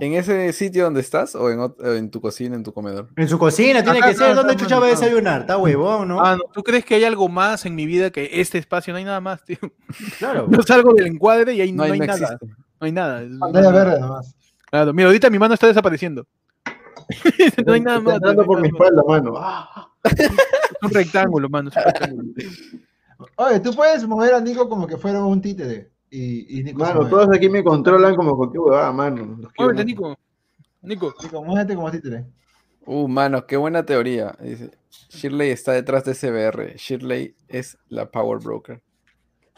[SPEAKER 6] ¿En ese sitio donde estás o en, en tu cocina, en tu comedor?
[SPEAKER 3] En su cocina tiene
[SPEAKER 2] Acá,
[SPEAKER 3] que ser. ¿Dónde chucha va a desayunar? Está huevón, ¿no?
[SPEAKER 2] Ah, no, ¿Tú crees que hay algo más en mi vida que este espacio? No hay nada más, tío.
[SPEAKER 3] claro.
[SPEAKER 2] Yo salgo del encuadre y ahí no, hay
[SPEAKER 6] no
[SPEAKER 2] nada.
[SPEAKER 6] existe.
[SPEAKER 2] No hay nada.
[SPEAKER 5] Pantalla verde nomás.
[SPEAKER 2] Claro, mira, ahorita mi mano está desapareciendo. no hay nada
[SPEAKER 1] Está
[SPEAKER 2] más.
[SPEAKER 1] entrando
[SPEAKER 2] no
[SPEAKER 1] por mi espalda, mano. Ah.
[SPEAKER 2] Es un rectángulo, mano. es un rectángulo.
[SPEAKER 5] Oye, tú puedes mover a Nico como que fuera un títere. Y, y Nico se
[SPEAKER 1] Mano, todos aquí me controlan como cualquier huevada, mano. Los quiero
[SPEAKER 2] Muévete. Nico. Nico.
[SPEAKER 5] Nico, muévete como títere.
[SPEAKER 6] Uh, mano, qué buena teoría. Dice, Shirley está detrás de SBR. Shirley es la power broker.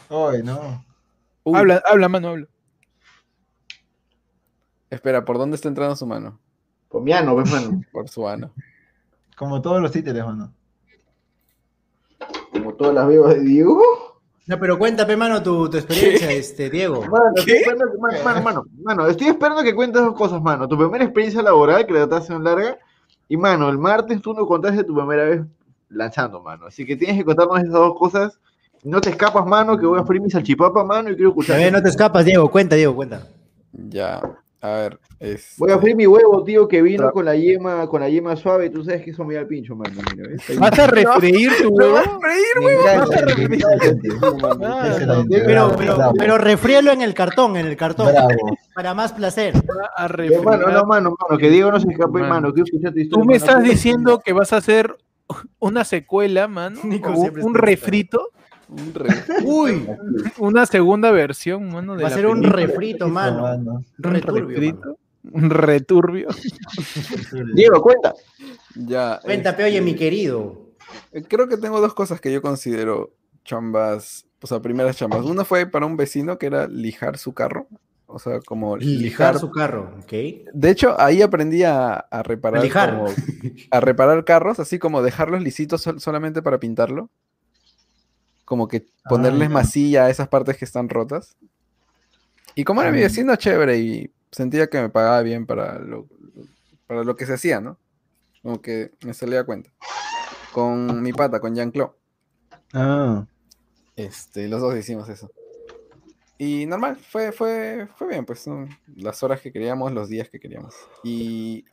[SPEAKER 5] Oye, no.
[SPEAKER 6] Uh,
[SPEAKER 2] Habla, habla, mano, habla.
[SPEAKER 4] Espera, ¿por dónde está entrando su mano?
[SPEAKER 1] Pomiano, pues, mano.
[SPEAKER 4] Por su ano.
[SPEAKER 5] Como todos los títeres, mano.
[SPEAKER 1] Como todas las bebas de Diego.
[SPEAKER 3] No, pero cuéntame, mano, tu, tu experiencia, este, Diego.
[SPEAKER 1] Mano, estoy esperando que- mano, mano, mano, mano, estoy esperando que cuentes dos cosas, mano. Tu primera experiencia laboral, que la trataste en larga. Y, mano, el martes tú nos contaste tu primera vez lanzando, mano. Así que tienes que contarnos esas dos cosas. No te escapas, mano, que voy a freír mi salchipapa, mano, y quiero
[SPEAKER 3] A
[SPEAKER 1] escuchar.
[SPEAKER 3] ver, no te escapas, Diego. Cuenta, Diego, cuenta.
[SPEAKER 4] Ya, a ver. Es...
[SPEAKER 1] Voy a freír mi huevo, tío, que vino con la yema, con la yema suave. Tú sabes que eso me da el pincho, mano.
[SPEAKER 2] ¿Vas a refreír tu huevo?
[SPEAKER 5] Me encanta, me encanta, tío.
[SPEAKER 2] Ah,
[SPEAKER 5] Excelente,
[SPEAKER 3] Pero,
[SPEAKER 5] bravo,
[SPEAKER 3] pero, pero refríelo en el cartón, en el cartón.
[SPEAKER 5] bravo.
[SPEAKER 3] Para más placer.
[SPEAKER 2] Va a refreír.
[SPEAKER 1] mano, no, mano, mano, que Diego no se escape,
[SPEAKER 2] Mano.
[SPEAKER 1] mano. Historia.
[SPEAKER 2] Tú me
[SPEAKER 1] mano.
[SPEAKER 2] estás diciendo que vas a hacer una secuela, mano,
[SPEAKER 3] Nico
[SPEAKER 2] un
[SPEAKER 3] está
[SPEAKER 2] refrito,
[SPEAKER 4] Un re-
[SPEAKER 3] Uy,
[SPEAKER 2] una segunda versión, mano, de
[SPEAKER 3] va a ser un refrito, mano.
[SPEAKER 5] Mano.
[SPEAKER 2] un
[SPEAKER 3] Returbio, mano.
[SPEAKER 2] un returbio.
[SPEAKER 1] Diego, cuenta.
[SPEAKER 4] Ya.
[SPEAKER 3] Cuéntate,
[SPEAKER 4] este,
[SPEAKER 3] oye, mi querido.
[SPEAKER 4] eh, Creo que tengo dos cosas que yo considero chambas, o sea, primeras chambas. Una fue para un vecino que era lijar su carro. O sea, como
[SPEAKER 3] Lijar
[SPEAKER 4] lijar.
[SPEAKER 3] su carro, ¿ok?
[SPEAKER 4] De hecho, ahí aprendí a, a reparar.
[SPEAKER 3] A lijar.
[SPEAKER 4] como- a reparar carros, así como dejarlos lisitos sol- solamente para pintarlo. Como que ponerles
[SPEAKER 5] ya.
[SPEAKER 4] masilla a esas partes que están rotas. Y como era mi
[SPEAKER 5] Mm.
[SPEAKER 4] vecino, chévere, y sentía que me pagaba bien para lo, para lo que se hacía, ¿no? Como que me salía a cuenta. Con mi pata, con Jean-Claude.
[SPEAKER 5] Ah,
[SPEAKER 4] Este, los dos hicimos eso. Y normal, fue, fue, fue bien, pues ¿no? las horas que queríamos, los días que queríamos. Y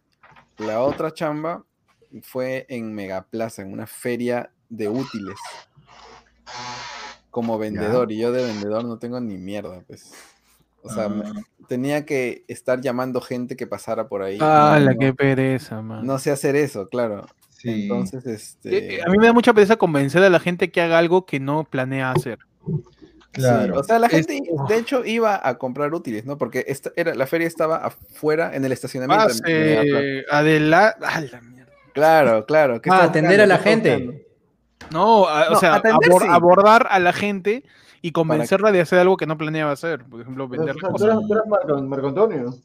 [SPEAKER 4] la otra chamba fue en Megaplaza, en una feria de útiles. Como vendedor, y yo de vendedor no tengo ni mierda, pues. O sea, me- tenía que estar llamando gente que pasara por ahí.
[SPEAKER 2] Ah, la
[SPEAKER 4] no,
[SPEAKER 2] qué pereza, man.
[SPEAKER 4] no sé hacer eso, claro.
[SPEAKER 5] sí.
[SPEAKER 4] Entonces,
[SPEAKER 2] Eh,
[SPEAKER 4] este.
[SPEAKER 2] eh, A mí me da mucha pereza convencer a la gente que haga algo que no planea hacer.
[SPEAKER 4] Sí,
[SPEAKER 5] claro.
[SPEAKER 4] o sea, la
[SPEAKER 2] Es-
[SPEAKER 4] gente, de hecho, iba a comprar útiles, ¿no? Porque esta era, la feria estaba afuera en el estacionamiento.
[SPEAKER 2] adelante. Ah, la mierda.
[SPEAKER 4] Claro, claro. ¿qué
[SPEAKER 3] Ah, atender a la
[SPEAKER 4] buscando? ¿Qué está
[SPEAKER 3] gente.
[SPEAKER 2] No, o sea,
[SPEAKER 4] atender
[SPEAKER 2] abor-
[SPEAKER 4] sí.
[SPEAKER 2] abordar a la gente y convencerla de hacer algo que no planeaba hacer. Por ejemplo,
[SPEAKER 1] O sea,
[SPEAKER 2] vender
[SPEAKER 1] eres,
[SPEAKER 2] cosas.
[SPEAKER 1] tú eres Marco, Marco Antonio.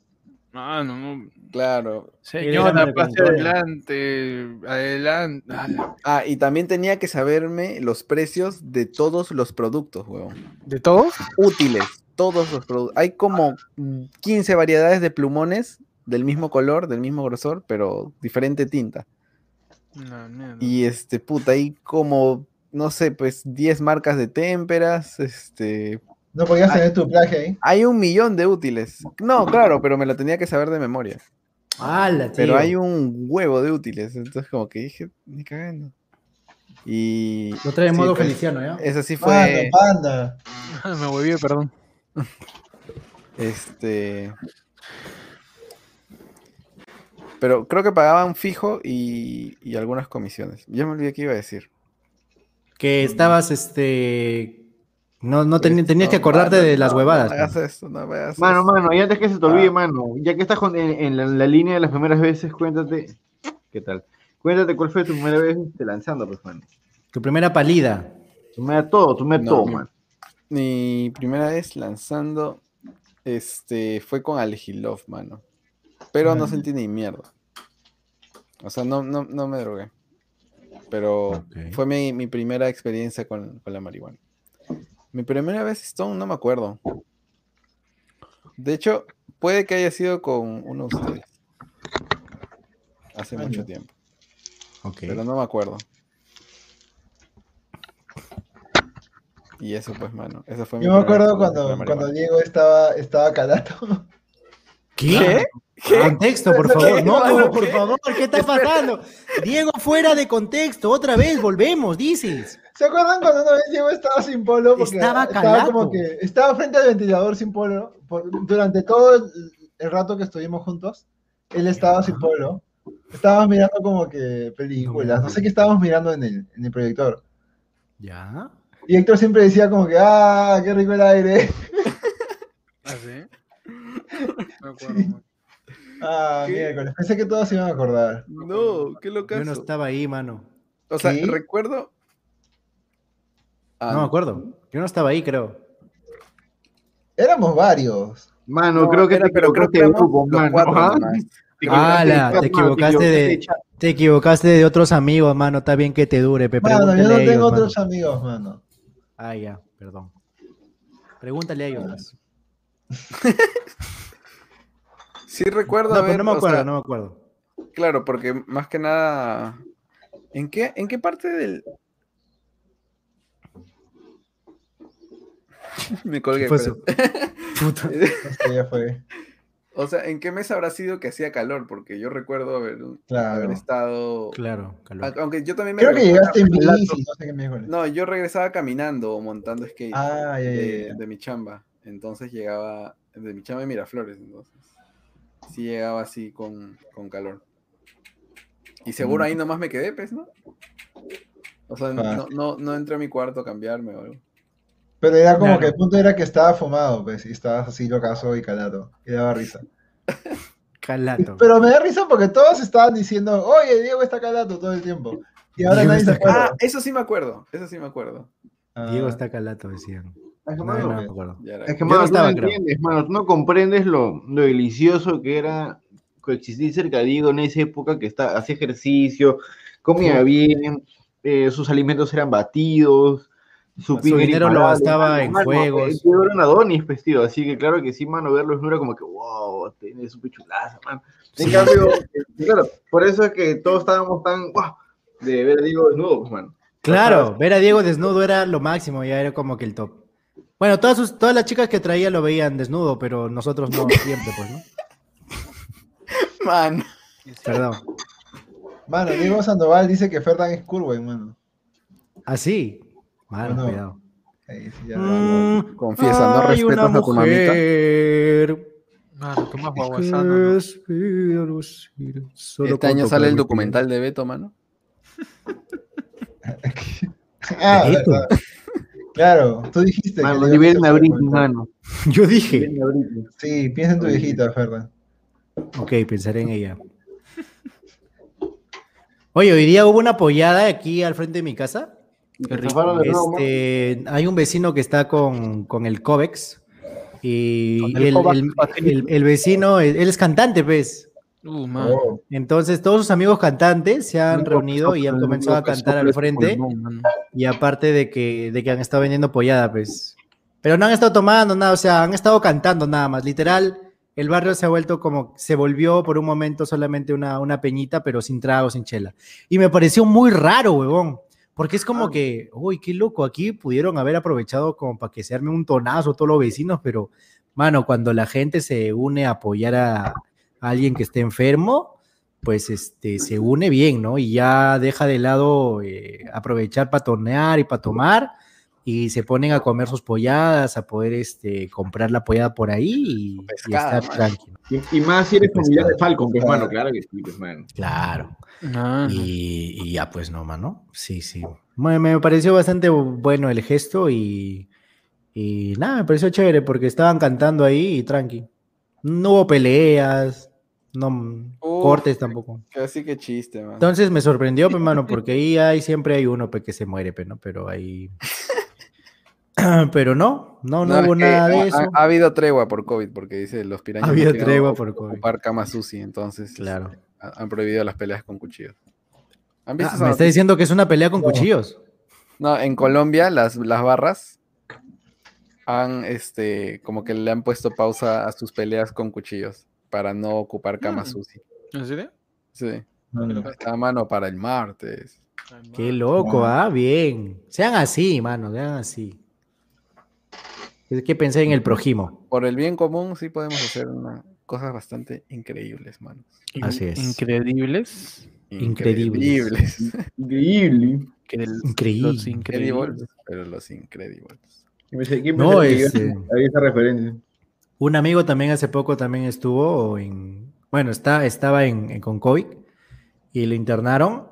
[SPEAKER 2] Ah, no, no.
[SPEAKER 4] Claro.
[SPEAKER 2] Señora, pase adelante. Adelante. Ah,
[SPEAKER 4] Ah, y también tenía que saberme los precios de todos los productos, huevón.
[SPEAKER 2] ¿De todos?
[SPEAKER 4] Útiles, todos los productos. Hay como mm, 15 variedades de plumones del mismo color, del mismo grosor, pero diferente tinta.
[SPEAKER 2] No.
[SPEAKER 4] Y este, puta, hay como, no sé, pues 10 marcas de témperas, este,
[SPEAKER 5] No podías tener tu plagio ahí.
[SPEAKER 4] Hay un millón de útiles. No, claro, pero me lo tenía que saber de memoria.
[SPEAKER 3] ¡Hala, tío!
[SPEAKER 4] Pero hay un huevo de útiles. Entonces, como que dije, ni cagando. Y.
[SPEAKER 3] Lo trae en
[SPEAKER 4] sí,
[SPEAKER 3] modo
[SPEAKER 4] pues,
[SPEAKER 3] Feliciano, ¿ya?
[SPEAKER 4] Ese sí
[SPEAKER 5] Panda,
[SPEAKER 4] fue.
[SPEAKER 5] panda.
[SPEAKER 2] Me volví, perdón.
[SPEAKER 4] Este. Pero creo que pagaban fijo y, y algunas comisiones. Ya me olvidé qué iba a decir.
[SPEAKER 3] Que estabas, este... No, no
[SPEAKER 4] Pues,
[SPEAKER 3] tenías que acordarte
[SPEAKER 4] mano,
[SPEAKER 3] de las huevadas.
[SPEAKER 4] No hagas esto, no me hagas
[SPEAKER 1] Mano,
[SPEAKER 4] esto.
[SPEAKER 1] mano, y antes que se te olvide,
[SPEAKER 4] Ah.
[SPEAKER 1] mano, ya que estás con- en, en la, en la línea de las primeras veces, cuéntate. ¿Qué tal? Cuéntate cuál fue tu primera vez este, lanzando, pues, mano.
[SPEAKER 3] Tu primera palida.
[SPEAKER 1] Tú me das todo, das
[SPEAKER 4] No,
[SPEAKER 1] todo,
[SPEAKER 4] mi-
[SPEAKER 1] mano.
[SPEAKER 4] Mi primera vez lanzando este, fue con Alegilov, mano. Pero no
[SPEAKER 5] Mm.
[SPEAKER 4] sentí ni mierda. O sea, no, no, no me drogué. Pero fue mi, mi primera experiencia con, con la marihuana. Mi primera vez Stone no me acuerdo. De hecho, puede que haya sido con uno de ustedes. Hace mucho tiempo.
[SPEAKER 3] Ok.
[SPEAKER 4] Pero no me acuerdo. Y eso pues, mano. Esa fue mi
[SPEAKER 5] Yo me acuerdo cuando, cuando. Diego estaba, estaba calato.
[SPEAKER 3] ¿Qué?
[SPEAKER 4] ¿Qué?
[SPEAKER 3] Contexto, por
[SPEAKER 4] ¿Qué,
[SPEAKER 3] favor. No,
[SPEAKER 4] mano?
[SPEAKER 3] por favor, ¿qué está pasando? Diego, fuera de contexto. Otra vez, volvemos, dices.
[SPEAKER 5] ¿Se acuerdan cuando una vez Diego estaba sin polo? Porque
[SPEAKER 3] Estaba
[SPEAKER 5] estaba como que estaba frente al ventilador sin polo. por- durante todo el, el rato que estuvimos juntos, él estaba sin polo. Estábamos mirando como que películas, no sé qué estábamos mirando en el, en el proyector.
[SPEAKER 3] ¿Ya?
[SPEAKER 5] Y Héctor siempre decía como que, ah, qué rico el aire.
[SPEAKER 2] ¿Ah, sí? Me acuerdo.
[SPEAKER 5] Ah, miércoles, pensé que todos se iban a acordar.
[SPEAKER 4] No, qué locazo.
[SPEAKER 3] Yo no estaba ahí, mano.
[SPEAKER 4] O sea,
[SPEAKER 5] ¿Qué?
[SPEAKER 4] recuerdo. Ah,
[SPEAKER 3] No me acuerdo. Yo no estaba ahí, creo.
[SPEAKER 5] Éramos varios.
[SPEAKER 1] Mano,
[SPEAKER 4] No,
[SPEAKER 1] creo que
[SPEAKER 4] era- pero creo que éramos
[SPEAKER 1] grupo, mano.
[SPEAKER 4] cuatro
[SPEAKER 1] ¿ah?
[SPEAKER 3] Ala,
[SPEAKER 1] equivocaste de
[SPEAKER 3] te equivocaste de-. Te equivocaste de otros amigos, mano. Está bien que te dure, pe.
[SPEAKER 5] Mano, yo no tengo
[SPEAKER 3] ellos, mano.
[SPEAKER 5] otros amigos, mano.
[SPEAKER 3] Ah, ya, perdón. Pregúntale a ellos.
[SPEAKER 4] Sí recuerdo
[SPEAKER 3] No, pero
[SPEAKER 4] haber,
[SPEAKER 3] no me
[SPEAKER 4] o
[SPEAKER 3] acuerdo,
[SPEAKER 4] sea,
[SPEAKER 3] no me acuerdo.
[SPEAKER 4] Claro, porque más que nada. ¿En qué, en qué parte del. Me colgué.
[SPEAKER 3] ¿Qué fue
[SPEAKER 4] pero-
[SPEAKER 3] Puta.
[SPEAKER 5] Ya fue.
[SPEAKER 4] o sea, ¿en qué mes habrá sido que hacía calor? Porque yo recuerdo haber,
[SPEAKER 5] Claro.
[SPEAKER 4] haber estado.
[SPEAKER 3] Claro, calor.
[SPEAKER 4] Aunque yo también me
[SPEAKER 5] Creo que llegaste en bici, no sé qué miércoles.
[SPEAKER 4] No, yo regresaba caminando o montando skate
[SPEAKER 5] Ah, ya, ya,
[SPEAKER 4] de,
[SPEAKER 5] ya.
[SPEAKER 4] de mi chamba. Entonces llegaba. De mi chamba de Miraflores, entonces. Sí llegaba así con, con calor. Y seguro
[SPEAKER 5] Mm.
[SPEAKER 4] ahí nomás me quedé, pues, ¿no? O sea,
[SPEAKER 5] Ah.
[SPEAKER 4] no, no, no entré a mi cuarto a cambiarme o algo.
[SPEAKER 5] Pero era como
[SPEAKER 3] Claro.
[SPEAKER 5] que el punto era que estaba fumado, pues, y estabas así locazo y calato. Y daba risa.
[SPEAKER 3] Calato.
[SPEAKER 5] Pero me da risa porque todos estaban diciendo, oye, Diego está calato todo el tiempo. Y ahora
[SPEAKER 3] Diego
[SPEAKER 5] nadie se
[SPEAKER 3] está
[SPEAKER 5] acuerda.
[SPEAKER 4] Ah, eso sí me acuerdo. Eso sí me acuerdo.
[SPEAKER 5] Ah,
[SPEAKER 3] Diego está calato, decían.
[SPEAKER 1] Es que,
[SPEAKER 3] No,
[SPEAKER 1] mano,
[SPEAKER 3] no me acuerdo.
[SPEAKER 4] Ya era-
[SPEAKER 1] Es que, mano,
[SPEAKER 3] no
[SPEAKER 1] tú
[SPEAKER 3] estaba,
[SPEAKER 1] no
[SPEAKER 3] creo.
[SPEAKER 1] entiendes, mano, tú no comprendes lo, lo delicioso que era coexistir cerca de Diego en esa época que está, hacía ejercicio, comía bien, eh, sus alimentos eran batidos, su,
[SPEAKER 3] dinero lo gastaba en
[SPEAKER 1] mano,
[SPEAKER 3] juegos.
[SPEAKER 1] Diego era un Adonis, pues, tío, así que claro que sí, mano, verlo no era como que, wow, tiene su pichulaza, mano. En
[SPEAKER 3] Sí.
[SPEAKER 1] cambio, eh, claro, por eso es que todos estábamos tan, wow, de ver a Diego desnudo, pues, mano.
[SPEAKER 3] Claro, ver a Diego desnudo era lo máximo, ya era como que el top. Bueno, todas, sus- todas las chicas que traía lo veían desnudo, pero nosotros no siempre, pues, ¿no?
[SPEAKER 4] Mano.
[SPEAKER 3] Perdón.
[SPEAKER 5] Mano, Diego Sandoval dice que Ferdan es Curwen, mano.
[SPEAKER 3] Así. Mano,
[SPEAKER 5] No.
[SPEAKER 3] cuidado.
[SPEAKER 5] Ahí sí, ya.
[SPEAKER 3] Mm,
[SPEAKER 4] Confiesa, no
[SPEAKER 3] una
[SPEAKER 4] respetas a tu mamita.
[SPEAKER 2] Mano, tú más guaguasano, ¿no?
[SPEAKER 4] Este año sale el documental de Beto, mano.
[SPEAKER 5] Ah,
[SPEAKER 3] Beto.
[SPEAKER 5] Claro, tú dijiste
[SPEAKER 1] Mano,
[SPEAKER 5] que le ibas a
[SPEAKER 1] a
[SPEAKER 5] hacer
[SPEAKER 1] Britney,
[SPEAKER 5] documental.
[SPEAKER 1] mano.
[SPEAKER 3] Yo dije.
[SPEAKER 5] Sí, piensa en tu viejita, Ferdan.
[SPEAKER 3] Ok, pensaré en ella. Oye, hoy día hubo una pollada aquí al frente de mi casa. Este, hay un vecino que está con, con el Covex y
[SPEAKER 2] el-
[SPEAKER 3] el vecino, él es cantante, pues.
[SPEAKER 2] Uh.
[SPEAKER 5] Oh,
[SPEAKER 3] Entonces todos sus amigos cantantes se han
[SPEAKER 2] Nunca
[SPEAKER 3] reunido y han comenzado a
[SPEAKER 2] nunca
[SPEAKER 3] cantar al frente
[SPEAKER 2] pulmón,
[SPEAKER 3] y aparte de que, de que han estado vendiendo pollada, pues. Pero no han estado tomando nada, o sea, han estado cantando nada más. Literal, el barrio se ha vuelto como, se volvió por un momento solamente una, una peñita, pero sin trago, sin chela. Y me pareció muy raro, huevón. Porque es como que, uy, qué loco, aquí pudieron haber aprovechado como para que se arme un tonazo todos los vecinos, pero, mano, cuando la gente se une a apoyar a alguien que esté enfermo, pues este, se une bien, ¿no? Y ya deja de lado eh, aprovechar para tornear y para tomar y se ponen a comer sus polladas, a poder este, comprar la pollada por ahí y, y
[SPEAKER 4] pescado,
[SPEAKER 3] estar tranquilo.
[SPEAKER 1] Y, y más si eres familiar de. Falcon, pues, mano, claro que sí, pues, mano.
[SPEAKER 3] Claro. Y, y ya, pues no, mano. Sí, sí. Me, me pareció bastante bueno el gesto y, y nada, me pareció chévere porque estaban cantando ahí y tranqui. No hubo peleas, no
[SPEAKER 4] Uf.
[SPEAKER 3] cortes tampoco.
[SPEAKER 4] Así que chiste, mano.
[SPEAKER 3] Entonces me sorprendió, pues, mano, porque ahí hay, siempre hay uno pues, que se muere, pues, ¿no? Pero ahí. Pero no, no, no, hubo nada
[SPEAKER 4] ha,
[SPEAKER 3] de eso.
[SPEAKER 4] ha- ha habido tregua por COVID, porque dice los pirañas
[SPEAKER 3] Ha habido
[SPEAKER 4] no
[SPEAKER 3] tregua por COVID.
[SPEAKER 4] ocupar cama sushi, entonces
[SPEAKER 3] Claro.
[SPEAKER 4] ha- han prohibido las peleas con cuchillos. ¿Han
[SPEAKER 3] Ah,
[SPEAKER 4] visto
[SPEAKER 3] me está diciendo que es una pelea con cuchillos.
[SPEAKER 4] No, en Colombia las, las barras han, este, como que le han puesto pausa a sus peleas con cuchillos para no ocupar cama
[SPEAKER 2] Mm.
[SPEAKER 4] sushi.
[SPEAKER 2] ¿En serio?
[SPEAKER 4] Sí,
[SPEAKER 5] mano.
[SPEAKER 4] está a mano para el martes.
[SPEAKER 2] Ay,
[SPEAKER 3] Qué
[SPEAKER 2] mano.
[SPEAKER 3] loco, ah, bien. Sean así, mano, sean así. Es que pensé en el prójimo.
[SPEAKER 4] Por el bien común sí podemos hacer una- cosas bastante increíbles, manos.
[SPEAKER 3] Así es.
[SPEAKER 2] Increíbles.
[SPEAKER 3] Increíbles.
[SPEAKER 1] Increíble.
[SPEAKER 3] Increíble.
[SPEAKER 2] Los increíbles.
[SPEAKER 4] Increíbles, pero los increíbles.
[SPEAKER 1] ¿Quién pensé- quién
[SPEAKER 3] No,
[SPEAKER 1] pensaba que
[SPEAKER 3] este-
[SPEAKER 1] esa referencia?
[SPEAKER 3] Un amigo también hace poco también estuvo en, bueno, está, estaba en, en- con COVID y lo internaron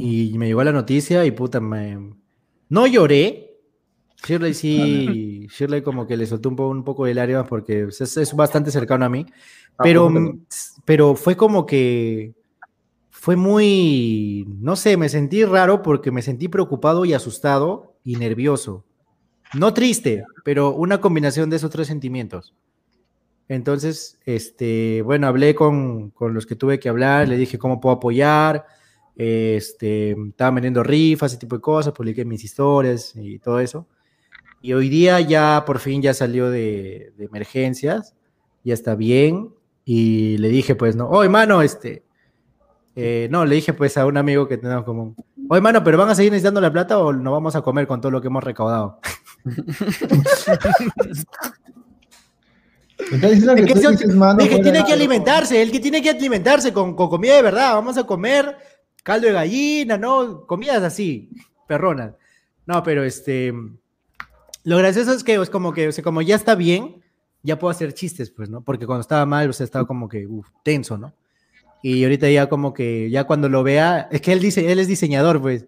[SPEAKER 3] y me llegó la noticia y puta, me... No lloré. Shirley sí, Shirley como que le soltó un poco, un poco de lágrimas porque es, es bastante cercano a mí,
[SPEAKER 1] Ah,
[SPEAKER 3] pero, pero fue como que fue muy, no sé, me sentí raro porque me sentí preocupado y asustado y nervioso. No triste, pero una combinación de esos tres sentimientos. Entonces, este, bueno, hablé con, con los que tuve que hablar, le dije cómo puedo apoyar, este, estaba vendiendo rifas, ese tipo de cosas, publiqué mis historias y todo eso. Y hoy día ya por fin ya salió de, emergencias, ya está bien. Y le dije, pues, no, oye, mano, este, eh, no, le dije pues a un amigo que tenemos como, oye, mano, pero ¿van a seguir necesitando la plata o nos vamos a comer con todo lo que hemos recaudado?
[SPEAKER 5] Está diciendo que
[SPEAKER 3] que
[SPEAKER 5] mano,
[SPEAKER 3] tiene que alimentarse, el que tiene que alimentarse con, con comida de verdad. Vamos a comer caldo de gallina, ¿no? Comidas así, perronas. No, pero este. Lo gracioso es que es como que, o sea, como ya está bien, ya puedo hacer chistes, pues, ¿no? Porque cuando estaba mal, o sea, estaba como que tenso, ¿no? Y ahorita ya como que, ya cuando lo vea, es que él dice, él es diseñador, pues.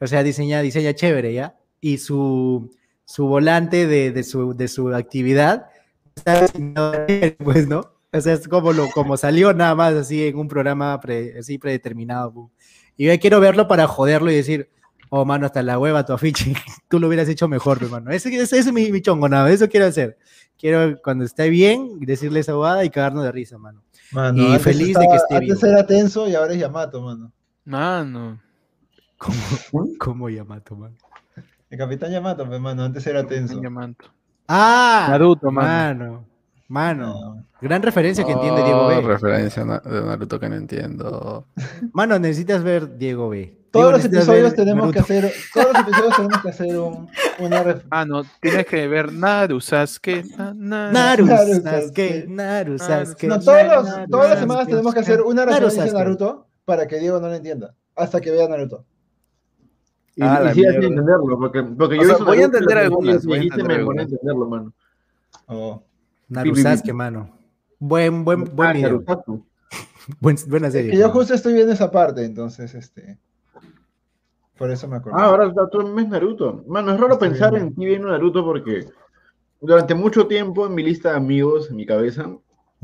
[SPEAKER 3] O sea, diseña, diseña chévere, ¿ya? Y su, su volante de, de su, de su actividad está pues, ¿no? O sea, es como, lo, como salió nada más así en un programa pre- así predeterminado. Y yo quiero verlo para joderlo y decir, oh, mano, hasta la hueva tu afiche, tú lo hubieras hecho mejor, hermano. Ese, ese, es mi, mi chongo, nada, eso quiero hacer. Quiero, cuando esté bien, decirle esa bobada y cagarnos de risa, mano.
[SPEAKER 5] Mano,
[SPEAKER 3] Y
[SPEAKER 5] antes
[SPEAKER 3] feliz de
[SPEAKER 5] estaba-
[SPEAKER 3] que esté
[SPEAKER 5] Antes
[SPEAKER 3] vivo.
[SPEAKER 5] era tenso y ahora es Yamato, mano.
[SPEAKER 2] Mano.
[SPEAKER 3] ¿Cómo, cómo Yamato, mano?
[SPEAKER 5] El capitán Yamato, pues, mano, antes era tenso.
[SPEAKER 2] Yamato.
[SPEAKER 3] Ah,
[SPEAKER 2] Naruto, mano.
[SPEAKER 3] mano. Mano,
[SPEAKER 5] No.
[SPEAKER 3] gran referencia que entiende Diego B.
[SPEAKER 6] referencia de Naruto que no entiendo.
[SPEAKER 3] Mano, necesitas ver Diego B.
[SPEAKER 5] Todos
[SPEAKER 3] Digo,
[SPEAKER 5] los episodios tenemos que hacer, todos los episodios tenemos que hacer un, una ref-
[SPEAKER 2] Ah, no, tienes que ver Naru, Sasuke. na- na-
[SPEAKER 3] Naru, Sasuke. Naru,
[SPEAKER 2] Naru,
[SPEAKER 3] Sasuke.
[SPEAKER 5] No, todos los- todas las semanas tenemos que hacer una referencia de
[SPEAKER 3] Sasuke.
[SPEAKER 5] Naruto para que Diego no lo entienda. Hasta que vea Naruto.
[SPEAKER 1] Y,
[SPEAKER 6] Ah,
[SPEAKER 1] y sí, así entenderlo, porque, yo
[SPEAKER 6] sea,
[SPEAKER 1] hice
[SPEAKER 6] voy a entender algunas, entender
[SPEAKER 1] me pone a entenderlo, mano.
[SPEAKER 5] Oh.
[SPEAKER 3] Naru,
[SPEAKER 1] Pi, pi, pi.
[SPEAKER 3] Sasuke, mano. Buen, buen, buen
[SPEAKER 1] Ah,
[SPEAKER 3] video.
[SPEAKER 1] Naruto.
[SPEAKER 3] Buen- buena serie.
[SPEAKER 5] que yo justo estoy viendo esa parte, entonces, este. Por eso me acuerdo.
[SPEAKER 1] Ah, ahora está todo el mes Naruto. Mano, es raro
[SPEAKER 5] Estoy
[SPEAKER 1] pensar
[SPEAKER 5] viendo.
[SPEAKER 1] en ti viendo Naruto porque durante mucho tiempo en mi lista de amigos, en mi cabeza,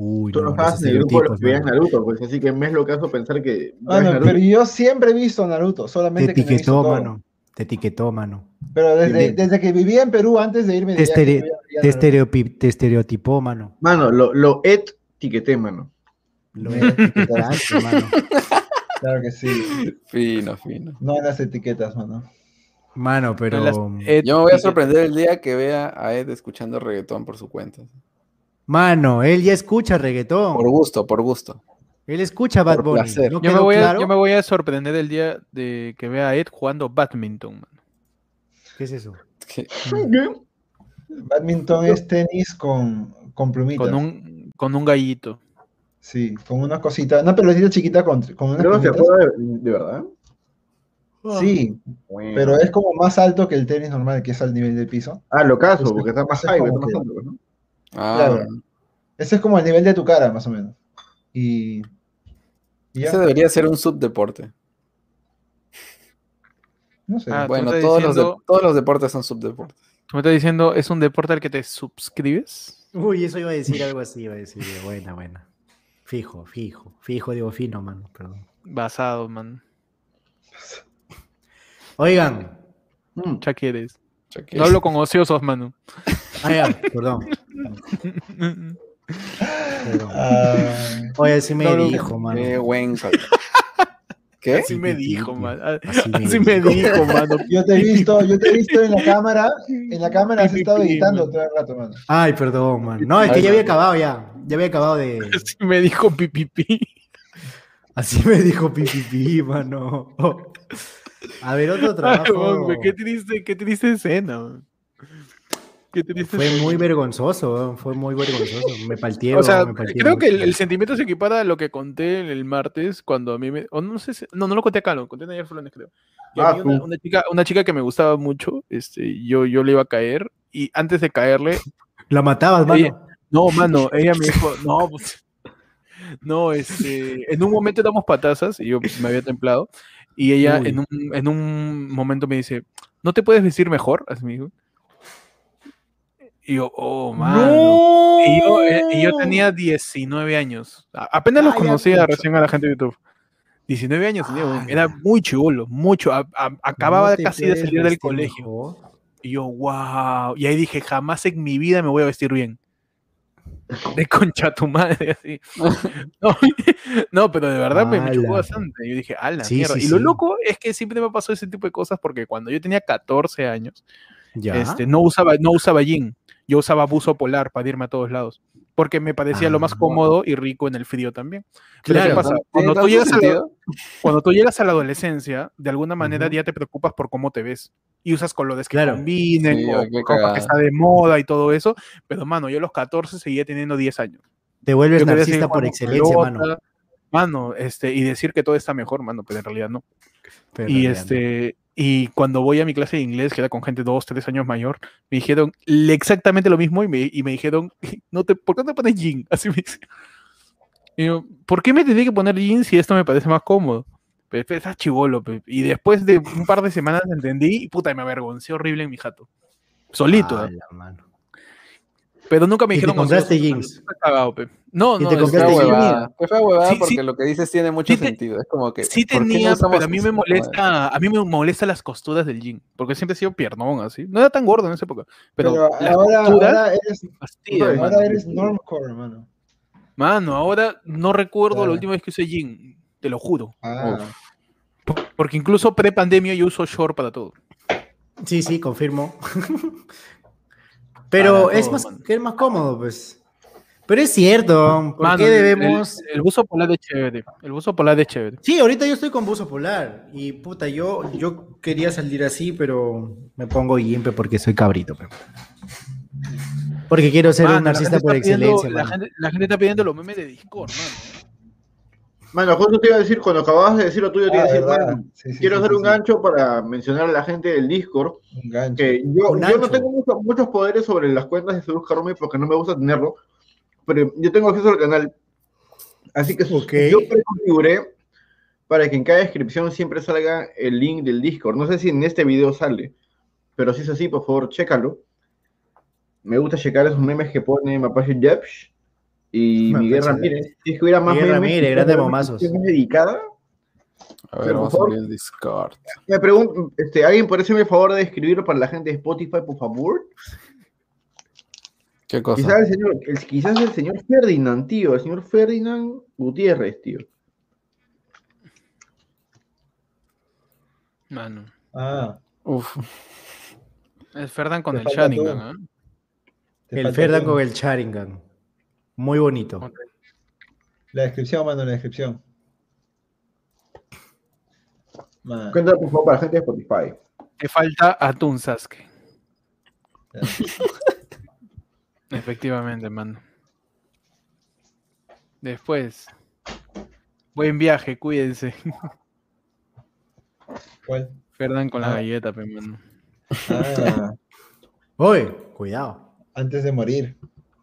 [SPEAKER 3] Uy,
[SPEAKER 1] tú no
[SPEAKER 3] no,
[SPEAKER 1] en el grupo de los que. Naruto, pues así que me es lo caso pensar que
[SPEAKER 5] Mano,
[SPEAKER 1] Naruto.
[SPEAKER 5] pero yo siempre he visto Naruto,
[SPEAKER 3] Te
[SPEAKER 5] solamente visto
[SPEAKER 3] etiquetó,
[SPEAKER 5] todo.
[SPEAKER 3] mano. Te etiquetó, mano.
[SPEAKER 5] Pero desde, desde que vivía en Perú, antes de irme de
[SPEAKER 3] Te,
[SPEAKER 5] viaje,
[SPEAKER 3] te, te estereotipó, mano.
[SPEAKER 1] Mano, lo, lo etiqueté, mano.
[SPEAKER 3] Lo etiquetaste, mano.
[SPEAKER 5] Claro que sí.
[SPEAKER 6] Fino, fino.
[SPEAKER 5] No en las etiquetas, mano.
[SPEAKER 3] Mano, pero.
[SPEAKER 2] Las- eh,
[SPEAKER 6] Yo me voy a sorprender el día que vea a Ed escuchando reggaetón por su cuenta.
[SPEAKER 3] Mano, él ya escucha reggaetón.
[SPEAKER 6] Por gusto, por gusto.
[SPEAKER 3] Él escucha Bad
[SPEAKER 6] por
[SPEAKER 3] Bunny.
[SPEAKER 6] placer.
[SPEAKER 3] ¿No
[SPEAKER 2] Yo me, voy a,
[SPEAKER 3] claro?
[SPEAKER 2] yo me voy a sorprender el día de que vea a Ed jugando badminton, mano.
[SPEAKER 3] ¿Qué es eso?
[SPEAKER 6] Que-
[SPEAKER 5] Badminton es tenis con, con plumitas.
[SPEAKER 2] Con un, con un gallito.
[SPEAKER 5] Sí, con unas cositas, una pelotita chiquita con, con unas
[SPEAKER 1] Creo que se
[SPEAKER 5] plumitas.
[SPEAKER 1] juega de, de verdad.
[SPEAKER 5] Sí,
[SPEAKER 1] Bueno.
[SPEAKER 5] pero es como más alto que el tenis normal, que es al nivel del piso.
[SPEAKER 1] Ah, lo caso, porque está más
[SPEAKER 5] es
[SPEAKER 1] high, está más alto, ¿no?
[SPEAKER 6] Ah,
[SPEAKER 5] Claro. Ese es como el nivel de tu cara, más o menos. Y,
[SPEAKER 6] ese debería ser un subdeporte.
[SPEAKER 5] no sé.
[SPEAKER 2] Ah,
[SPEAKER 6] Bueno, todos, los de-
[SPEAKER 2] diciendo-
[SPEAKER 6] todos los deportes son subdeportes.
[SPEAKER 2] ¿Tú me estás diciendo es un deporte al que te suscribes?
[SPEAKER 3] Uy, eso iba a decir algo así, iba a decir. Buena, buena. Fijo, fijo. Fijo, digo fino, mano, perdón.
[SPEAKER 2] Basado, man.
[SPEAKER 3] Oigan.
[SPEAKER 1] Mm.
[SPEAKER 2] Ya quieres.
[SPEAKER 6] O sea que-
[SPEAKER 2] No hablo con ociosos, mano.
[SPEAKER 3] Ah, ya, perdón. Oye, sí me
[SPEAKER 2] No, no,
[SPEAKER 3] dijo, mano.
[SPEAKER 6] Qué buen ¿Qué?
[SPEAKER 2] Así me dijo,
[SPEAKER 3] sí.
[SPEAKER 2] man. Ah,
[SPEAKER 3] Así me
[SPEAKER 2] Así me dijo, mano.
[SPEAKER 5] yo te he visto, yo te he visto en la cámara, en la cámara has estado editando todo el rato, mano.
[SPEAKER 3] Ay, perdón, mano. No, es que ya había acabado ya. Ya había acabado de.
[SPEAKER 2] Así me dijo pipipi.
[SPEAKER 3] Así me dijo Pipipi, mano. A ver, otro trabajo.
[SPEAKER 2] Qué triste, qué triste escena, man. Qué triste
[SPEAKER 3] Fue muy vergonzoso, fue muy vergonzoso. Me palteé,
[SPEAKER 2] O sea,
[SPEAKER 3] weón, me palteé
[SPEAKER 2] creo que el, sentimiento se equipara a lo que conté el martes cuando a mí me. No sé si- no, no lo conté acá, lo conté en ayer Flores, creo. Y a
[SPEAKER 1] Ah,
[SPEAKER 2] mí una, chica, una chica que me gustaba mucho, este, yo, yo le iba a caer, y antes de caerle,
[SPEAKER 3] La matabas, mano.
[SPEAKER 2] Ella- no, mano, ella me dijo, no, pues. No, este. En un momento damos patazas, y yo me había templado, y ella en un, en un momento me dice, ¿no te puedes vestir mejor? Así me dijo. Y yo, oh, mano. Y yo, eh, y yo tenía 19 años. A- Apenas los
[SPEAKER 3] Ay,
[SPEAKER 2] conocía recién a la gente de YouTube. 19 años tenía.
[SPEAKER 3] Ala.
[SPEAKER 2] era muy chivolo, mucho. A- a- acababa
[SPEAKER 3] No
[SPEAKER 2] casi de salir del colegio.
[SPEAKER 3] mejor.
[SPEAKER 2] Y yo, wow. Y ahí dije, jamás en mi vida me voy a vestir bien. De concha tu madre, así. No, no, pero de verdad pues, me chocó
[SPEAKER 3] Ala.
[SPEAKER 2] bastante. Yo dije, a la
[SPEAKER 3] Sí,
[SPEAKER 2] mierda.
[SPEAKER 3] sí,
[SPEAKER 2] y lo
[SPEAKER 3] sí.
[SPEAKER 2] loco es que siempre me pasó ese tipo de cosas porque cuando yo tenía 14 años,
[SPEAKER 3] Ya.
[SPEAKER 2] este, no usaba, no usaba jean. Yo usaba buzo polar para irme a todos lados. Porque me parecía lo más
[SPEAKER 3] Ah.
[SPEAKER 2] cómodo y rico en el frío también. Pero ¿qué
[SPEAKER 3] Claro.
[SPEAKER 2] Cuando tú, llegas a la,
[SPEAKER 6] sentido?
[SPEAKER 2] cuando tú llegas a la adolescencia, de alguna manera ya te preocupas por cómo te ves. Y usas colores que
[SPEAKER 3] Claro.
[SPEAKER 2] combinen,
[SPEAKER 6] Sí,
[SPEAKER 2] o
[SPEAKER 6] qué
[SPEAKER 2] ropa que está de moda y todo eso. Pero, mano, yo a los 14 seguía teniendo 10 años.
[SPEAKER 3] Te vuelves
[SPEAKER 2] Yo
[SPEAKER 3] narcisista por excelencia,
[SPEAKER 2] pelota,
[SPEAKER 3] mano.
[SPEAKER 2] Mano, este, y decir que todo está mejor, mano, pero en realidad no.
[SPEAKER 3] Pero
[SPEAKER 2] y
[SPEAKER 3] no.
[SPEAKER 2] Y cuando voy a mi clase de inglés, que era con gente dos, tres años mayor, me dijeron exactamente lo mismo y me, y me dijeron, no te, ¿por qué no te pones jean? Así me dice. Y yo, ¿por qué me tenía que poner jean si esto me parece más cómodo? Pero pero estás chivolo. Y después de un par de semanas entendí y puta, me avergoncé horrible en mi jato. Solito. ¿eh?
[SPEAKER 3] Ala, mano.
[SPEAKER 2] Pero nunca me
[SPEAKER 3] ¿Y te
[SPEAKER 2] dijeron.
[SPEAKER 3] compraste
[SPEAKER 2] "Ocioso,
[SPEAKER 3] jeans?
[SPEAKER 2] pe". No,
[SPEAKER 3] ¿Y
[SPEAKER 2] no,
[SPEAKER 3] te compraste jeans?
[SPEAKER 6] huevada, qué fea huevada
[SPEAKER 2] Sí, sí.
[SPEAKER 6] porque lo que dices tiene mucho
[SPEAKER 2] Sí
[SPEAKER 6] sentido. Es como que.
[SPEAKER 2] Sí
[SPEAKER 6] ¿por qué no
[SPEAKER 2] tenía, pero a mí me molesta, a mí me molesta las costuras del jean, porque siempre he sido piernón así. No era tan gordo en esa época, pero,
[SPEAKER 5] Pero,
[SPEAKER 2] las
[SPEAKER 5] ahora,
[SPEAKER 2] costuras
[SPEAKER 5] ahora eres,
[SPEAKER 2] fastidian,
[SPEAKER 5] ahora
[SPEAKER 2] mano.
[SPEAKER 5] eres normcore, hermano.
[SPEAKER 2] Mano, ahora no recuerdo
[SPEAKER 5] Claro.
[SPEAKER 2] la última vez que usé jean, te lo juro.
[SPEAKER 5] Ah,
[SPEAKER 2] Porque incluso pre-pandemia yo uso short para todo.
[SPEAKER 3] Sí, sí, confirmo. Pero es
[SPEAKER 2] todo,
[SPEAKER 3] más, que es más cómodo, pues. Pero es cierto, ¿por
[SPEAKER 2] Mano,
[SPEAKER 3] qué debemos...?
[SPEAKER 2] El, el buzo polar es chévere. El buzo polar es chévere.
[SPEAKER 3] Sí, ahorita yo estoy con buzo polar y puta, yo, yo quería salir así, pero me pongo yimpe porque soy cabrito. pe. Porque quiero ser
[SPEAKER 2] Mano,
[SPEAKER 3] un narcisista por
[SPEAKER 2] pidiendo-
[SPEAKER 3] excelencia,
[SPEAKER 2] la,
[SPEAKER 3] mano.
[SPEAKER 2] gente, la gente está pidiendo los memes de Discord, mano.
[SPEAKER 1] Mano, justo te iba a decir, cuando acababas de decir lo tuyo, te iba a
[SPEAKER 5] ah,
[SPEAKER 1] decir, bueno,
[SPEAKER 5] Sí, sí,
[SPEAKER 1] quiero
[SPEAKER 5] sí,
[SPEAKER 1] hacer
[SPEAKER 5] sí,
[SPEAKER 1] un
[SPEAKER 5] sí.
[SPEAKER 1] gancho para mencionar a la gente del Discord,
[SPEAKER 5] Un gancho.
[SPEAKER 1] que yo,
[SPEAKER 3] Un
[SPEAKER 1] yo no tengo mucho- muchos poderes sobre las cuentas de Sedus Karumi porque no me gusta tenerlo, pero yo tengo acceso al canal. Así que
[SPEAKER 3] Ok.
[SPEAKER 1] yo preconfiguré para que en cada descripción siempre salga el link del Discord. No sé si en este video sale, pero si es así, por favor, chécalo. Me gusta checar esos memes que pone Mapache Jepsh y Miguel
[SPEAKER 3] Jepsh.
[SPEAKER 1] Ramírez. Si es que hubiera más
[SPEAKER 3] Miguel
[SPEAKER 1] memes,
[SPEAKER 3] Ramírez, grandes momazos.
[SPEAKER 1] dedicada.
[SPEAKER 6] A ver, vamos a abrir el Discord.
[SPEAKER 1] Me pregunto, este, ¿alguien puede hacerme el favor de escribirlo para la gente de Spotify, por favor?
[SPEAKER 6] ¿Qué cosa?
[SPEAKER 1] Quizás el señor, el- quizás el señor Ferdinand, tío, el señor Ferdinand Gutiérrez, tío.
[SPEAKER 2] Mano.
[SPEAKER 5] Ah,
[SPEAKER 6] Uf.
[SPEAKER 2] Es Ferdan con
[SPEAKER 5] Te
[SPEAKER 2] el Sharingan,
[SPEAKER 5] te
[SPEAKER 3] El Ferdan con el Sharingan. Muy bonito.
[SPEAKER 5] La descripción, mano, la descripción. Man,
[SPEAKER 1] Cuéntame, por favor, para la gente de Spotify.
[SPEAKER 2] Te falta atún, Sasuke. Efectivamente, mano. Después. Buen viaje, cuídense.
[SPEAKER 5] ¿Cuál?
[SPEAKER 2] Ferdan con la
[SPEAKER 5] Ah.
[SPEAKER 2] galleta, pe, mano.
[SPEAKER 5] Ah,
[SPEAKER 3] Uy, cuidado.
[SPEAKER 5] antes de morir.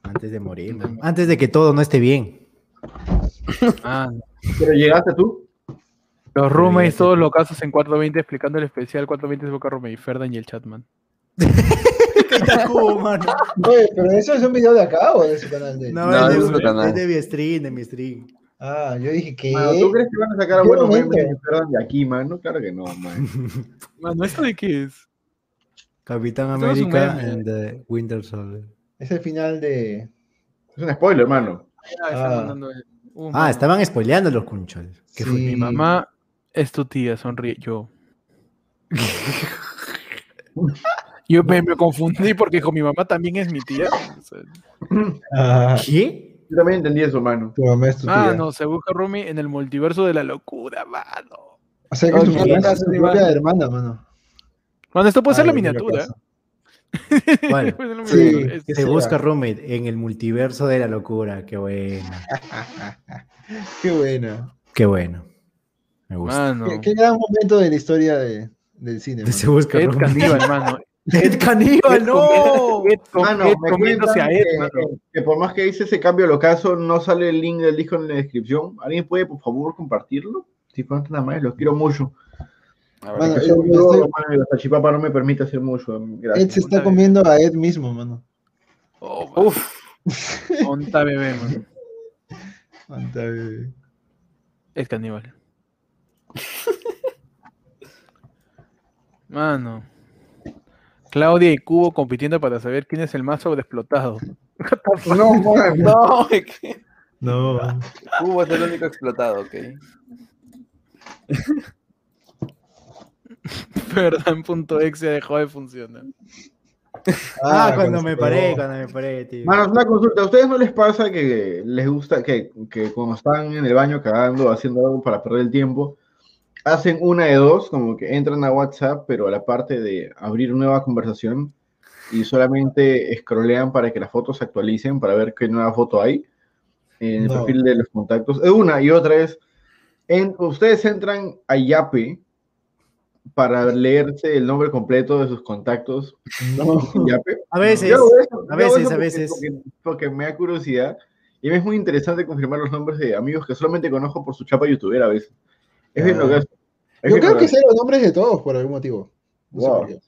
[SPEAKER 3] Antes de morir. Antes de que todo no esté bien.
[SPEAKER 2] Ah,
[SPEAKER 1] Pero llegaste tú.
[SPEAKER 2] los roommates, todos los casos en 420 explicando el especial 420 es Boca Roommate, Ferdan y el Chatman.
[SPEAKER 3] Cubo, mano.
[SPEAKER 5] Oye, pero eso es un video de acá o de su canal de
[SPEAKER 3] No,
[SPEAKER 6] No,
[SPEAKER 3] es,
[SPEAKER 6] es
[SPEAKER 3] de,
[SPEAKER 6] otro canal.
[SPEAKER 3] es de mi stream, de mi stream.
[SPEAKER 5] Ah, yo dije que.
[SPEAKER 1] Mano, ¿Tú crees que van a sacar a
[SPEAKER 5] ¿Qué
[SPEAKER 1] buenos memes de Ferdinand de aquí, mano? Claro que no, man.
[SPEAKER 2] Mano, ¿esto de qué es?
[SPEAKER 3] Capitán
[SPEAKER 2] es
[SPEAKER 3] América and the Winter Soldier.
[SPEAKER 5] Es el final de.
[SPEAKER 1] Es un spoiler, mano.
[SPEAKER 2] Ah,
[SPEAKER 5] Ah.
[SPEAKER 2] Uh,
[SPEAKER 3] Ah, estaban spoileando los cunchos. ¿Qué fue?
[SPEAKER 2] Mi mamá es tu tía, sonríe. Yo. Yo me, me confundí porque con mi mamá también es mi tía.
[SPEAKER 5] Ah,
[SPEAKER 3] ¿Qué?
[SPEAKER 1] Yo también entendí eso, mano.
[SPEAKER 5] tu mamá es tu tía.
[SPEAKER 2] Ah, no, se busca Rumi en el multiverso de la locura, mano.
[SPEAKER 5] O sea que tu mamá es tu propia hermana, mano.
[SPEAKER 2] Bueno, esto puede ser la miniatura.
[SPEAKER 3] Bueno,
[SPEAKER 5] sí, sea.
[SPEAKER 3] busca roommate en el multiverso de la locura. Qué bueno.
[SPEAKER 5] Qué buena.
[SPEAKER 3] Qué bueno. Me gusta.
[SPEAKER 2] Mano.
[SPEAKER 5] Qué, qué gran momento de la historia de, del cine. mano.
[SPEAKER 3] Se busca
[SPEAKER 2] Ed
[SPEAKER 3] roommate.
[SPEAKER 2] Caníbal, mano.
[SPEAKER 3] Ed Caníbal, no.
[SPEAKER 2] Ed,
[SPEAKER 1] Mano,
[SPEAKER 2] Ed
[SPEAKER 1] me
[SPEAKER 2] comiéndose
[SPEAKER 1] cuentan
[SPEAKER 2] a Ed,
[SPEAKER 1] que,
[SPEAKER 2] mano.
[SPEAKER 1] que por más que hice ese cambio al ocaso, no sale el link del disco en la descripción. ¿Alguien puede, por favor, compartirlo? Si falta nada más, los quiero mucho.
[SPEAKER 6] A ver,
[SPEAKER 5] Mano,
[SPEAKER 6] ¿qué-
[SPEAKER 5] eh,
[SPEAKER 1] Yo,
[SPEAKER 5] estoy-
[SPEAKER 1] mano, y la salchipapa no me permite hacer mucho.
[SPEAKER 5] Ed
[SPEAKER 1] Gracias.
[SPEAKER 5] se está comiendo a Ed mismo, mano.
[SPEAKER 2] Oh.
[SPEAKER 6] Uf,
[SPEAKER 2] Onta bebé, mano.
[SPEAKER 5] Anda, bebé.
[SPEAKER 2] Es caníbal. Mano. Claudia y Cubo compitiendo para saber quién es el más sobreexplotado.
[SPEAKER 1] No, man.
[SPEAKER 6] No,
[SPEAKER 3] No.
[SPEAKER 6] Cubo es el único explotado, ok.
[SPEAKER 2] Verdad.exe dejó de funcionar.
[SPEAKER 3] Ah, cuando me paré, cuando me paré, tío.
[SPEAKER 1] Manos, una consulta. ¿A ustedes no les pasa que les gusta que, que cuando están en el baño cagando, haciendo algo para perder el tiempo, hacen una de dos, como que entran a WhatsApp, pero a la parte de abrir nueva conversación y solamente scrollean para que las fotos se actualicen para ver qué nueva foto hay en el
[SPEAKER 5] No.
[SPEAKER 1] perfil de los contactos? Es una y otra es, en, ustedes entran a Yape para leerse el nombre completo de sus contactos
[SPEAKER 5] No.
[SPEAKER 3] A veces,
[SPEAKER 1] eso,
[SPEAKER 3] a veces, a veces.
[SPEAKER 1] Porque, porque me da curiosidad y me es muy interesante confirmar los nombres de amigos que solamente conozco por su chapa youtuber a veces. Es bien
[SPEAKER 5] Ah.
[SPEAKER 1] lo que hace. Es
[SPEAKER 5] Yo creo
[SPEAKER 1] lo
[SPEAKER 5] que sé los nombres de todos por algún motivo. No sé
[SPEAKER 1] Wow.
[SPEAKER 5] por qué.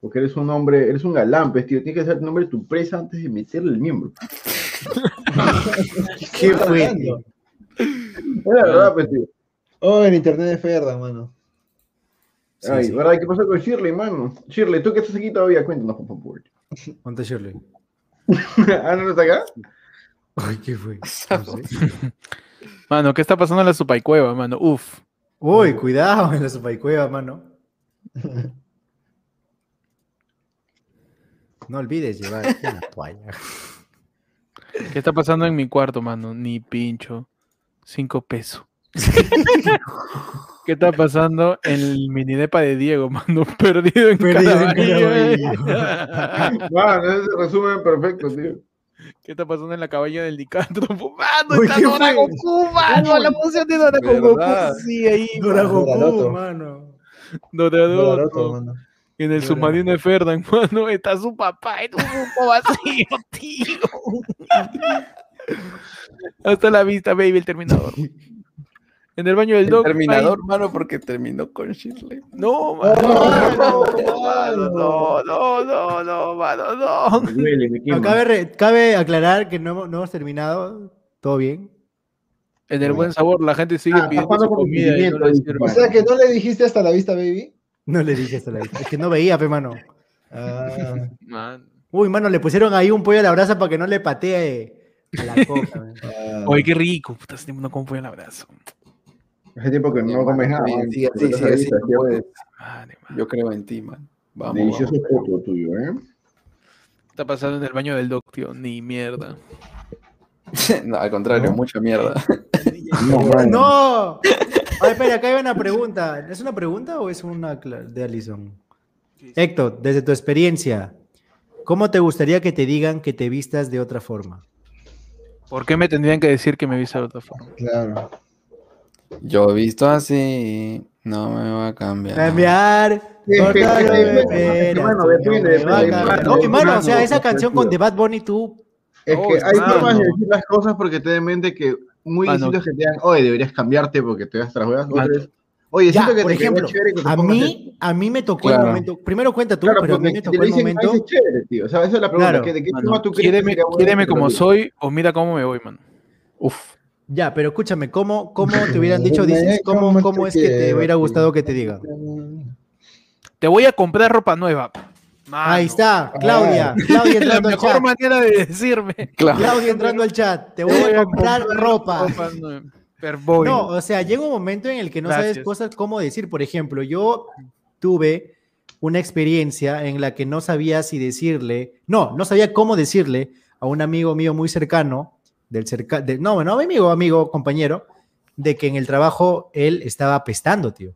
[SPEAKER 1] Porque eres un hombre, eres un galán, pues, tío. Tienes que saber el nombre de tu presa antes de meterle el miembro.
[SPEAKER 3] ¿Qué fue?
[SPEAKER 1] Es la verdad, pues, tío.
[SPEAKER 5] Oh, el internet de Ferda, mano.
[SPEAKER 3] Sí,
[SPEAKER 1] Ay,
[SPEAKER 3] sí.
[SPEAKER 1] ¿verdad? ¿Qué pasó con Shirley, mano? Shirley, tú que estás aquí todavía, cuéntanos, por favor.
[SPEAKER 3] Ponte Shirley.
[SPEAKER 1] ¿Ah, no está acá?
[SPEAKER 3] Ay, ¿qué fue? No sé.
[SPEAKER 2] Mano, ¿qué está pasando en la supaicueva, mano? Uf.
[SPEAKER 3] Uy, cuidado en la supaicueva, mano. No olvides llevar una toalla.
[SPEAKER 2] ¿Qué está pasando en mi cuarto, mano? Ni pincho. Cinco pesos. ¿Qué está pasando en el minidepa de Diego, mano? Perdido en
[SPEAKER 3] Perdido.
[SPEAKER 1] Mano, ese resumen perfecto, tío.
[SPEAKER 2] ¿Qué está pasando en la cabaña del licántropo? ¡Mano! ¡Está
[SPEAKER 3] ¿qué
[SPEAKER 2] Dora? Goku, mano! La función de Dora Goku. Sí, ahí.
[SPEAKER 3] Dora
[SPEAKER 2] mano.
[SPEAKER 3] Goku, mano.
[SPEAKER 2] Dora
[SPEAKER 5] mano.
[SPEAKER 2] En el submarino de Ferdan, mano, está su papá en un grupo vacío, tío. Hasta la vista, baby, el terminador. En el baño del
[SPEAKER 6] El
[SPEAKER 2] dog.
[SPEAKER 6] terminador, mano, porque terminó con Shirley.
[SPEAKER 2] No, mano.
[SPEAKER 5] no,
[SPEAKER 2] no, no, no, no, mano, no.
[SPEAKER 3] No, cabe, re- cabe aclarar que no, hemos- no hemos terminado. ¿Todo bien?
[SPEAKER 2] En el buen sabor, la gente sigue
[SPEAKER 1] Ah,
[SPEAKER 2] pidiendo su
[SPEAKER 1] con
[SPEAKER 2] comida y no.
[SPEAKER 5] O sea que no le dijiste hasta la vista, baby.
[SPEAKER 3] No le dije hasta la vista. Es que no veía, pe, mano.
[SPEAKER 5] Ah,
[SPEAKER 2] Man.
[SPEAKER 3] Uy, mano, le pusieron ahí un pollo a la brasa para que no le patee a la coca.
[SPEAKER 2] Oye, qué rico. Puta, tiempo no como pollo al abrazo.
[SPEAKER 1] Hace tiempo que no comes nada.
[SPEAKER 6] No
[SPEAKER 1] ¿cierto?
[SPEAKER 6] puedes.
[SPEAKER 2] Madre, man.
[SPEAKER 6] Yo creo en ti, man. Vamos,
[SPEAKER 1] Delicioso foto tuyo, ¿eh?
[SPEAKER 2] ¿Qué está pasando en el baño del doc, tío? Ni mierda.
[SPEAKER 6] No, al contrario,
[SPEAKER 1] ¿No?
[SPEAKER 6] mucha mierda.
[SPEAKER 1] No.
[SPEAKER 3] ¡No! Ay, espera, acá hay una pregunta. ¿Es una pregunta o es una de Alison? Héctor, desde tu experiencia, ¿cómo te gustaría que te digan que te vistas de otra forma?
[SPEAKER 2] ¿Por qué me tendrían que decir que me viste de otra forma?
[SPEAKER 5] Claro.
[SPEAKER 6] Yo he visto así, no me va a cambiar.
[SPEAKER 3] Cambiar. No me va a
[SPEAKER 1] depende,
[SPEAKER 3] cambiar.
[SPEAKER 1] mano,
[SPEAKER 3] No, y mano, o sea, esa canción con The. Bad Bunny, tú.
[SPEAKER 1] Es
[SPEAKER 2] Oh,
[SPEAKER 1] que hay
[SPEAKER 2] mano.
[SPEAKER 1] formas de decir las cosas porque ten en mente que muy distintos que te digan, oye, deberías cambiarte porque te das tras huevas. Oye,
[SPEAKER 3] Ya,
[SPEAKER 1] siento que
[SPEAKER 3] por
[SPEAKER 1] te
[SPEAKER 3] ejemplo,
[SPEAKER 1] chévere que te
[SPEAKER 3] a mí, a mí me tocó el momento. Primero cuenta tú,
[SPEAKER 1] Claro,
[SPEAKER 3] pero a mí me tocó
[SPEAKER 1] te
[SPEAKER 3] el momento.
[SPEAKER 1] "Ay, es chévere, tío. O sea, esa es la pregunta.
[SPEAKER 3] Claro.
[SPEAKER 1] ¿que ¿De qué tú crees que te lo
[SPEAKER 2] como soy o mira cómo me voy, mano.
[SPEAKER 6] Uf.
[SPEAKER 3] Ya, pero escúchame, ¿cómo, cómo te hubieran dicho? Dices, ¿cómo, cómo es que te hubiera gustado que te digan?
[SPEAKER 2] Te voy a comprar ropa nueva. Mano,
[SPEAKER 3] Ahí está, Claudia. Claudia
[SPEAKER 2] La
[SPEAKER 3] entrando al
[SPEAKER 2] mejor
[SPEAKER 3] chat.
[SPEAKER 2] manera de decirme.
[SPEAKER 6] Claro.
[SPEAKER 3] Claudia entrando al chat. Te voy a comprar ropa. No, o sea, llega un momento en el que no sabes cosas cómo decir. Por ejemplo, yo tuve una experiencia en la que no sabía si decirle, no, no sabía cómo decirle a un amigo mío muy cercano, del cerca, de, no, bueno, amigo, amigo, compañero, de que en el trabajo él estaba apestando, tío.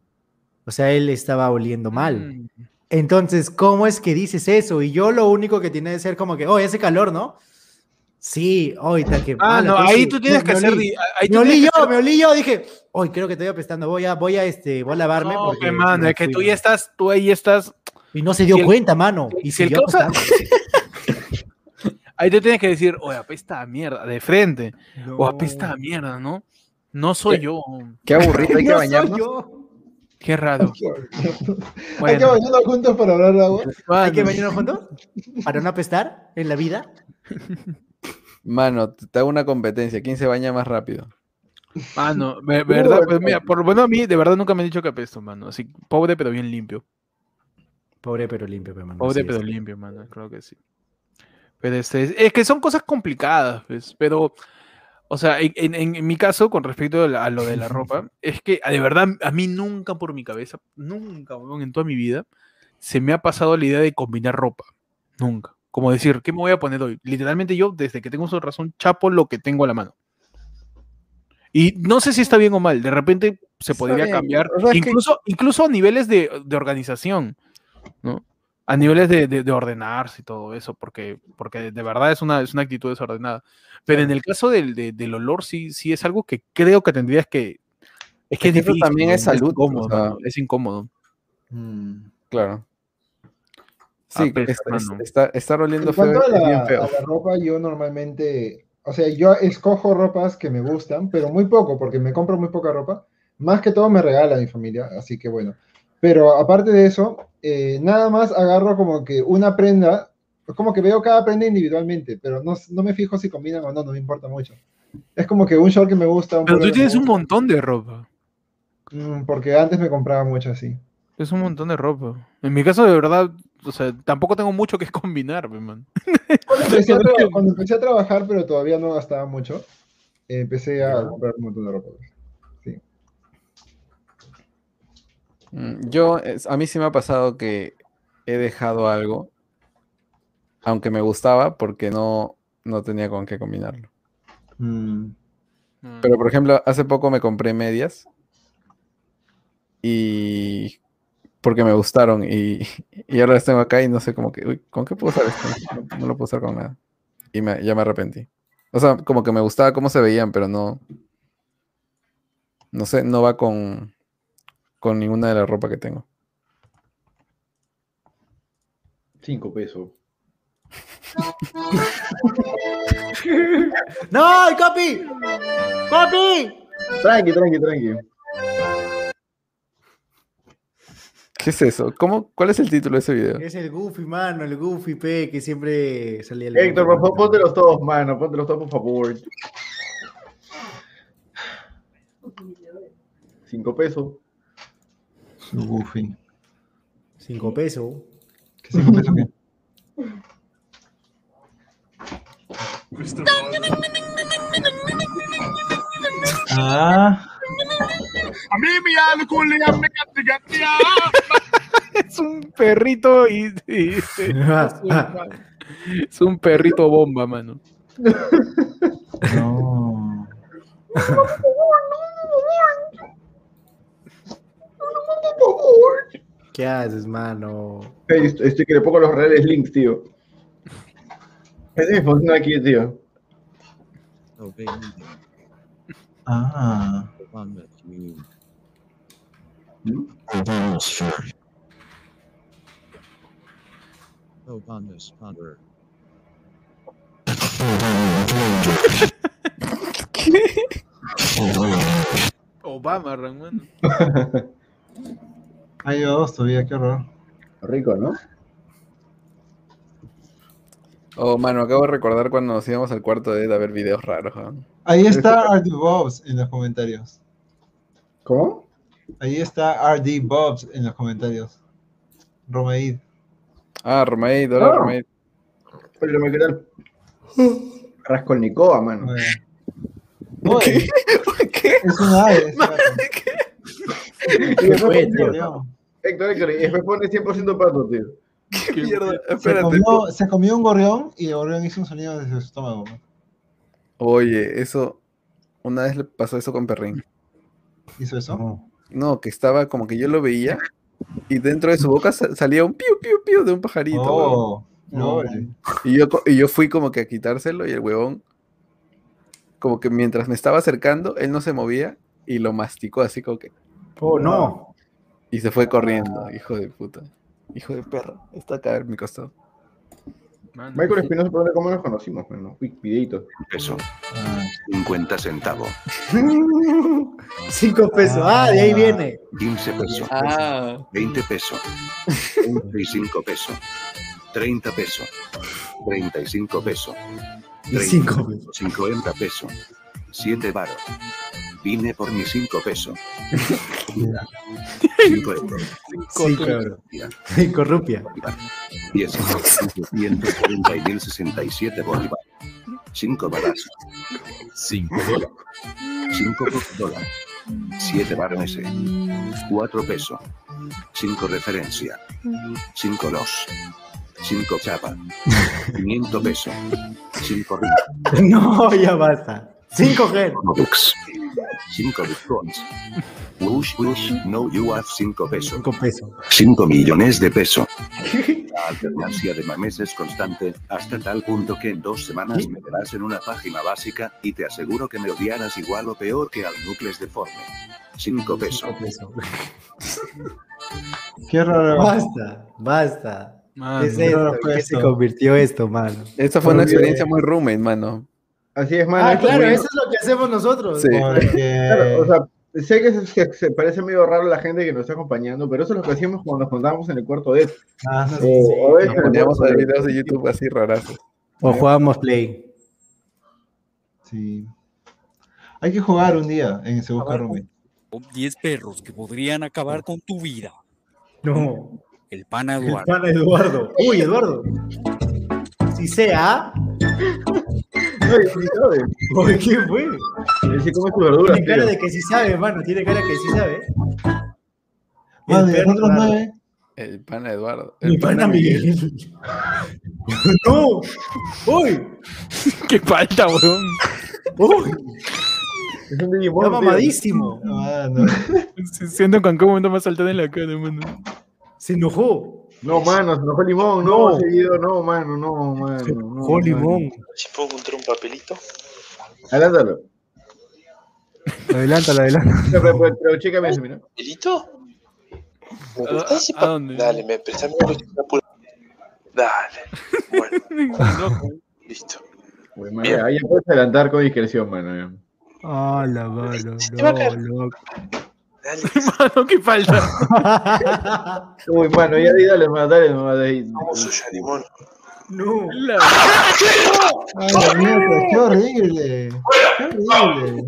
[SPEAKER 3] O sea, él estaba oliendo mal.
[SPEAKER 2] Mm.
[SPEAKER 3] Entonces, ¿cómo es que dices eso? Y yo lo único que tiene que ser como que, oh, hace calor, ¿no? Sí, hoy está que.
[SPEAKER 2] Ah, no, ahí tú tienes que hacer.
[SPEAKER 3] Me olí yo, me olí yo, dije, hoy creo que estoy apestando, voy a, voy a, este, voy a lavarme.
[SPEAKER 2] No,
[SPEAKER 3] porque
[SPEAKER 2] que, mano, es que tú
[SPEAKER 3] ¿no?
[SPEAKER 2] ya estás, tú ahí estás.
[SPEAKER 3] Y no se dio cuenta, mano. Y
[SPEAKER 2] si el. Ahí te tienes que decir, oye, apesta a mierda, de frente.
[SPEAKER 3] No.
[SPEAKER 2] O apesta a mierda, ¿no? No soy
[SPEAKER 6] ¿Qué?
[SPEAKER 2] yo.
[SPEAKER 6] Qué aburrido, hay que
[SPEAKER 3] No soy
[SPEAKER 6] bañarnos.
[SPEAKER 3] yo.
[SPEAKER 2] Qué raro.
[SPEAKER 5] Hay que bañarnos juntos para hablar de agua.
[SPEAKER 3] Hay que bañarnos juntos para no apestar en la vida.
[SPEAKER 6] Mano, te hago una competencia. ¿Quién se baña más rápido?
[SPEAKER 2] Mano, ve- verdad, pues mira, por lo bueno a mí, de verdad nunca me han dicho que apesto, mano. Así, pobre pero bien limpio.
[SPEAKER 3] Pobre pero limpio, pe, mano.
[SPEAKER 2] Pobre pero
[SPEAKER 3] es.
[SPEAKER 2] limpio, mano, creo que sí. Pero este, es, que son cosas complicadas, pues, pero, o sea, en, en- en mi caso, con respecto a, la- a lo de la ropa, es que de verdad a mí nunca por mi cabeza, nunca, en toda mi vida, se me ha pasado la idea de combinar ropa. Nunca. Como decir, ¿qué me voy a poner hoy? Literalmente yo, desde que tengo de razón, chapo lo que tengo a la mano. Y no sé si está bien o mal, de repente se podría cambiar,
[SPEAKER 4] o sea, es que-
[SPEAKER 2] incluso, incluso a niveles de, de organización, ¿no? A niveles de, de- de ordenarse y todo eso, porque, porque de verdad es una, es una actitud desordenada. Pero en el caso del, de- del olor, sí, sí es algo que creo que tendrías que... Es que es
[SPEAKER 4] Es
[SPEAKER 2] difícil,
[SPEAKER 4] también es salud,
[SPEAKER 2] incómodo,
[SPEAKER 4] o sea.
[SPEAKER 2] mano, es incómodo.
[SPEAKER 3] Mm.
[SPEAKER 4] Claro.
[SPEAKER 2] Ah,
[SPEAKER 4] Sí, es- es-
[SPEAKER 2] hermano.
[SPEAKER 4] está, estar oliendo
[SPEAKER 5] En
[SPEAKER 4] feo
[SPEAKER 5] a
[SPEAKER 4] es bien
[SPEAKER 5] la,
[SPEAKER 4] feo.
[SPEAKER 5] a la ropa, yo normalmente, o sea, yo escojo ropas que me gustan, pero muy poco, porque me compro muy poca ropa. Más que todo me regala mi familia, así que bueno. Pero aparte de eso, eh, nada más agarro como que una prenda, es como que veo cada prenda individualmente, pero no, no me fijo si combinan o no, no me importa mucho. Es como que un short que me gusta, un
[SPEAKER 2] Pero tú tienes un montón de ropa.
[SPEAKER 5] mm, porque antes me compraba mucho así.
[SPEAKER 2] Es un montón de ropa. En mi caso, de verdad, o sea, tampoco tengo mucho que combinar, man.
[SPEAKER 5] Cuando empecé, a traba- cuando empecé a trabajar, pero todavía no gastaba mucho, eh, empecé a comprar un montón de ropa. Sí.
[SPEAKER 4] Mm, Yo, es- a mí sí me ha pasado que he dejado algo, aunque me gustaba, porque no, no tenía con qué combinarlo.
[SPEAKER 5] Mm.
[SPEAKER 4] Pero, por ejemplo, hace poco me compré medias y porque me gustaron y, y ahora las tengo acá y no sé cómo que, uy, ¿con qué puedo usar esto? No, no lo puedo usar con nada. Y me- ya me arrepentí. O sea, como que me gustaba cómo se veían, pero no, no sé, no va con, con ninguna de la ropa que tengo.
[SPEAKER 1] Cinco pesos.
[SPEAKER 3] ¡No, el copy! ¡Copy!
[SPEAKER 1] Tranqui, tranqui, tranqui.
[SPEAKER 4] ¿Qué es eso? ¿Cómo, ¿Cuál es el título de ese video?
[SPEAKER 3] Es el Goofy, mano, el Goofy, pe, que siempre salía el
[SPEAKER 1] Héctor, por favor, póntelos todos, mano. Póntelos todos, por favor. Cinco pesos.
[SPEAKER 5] Su Goofy.
[SPEAKER 3] Cinco pesos.
[SPEAKER 5] ¿Qué cinco pesos qué? Ah,
[SPEAKER 2] Es un perrito y, y- es un perrito bomba, mano.
[SPEAKER 5] no.
[SPEAKER 3] ¿Qué haces, mano?
[SPEAKER 1] Hey, Estoy estoy que le pongo los reales links, tío. Ese me funciona aquí, tío.
[SPEAKER 5] Ah.
[SPEAKER 2] Obama, mano.
[SPEAKER 5] Hay dos todavía, qué horror.
[SPEAKER 1] Rico, ¿no?
[SPEAKER 4] Oh, mano, acabo de recordar cuando nos íbamos al cuarto de Ed a ver videos raros. ¿ah?
[SPEAKER 5] Ahí está RD Bobs en los comentarios.
[SPEAKER 1] ¿Cómo?
[SPEAKER 5] Ahí está RD Bobs en los comentarios. Romaid.
[SPEAKER 4] Ah, Romaid, hola
[SPEAKER 1] Ah.
[SPEAKER 4] Romaid.
[SPEAKER 1] Pero me queda el. Raskolnikova, mano.
[SPEAKER 5] Oye,
[SPEAKER 4] ¿Qué?
[SPEAKER 5] ave. es un ave.
[SPEAKER 1] Y después? Héctor, Héctor, y después pone 100% pato, tío.
[SPEAKER 4] ¿Qué mierda?
[SPEAKER 5] Se
[SPEAKER 4] Espérate.
[SPEAKER 5] comió, se comió un gorrión y el gorrión hizo un sonido desde su estómago. ¿no?
[SPEAKER 4] Oye, eso. Una vez le pasó eso con Perrín.
[SPEAKER 5] ¿Hizo eso?
[SPEAKER 4] No, que estaba como que yo lo veía y dentro de su boca sa- salía un piu, piu, piu de un pajarito.
[SPEAKER 5] Oh, no.
[SPEAKER 4] Y yo, y yo fui como que a quitárselo y el huevón, como que mientras me estaba acercando, él no se movía y lo masticó así como que.
[SPEAKER 3] Oh, no.
[SPEAKER 4] Y se fue corriendo, hijo de puta. Hijo de perro. Está acá en mi costado.
[SPEAKER 2] Mano.
[SPEAKER 1] Michael Espinosa, ¿por ¿cómo nos conocimos? Bueno, uy, videito.
[SPEAKER 7] Peso,
[SPEAKER 5] Ah,
[SPEAKER 7] 50 centavos,
[SPEAKER 3] Cinco pesos. Ah, de ahí viene.
[SPEAKER 7] 15 pesos,
[SPEAKER 4] Ah.
[SPEAKER 7] 20 pesos, 25 pesos, 30 pesos, 35 pesos,
[SPEAKER 3] Y cinco pesos.
[SPEAKER 7] 50 pesos, 7 varos, Vine por mis 5 pesos. 5 euros.
[SPEAKER 3] Cinco euros. Corrupia.
[SPEAKER 7] 10 140 y 1067 bolívar. 5 balas. 5 dólares. 5 por dólar. 7 barones. 4 pesos. 5 referencia. 5 los. 5 chapa. 500 pesos. 5
[SPEAKER 3] No, ya basta. 5G.
[SPEAKER 7] Robux. 5 bitcoins. Wush, wush, no you have 5 pesos.
[SPEAKER 3] 5 pesos.
[SPEAKER 7] 5 millones de pesos. La alternancia de mames es constante, hasta tal punto que en dos semanas me verás en una página básica, y te aseguro que me odiarás igual o peor que al núcleo deforme. 5 pesos.
[SPEAKER 3] 5 pesos.
[SPEAKER 5] Qué raro.
[SPEAKER 3] Basta, basta.
[SPEAKER 2] Mano,
[SPEAKER 3] ¿Qué es esto? ¿Qué se convirtió esto, mano?
[SPEAKER 6] Esta fue una experiencia muy roommate, mano.
[SPEAKER 1] Así es, mano.
[SPEAKER 3] Ah,
[SPEAKER 1] es
[SPEAKER 3] claro, eso es lo que hacemos nosotros.
[SPEAKER 6] Sí.
[SPEAKER 5] Porque...
[SPEAKER 1] Claro, o sea, sé que se, parece medio raro la gente que nos está acompañando, pero eso es lo que hacíamos cuando nos juntábamos en el cuarto de
[SPEAKER 5] Ah, no,
[SPEAKER 1] o,
[SPEAKER 5] sí.
[SPEAKER 1] o a veces
[SPEAKER 6] Nos
[SPEAKER 1] el
[SPEAKER 6] poníamos a ver videos de YouTube así rarazos.
[SPEAKER 3] O jugábamos Play.
[SPEAKER 5] Sí. Hay que jugar un día en ese busca Rumi.
[SPEAKER 8] con 10 perros que podrían acabar con tu vida.
[SPEAKER 3] No.
[SPEAKER 8] El pana
[SPEAKER 3] El
[SPEAKER 8] Eduardo.
[SPEAKER 3] pana Eduardo. Uy, Eduardo. Si sea.
[SPEAKER 1] Ay, sí,
[SPEAKER 3] ¿qué fue?
[SPEAKER 1] Él sí come sus verduras.
[SPEAKER 3] Tiene cara
[SPEAKER 1] tío.
[SPEAKER 3] de que sí sabe, mano. Tiene cara que sí sabe.
[SPEAKER 5] Mano,
[SPEAKER 3] El perro
[SPEAKER 5] nueve.
[SPEAKER 6] El pana Eduardo.
[SPEAKER 3] Mi
[SPEAKER 6] El
[SPEAKER 3] pana Miguel. no. Uy.
[SPEAKER 2] qué falta, weón.
[SPEAKER 3] Uy.
[SPEAKER 1] Es un Digimon,
[SPEAKER 3] Está mamadísimo.
[SPEAKER 5] Mano.
[SPEAKER 2] Si- Siento con qué momento más saltado en la cara, mano.
[SPEAKER 3] Se enojó.
[SPEAKER 1] No, mano, se enojó limón. No,
[SPEAKER 3] No.
[SPEAKER 1] ese video, no, mano, no, mano.
[SPEAKER 3] Se
[SPEAKER 1] no,
[SPEAKER 3] enojó
[SPEAKER 1] mano.
[SPEAKER 3] limón.
[SPEAKER 9] Si puedo encontrar un papelito.
[SPEAKER 1] Adelántalo.
[SPEAKER 3] Adelántalo, adelántalo.
[SPEAKER 1] Pero, pero, pero chécame eso, mira.
[SPEAKER 9] ¿Papelito? ¿Me
[SPEAKER 2] ¿A-
[SPEAKER 9] prestás ese
[SPEAKER 2] a
[SPEAKER 9] pa-
[SPEAKER 2] dónde?
[SPEAKER 9] Dale, me un apuro. Dale. Bueno, listo.
[SPEAKER 1] Uy, mano, Ahí ya puedes adelantar con discreción, mano.
[SPEAKER 3] Ah, la mano. No, loco.
[SPEAKER 9] Dale.
[SPEAKER 2] Mano, qué falta.
[SPEAKER 1] Uy, mano, ya di, dale, mano, dale, mano, dale.
[SPEAKER 9] Vamos suya, limón.
[SPEAKER 3] no.
[SPEAKER 2] La-
[SPEAKER 5] Ay, la mierda, qué horrible. Qué horrible.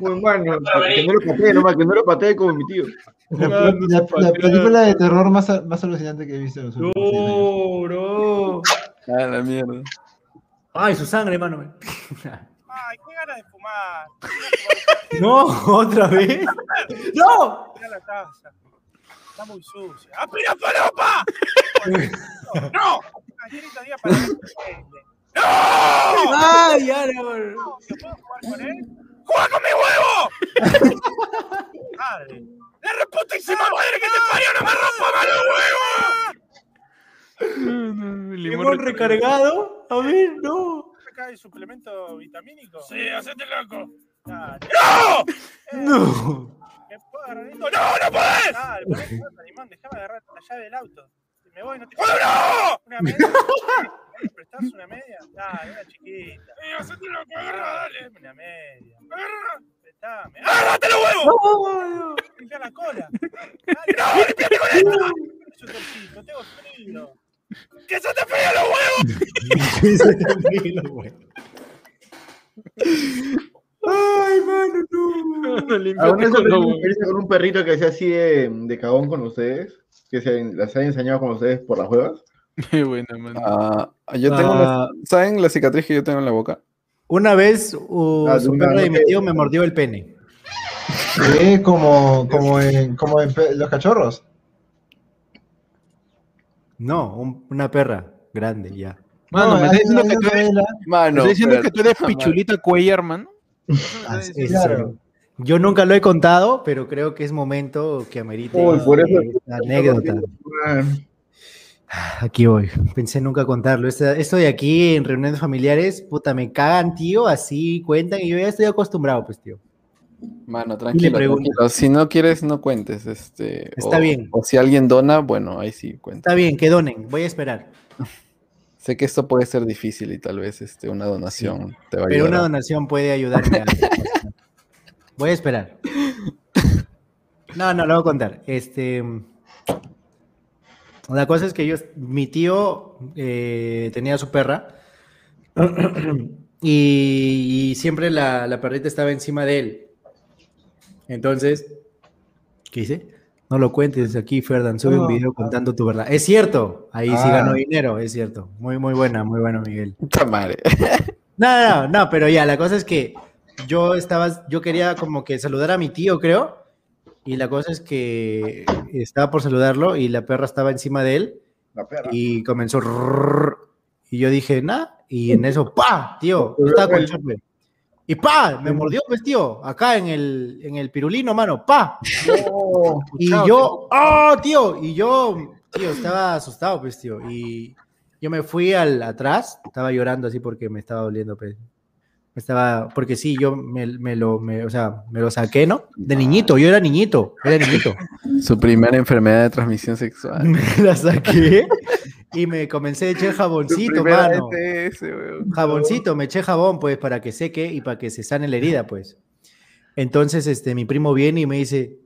[SPEAKER 1] Uy, mano, que no lo patee, nomás, que no lo patee como mi tío.
[SPEAKER 5] La, película de terror más, más alucinante que he visto en los últimos 100 años.
[SPEAKER 3] No, bro.
[SPEAKER 6] Ah, la mierda.
[SPEAKER 3] Ay, su sangre, mano.
[SPEAKER 10] Ay, qué ganas de fumar.
[SPEAKER 3] No, otra vez. No.
[SPEAKER 10] Mira la taza. Está muy sucia. ¡Aspira falopa! ¡No! Para
[SPEAKER 3] Ay, no.
[SPEAKER 10] ¿Yo puedo jugar con él? ¡Juega con mi huevo! Madre. ¡La reputísima madre que te parió no me rompa más los huevos!
[SPEAKER 2] No, no, Limón
[SPEAKER 3] recargado. A ver, no.
[SPEAKER 10] ¿Acá hay suplemento vitamínico? Sí, hacete loco. Dale.
[SPEAKER 3] No.
[SPEAKER 10] ¿Me puedo agarrar esto? ¡No, no podés! Limón, déjame agarrar la llave del auto. Me voy, no te. ¡No! ¿Una media? ¿Me prestás una media? Dale, una chiquita. ¡Eh, hacete loco, agarra, dale! Una media. ¡Agarra! Prestame. ¡Agárrate los huevos! ¡Limpia la cola! ¡Dale! ¡No, limpiate con esto! Yo torcito, tengo frío. ¡Que se te fríe los huevos!
[SPEAKER 3] Ay, mano, no.
[SPEAKER 1] ¿Alguna vez tenido
[SPEAKER 2] los
[SPEAKER 1] experiencia con un perrito que sea así de, de cagón con ustedes? ¿Que se las haya enseñado con ustedes por las huevas?
[SPEAKER 2] Qué buena, mano.
[SPEAKER 6] Ah, yo tengo
[SPEAKER 3] Ah.
[SPEAKER 6] la- ¿Saben la cicatriz que yo tengo en la boca?
[SPEAKER 3] Una vez uh,
[SPEAKER 1] Ah,
[SPEAKER 3] su
[SPEAKER 1] una
[SPEAKER 3] perra de mi tío me mordió el pene.
[SPEAKER 5] Sí, como, como, en, como en los cachorros.
[SPEAKER 3] No, un- una perra grande ya.
[SPEAKER 2] Mano,
[SPEAKER 5] No,
[SPEAKER 2] me estás diciendo que tú eres, me
[SPEAKER 6] Mano,
[SPEAKER 2] estás diciendo que
[SPEAKER 6] espérate.
[SPEAKER 2] tú eres pichulita cuellar, hermano.
[SPEAKER 3] Ah,
[SPEAKER 5] claro.
[SPEAKER 3] Yo nunca lo he contado, pero creo que es momento que amerite
[SPEAKER 1] Uy, por eso-
[SPEAKER 3] esta anécdota. Aquí voy. Pensé nunca contarlo. Esto de aquí en reuniones familiares, puta, me cagan, tío, así cuentan y yo ya estoy acostumbrado, pues, tío.
[SPEAKER 6] Mano, tranquilo, tranquilo. Si no quieres, no cuentes. Este,
[SPEAKER 3] Está
[SPEAKER 6] o-
[SPEAKER 3] bien.
[SPEAKER 6] O si alguien dona, bueno, ahí sí cuenta.
[SPEAKER 3] Está bien, que donen, voy a esperar.
[SPEAKER 6] Sé que esto puede ser difícil y tal vez este, una donación te va a
[SPEAKER 3] Pero
[SPEAKER 6] ayudar.
[SPEAKER 3] una
[SPEAKER 6] a-
[SPEAKER 3] donación puede ayudarme a... Voy a esperar. No, no, lo voy a contar. Este... La cosa es que yo, mi tío eh, tenía su perra y, y siempre la, la perrita estaba encima de él. Entonces, ¿qué dice? No lo cuentes aquí, Ferdan, sube un video contando tu verdad. Es cierto, ahí sí
[SPEAKER 1] Ah.
[SPEAKER 3] ganó dinero, es cierto. Muy, muy buena, muy buena, Miguel.
[SPEAKER 6] Puta madre.
[SPEAKER 3] No, no, no, pero ya, la cosa es que yo estaba, yo quería como que saludar a mi tío, creo, y la cosa es que estaba por saludarlo y la perra estaba encima de él
[SPEAKER 1] La perra.
[SPEAKER 3] y comenzó y yo dije, nah, y en eso, pa, tío, yo estaba con el. Y pa, me mordió, pues, tío, acá en el, en el pirulino, mano, pa,
[SPEAKER 1] No.
[SPEAKER 3] y
[SPEAKER 2] Chao,
[SPEAKER 3] yo, ¡ah, tío! Y yo, tío, estaba asustado, pues, tío. Y yo me fui al atrás, estaba llorando así porque me estaba doliendo, pues. Me estaba, porque sí, yo me, me lo, me- o sea, me lo saqué, ¿no? De niñito, yo era niñito, era niñito.
[SPEAKER 6] Su primera enfermedad de transmisión sexual.
[SPEAKER 3] Me la saqué y me comencé a echar jaboncito, mano.
[SPEAKER 6] ETS.
[SPEAKER 3] Jaboncito, me eché jabón, pues, para que seque y para que se sane la herida, pues. Entonces, este, mi primo viene y me dice,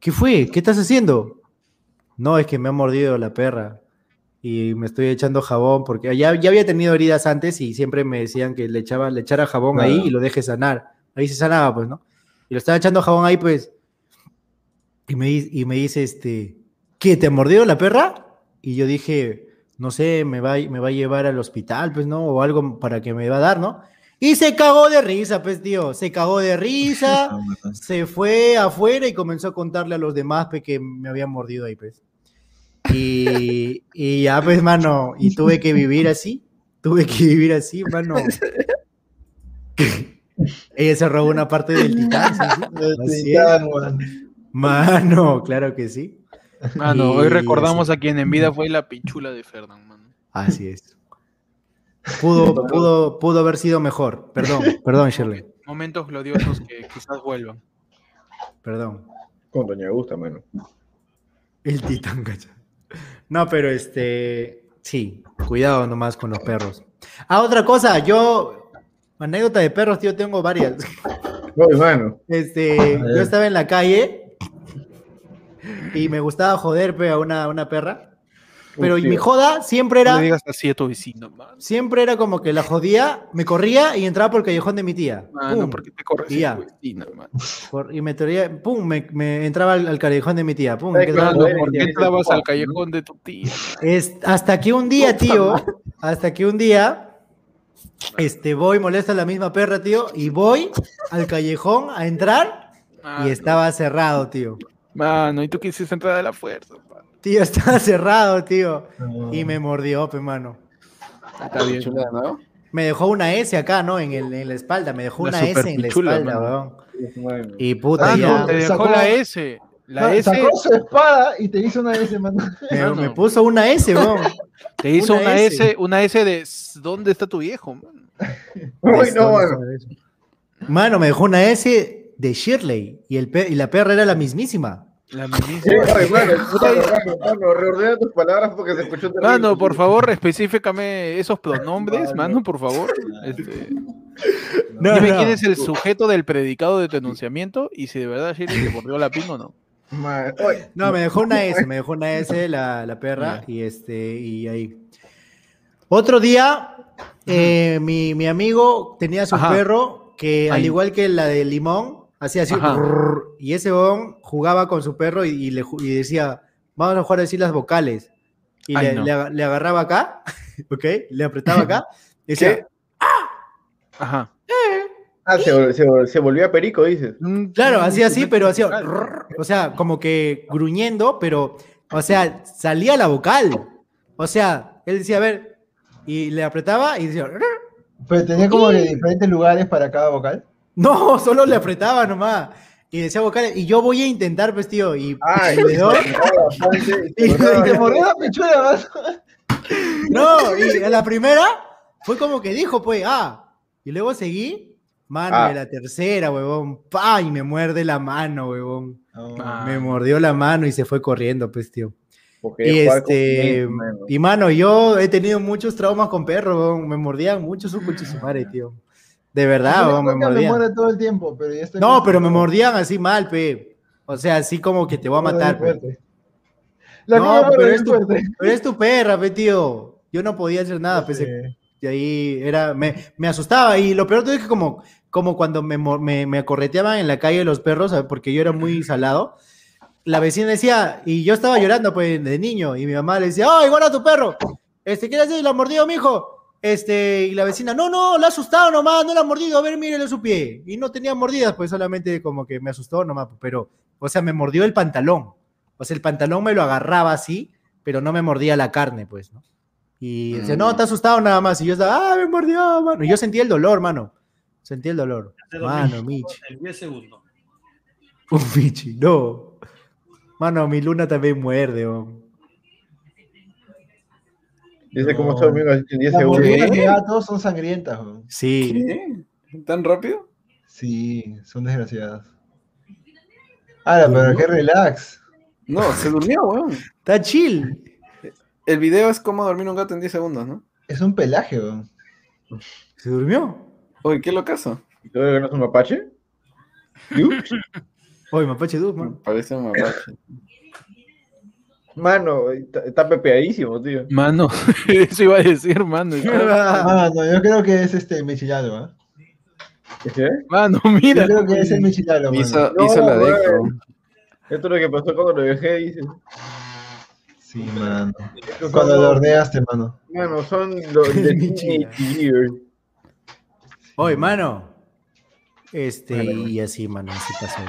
[SPEAKER 3] ¿qué fue? ¿Qué estás haciendo? No, es que me ha mordido la perra y me estoy echando jabón porque ya, ya había tenido heridas antes y siempre me decían que le, echaba, le echara jabón ahí y lo deje sanar. Ahí se sanaba, pues, ¿no? Y lo estaba echando jabón ahí, pues. Y me, y me dice, este, ¿qué? ¿Te ha mordido la perra? Y yo dije, no sé, me va, me va a llevar al hospital, pues, ¿no? O algo para que me va a dar, ¿no? Y se cagó de risa, pues, tío. Se cagó de risa, se fue afuera y comenzó a contarle a los demás, pues, que me habían mordido ahí, pues. Y, y ya, pues, mano, y tuve que vivir así. Tuve que vivir así, mano. Ella se robó una parte del titán, sí.
[SPEAKER 5] Titán.
[SPEAKER 3] Mano, claro que sí.
[SPEAKER 2] Mano, hoy
[SPEAKER 3] Y
[SPEAKER 2] recordamos a quien en vida fue la pichula de Ferdan, mano.
[SPEAKER 3] Así es. Pudo, pudo, pudo haber sido mejor. Perdón, perdón, Shirley.
[SPEAKER 2] Momentos gloriosos que quizás vuelvan.
[SPEAKER 3] Perdón.
[SPEAKER 1] Con Doña Gusta, mano.
[SPEAKER 3] El titán, cacha. No, pero este. Sí, cuidado nomás con los perros. Ah, otra cosa, yo. Anécdota de perros, tío, tengo varias.
[SPEAKER 1] No, hermano.
[SPEAKER 3] Este, yo estaba en la calle y me gustaba joder pe, a una, una perra. Pero
[SPEAKER 1] Uf,
[SPEAKER 3] mi joda siempre
[SPEAKER 2] No
[SPEAKER 3] era.
[SPEAKER 2] le digas así a tu vecino, mano.
[SPEAKER 3] Siempre era como que la jodía, me corría y entraba por el callejón de mi tía.
[SPEAKER 2] Mano,
[SPEAKER 3] Pum,
[SPEAKER 2] ¿por qué te corres
[SPEAKER 3] ya.
[SPEAKER 2] tu
[SPEAKER 3] por- y me, traía- pum, me, me entraba al, al callejón de mi tía. Pum, me
[SPEAKER 1] claro,
[SPEAKER 3] quedaba-
[SPEAKER 2] Mano, ¿por qué entrabas
[SPEAKER 1] el
[SPEAKER 2] al callejón de tu tía?
[SPEAKER 3] Es, hasta que un día, tío, hasta que un día, este, voy, molesto a la misma perra, tío, y voy al callejón a entrar
[SPEAKER 2] Mano,
[SPEAKER 3] y estaba cerrado, tío.
[SPEAKER 2] Mano, y tú quisiste entrar a la fuerza, mano.
[SPEAKER 3] Tío, estaba cerrado, tío. Y me mordió, pe, mano.
[SPEAKER 2] Está bien.
[SPEAKER 6] Chula, ¿no?
[SPEAKER 3] Me dejó una S acá, ¿no? En, el, en la espalda, me dejó una S en la espalda,
[SPEAKER 2] mano.
[SPEAKER 3] weón. Y puta,
[SPEAKER 5] Ah,
[SPEAKER 3] ya.
[SPEAKER 5] no,
[SPEAKER 2] Te dejó
[SPEAKER 5] Sacó-
[SPEAKER 2] la S. La
[SPEAKER 5] Sa-
[SPEAKER 2] S
[SPEAKER 5] Sacó su espada y te hizo una S, mano.
[SPEAKER 3] Me,
[SPEAKER 2] Mano.
[SPEAKER 3] me puso una S, weón.
[SPEAKER 2] te hizo
[SPEAKER 3] una
[SPEAKER 2] una,
[SPEAKER 3] S.
[SPEAKER 2] S. una S de "S- ¿dónde está tu viejo? mano?
[SPEAKER 1] Uy, no, mano.
[SPEAKER 3] Mano, me dejó una S de Shirley y, el pe- y la perra era la mismísima.
[SPEAKER 2] La
[SPEAKER 1] Sí, mano, puta, mano, mano, reordena tus palabras porque se escuchó terrible.
[SPEAKER 2] Mano, por favor, específicame esos pronombres, mano, por favor. Este,
[SPEAKER 3] No,
[SPEAKER 2] dime
[SPEAKER 3] no.
[SPEAKER 2] quién es el sujeto del predicado de tu enunciamiento y si de verdad Shirley te mordió la pin o no.
[SPEAKER 3] No, me dejó una S, me dejó una S la, la perra y este, y ahí. Otro día, eh, mi, mi amigo tenía su
[SPEAKER 2] Ajá.
[SPEAKER 3] perro que, al igual que la de Limón, hacía así, brrr, y ese bon jugaba con su perro y, y le, y decía, vamos a jugar a decir las vocales. Y
[SPEAKER 2] Ay,
[SPEAKER 3] le,
[SPEAKER 2] no.
[SPEAKER 3] le aga- le agarraba acá, ¿ok? Le apretaba acá, y decía,
[SPEAKER 2] Ajá.
[SPEAKER 1] ah, se, se, se volvió a perico, dices.
[SPEAKER 3] Claro, hacía así, pero hacía, rrr, o sea, como que gruñendo, pero, o sea, salía la vocal. O sea, él decía, a ver, y le apretaba y decía.
[SPEAKER 5] Pero tenía como diferentes lugares para cada vocal.
[SPEAKER 3] No, solo le apretaba nomás. Y decía vocal, y yo voy a intentar, pues, tío, y,
[SPEAKER 1] Ay,
[SPEAKER 3] y
[SPEAKER 1] y
[SPEAKER 3] Y-
[SPEAKER 5] Te mordió la mano.
[SPEAKER 3] No, y en la primera fue como que dijo, pues, ah, y luego seguí, mano,
[SPEAKER 1] Ah.
[SPEAKER 3] de la tercera, huevón, pa, y me muerde la mano, huevón.
[SPEAKER 2] Ah.
[SPEAKER 3] Me mordió la mano y se fue corriendo, pues, tío. Y este,
[SPEAKER 1] mano.
[SPEAKER 3] y mano, yo he tenido muchos traumas con perros, weón. me mordían mucho su coche su madre, tío. De verdad,
[SPEAKER 5] Yo
[SPEAKER 3] weón, me
[SPEAKER 5] todo el tiempo, pero ya estoy
[SPEAKER 3] No, pero me mordían así mal, pe. O sea, así como que te voy a matar, pe.
[SPEAKER 5] Fuerte. La
[SPEAKER 3] No, pero es tu, pero es tu perra, pe, tío. Yo no podía hacer nada,
[SPEAKER 5] Sí.
[SPEAKER 3] Y ahí era, me, me asustaba. Y lo peor todo es que como, como cuando me, me, me acorreteaban en la calle los perros, ¿sabes? porque yo era muy salado, la vecina decía, y yo estaba llorando pues de niño, y mi mamá le decía, ¡ay, guarda tu perro! Este, ¿qué le haces? ¿Lo ha mordido, mijo? Este, y la vecina, no, no, le ha asustado nomás, no le ha mordido, a ver, mírele su pie. Y no tenía mordidas, pues solamente como que me asustó nomás, pero, o sea, me mordió el pantalón. O sea, el pantalón me lo agarraba así, pero no me mordía la carne, pues, ¿no? Y decía, no, te ha asustado nada más. Y yo estaba, ah, me mordió, mano. Y yo sentí el dolor, mano. Sentí el dolor. Mano, Michi.
[SPEAKER 11] En 10 segundos.
[SPEAKER 3] Un Michi, no. Mano, mi luna también muerde, weón.
[SPEAKER 1] Dice cómo está durmiendo así en 10
[SPEAKER 5] Las
[SPEAKER 1] segundos.
[SPEAKER 5] de gatos son sangrientas, weón.
[SPEAKER 3] Sí.
[SPEAKER 6] ¿Qué? ¿Tan rápido?
[SPEAKER 5] Sí, son desgraciadas. Ahora, pero qué relax.
[SPEAKER 6] No, se durmió, weón.
[SPEAKER 3] Está chill.
[SPEAKER 6] El video es cómo dormir un gato en 10 segundos, ¿no?
[SPEAKER 5] Es un pelaje, weón.
[SPEAKER 3] ¿Se durmió?
[SPEAKER 6] Oye, qué locazo.
[SPEAKER 1] ¿Y tú que no es un mapache?
[SPEAKER 3] Oye, Mapache Duz, man.
[SPEAKER 6] Parece un mapache.
[SPEAKER 1] Mano, está, está pepeadísimo, tío.
[SPEAKER 2] Mano, eso iba a decir, mano.
[SPEAKER 5] Ah, no, yo creo que es este Michilalo, ¿ah?
[SPEAKER 1] ¿Qué?
[SPEAKER 2] Mano,
[SPEAKER 5] Yo
[SPEAKER 2] mira.
[SPEAKER 5] creo que es el Michilalo, mano.
[SPEAKER 6] Hizo,
[SPEAKER 1] No,
[SPEAKER 6] hizo la decro.
[SPEAKER 1] Esto es lo que pasó cuando lo dejé, dice.
[SPEAKER 5] Sí, mano. Cuando
[SPEAKER 1] son
[SPEAKER 5] lo horneaste, mano.
[SPEAKER 1] Mano, son los de.
[SPEAKER 3] Oye, mano. Este, y así, mano, así pasó.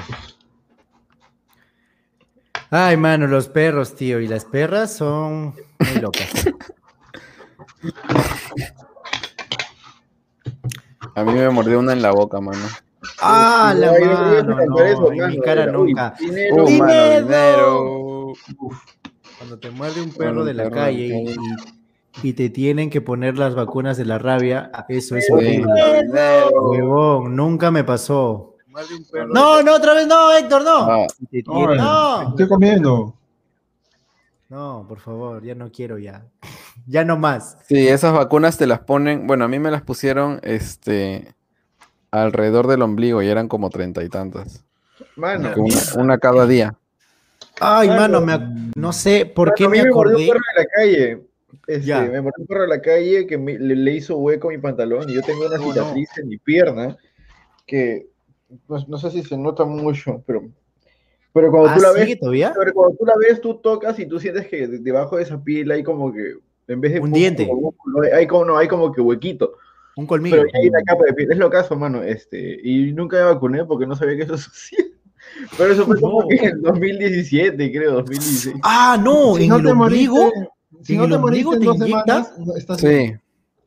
[SPEAKER 3] Ay, mano, los perros, tío, y las perras son muy locas.
[SPEAKER 6] A mí me mordió una en la boca, mano.
[SPEAKER 3] Ah, la
[SPEAKER 1] Ay, no
[SPEAKER 3] mano,
[SPEAKER 1] eso,
[SPEAKER 3] no, en mi cara
[SPEAKER 1] era, uy,
[SPEAKER 3] nunca.
[SPEAKER 1] dinero.
[SPEAKER 6] Uh, mano,
[SPEAKER 3] ¡Dinero!
[SPEAKER 6] dinero.
[SPEAKER 3] Cuando te muerde un
[SPEAKER 6] Bueno,
[SPEAKER 3] perro
[SPEAKER 6] un
[SPEAKER 3] de la
[SPEAKER 6] perro
[SPEAKER 3] calle y, y te tienen que poner las vacunas de la rabia, eso es horrible. Huevón, nunca me pasó.
[SPEAKER 2] Muerde un perro.
[SPEAKER 3] No, no, otra vez no, Héctor, no.
[SPEAKER 6] Ah,
[SPEAKER 5] No, bueno.
[SPEAKER 3] no,
[SPEAKER 5] Estoy comiendo.
[SPEAKER 3] no, por favor, ya no quiero ya. Ya no más.
[SPEAKER 6] Sí, esas vacunas te las ponen, bueno, a mí me las pusieron este alrededor del ombligo y eran como treinta y tantas.
[SPEAKER 1] Mano,
[SPEAKER 6] Una, una cada día.
[SPEAKER 3] Ay,
[SPEAKER 1] Mano.
[SPEAKER 3] mano, me no sé por
[SPEAKER 1] Mano,
[SPEAKER 3] qué
[SPEAKER 1] a mí
[SPEAKER 3] me
[SPEAKER 1] me mordió un
[SPEAKER 3] acordé.
[SPEAKER 1] perro en la calle. Este,
[SPEAKER 3] Ya.
[SPEAKER 1] Me mordió un perro en la calle que me- le, le hizo hueco a mi pantalón y yo tengo una
[SPEAKER 3] no.
[SPEAKER 1] cicatriz en mi pierna que no, no sé si se nota mucho, pero, pero cuando
[SPEAKER 3] ¿Ah,
[SPEAKER 1] tú la ves,
[SPEAKER 3] todavía?
[SPEAKER 1] pero cuando tú la ves, tú tocas y tú sientes que de- debajo de esa piel hay como que, en vez de
[SPEAKER 3] Un
[SPEAKER 1] músculo,
[SPEAKER 3] diente.
[SPEAKER 1] músculo, hay como, no, hay como que huequito.
[SPEAKER 3] Un colmillo.
[SPEAKER 1] Pero ya hay una capa de piel. Es lo caso, mano. Este, y nunca me vacuné porque no sabía que eso sucedía. Pero eso fue como que en el 2017, creo, 2016.
[SPEAKER 3] Ah, no,
[SPEAKER 5] Si
[SPEAKER 3] en
[SPEAKER 5] no
[SPEAKER 3] el
[SPEAKER 5] te
[SPEAKER 3] ombligo.
[SPEAKER 5] moriste, si
[SPEAKER 3] ¿En
[SPEAKER 5] no
[SPEAKER 3] el
[SPEAKER 5] te
[SPEAKER 3] ombligo te
[SPEAKER 5] semanas, no, estás
[SPEAKER 6] Sí,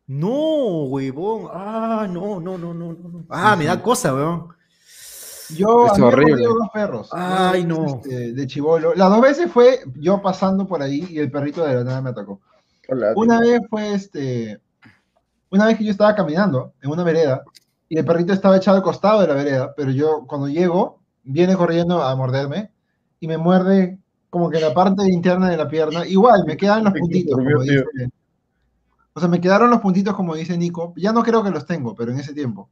[SPEAKER 3] No, huevón. Ah, no, no, no, no, no, no. Ah, me da cosa, huevón.
[SPEAKER 5] Yo
[SPEAKER 6] Es
[SPEAKER 5] a mí me han
[SPEAKER 6] horrible.
[SPEAKER 5] dos perros.
[SPEAKER 3] Ay, no.
[SPEAKER 5] este, de chivolo. Las dos veces fue yo pasando por ahí y el perrito de la nada me atacó.
[SPEAKER 1] Hola,
[SPEAKER 5] Una vez fue este. Una vez que yo estaba caminando en una vereda y el perrito estaba echado al costado de la vereda, pero yo cuando llego, viene corriendo a morderme y me muerde como que la parte interna de la pierna. Igual, me quedan los puntitos, como
[SPEAKER 1] tío.
[SPEAKER 5] dice. O sea, me quedaron los puntitos, como dice Nico. Ya no creo que los tengo, pero en ese tiempo.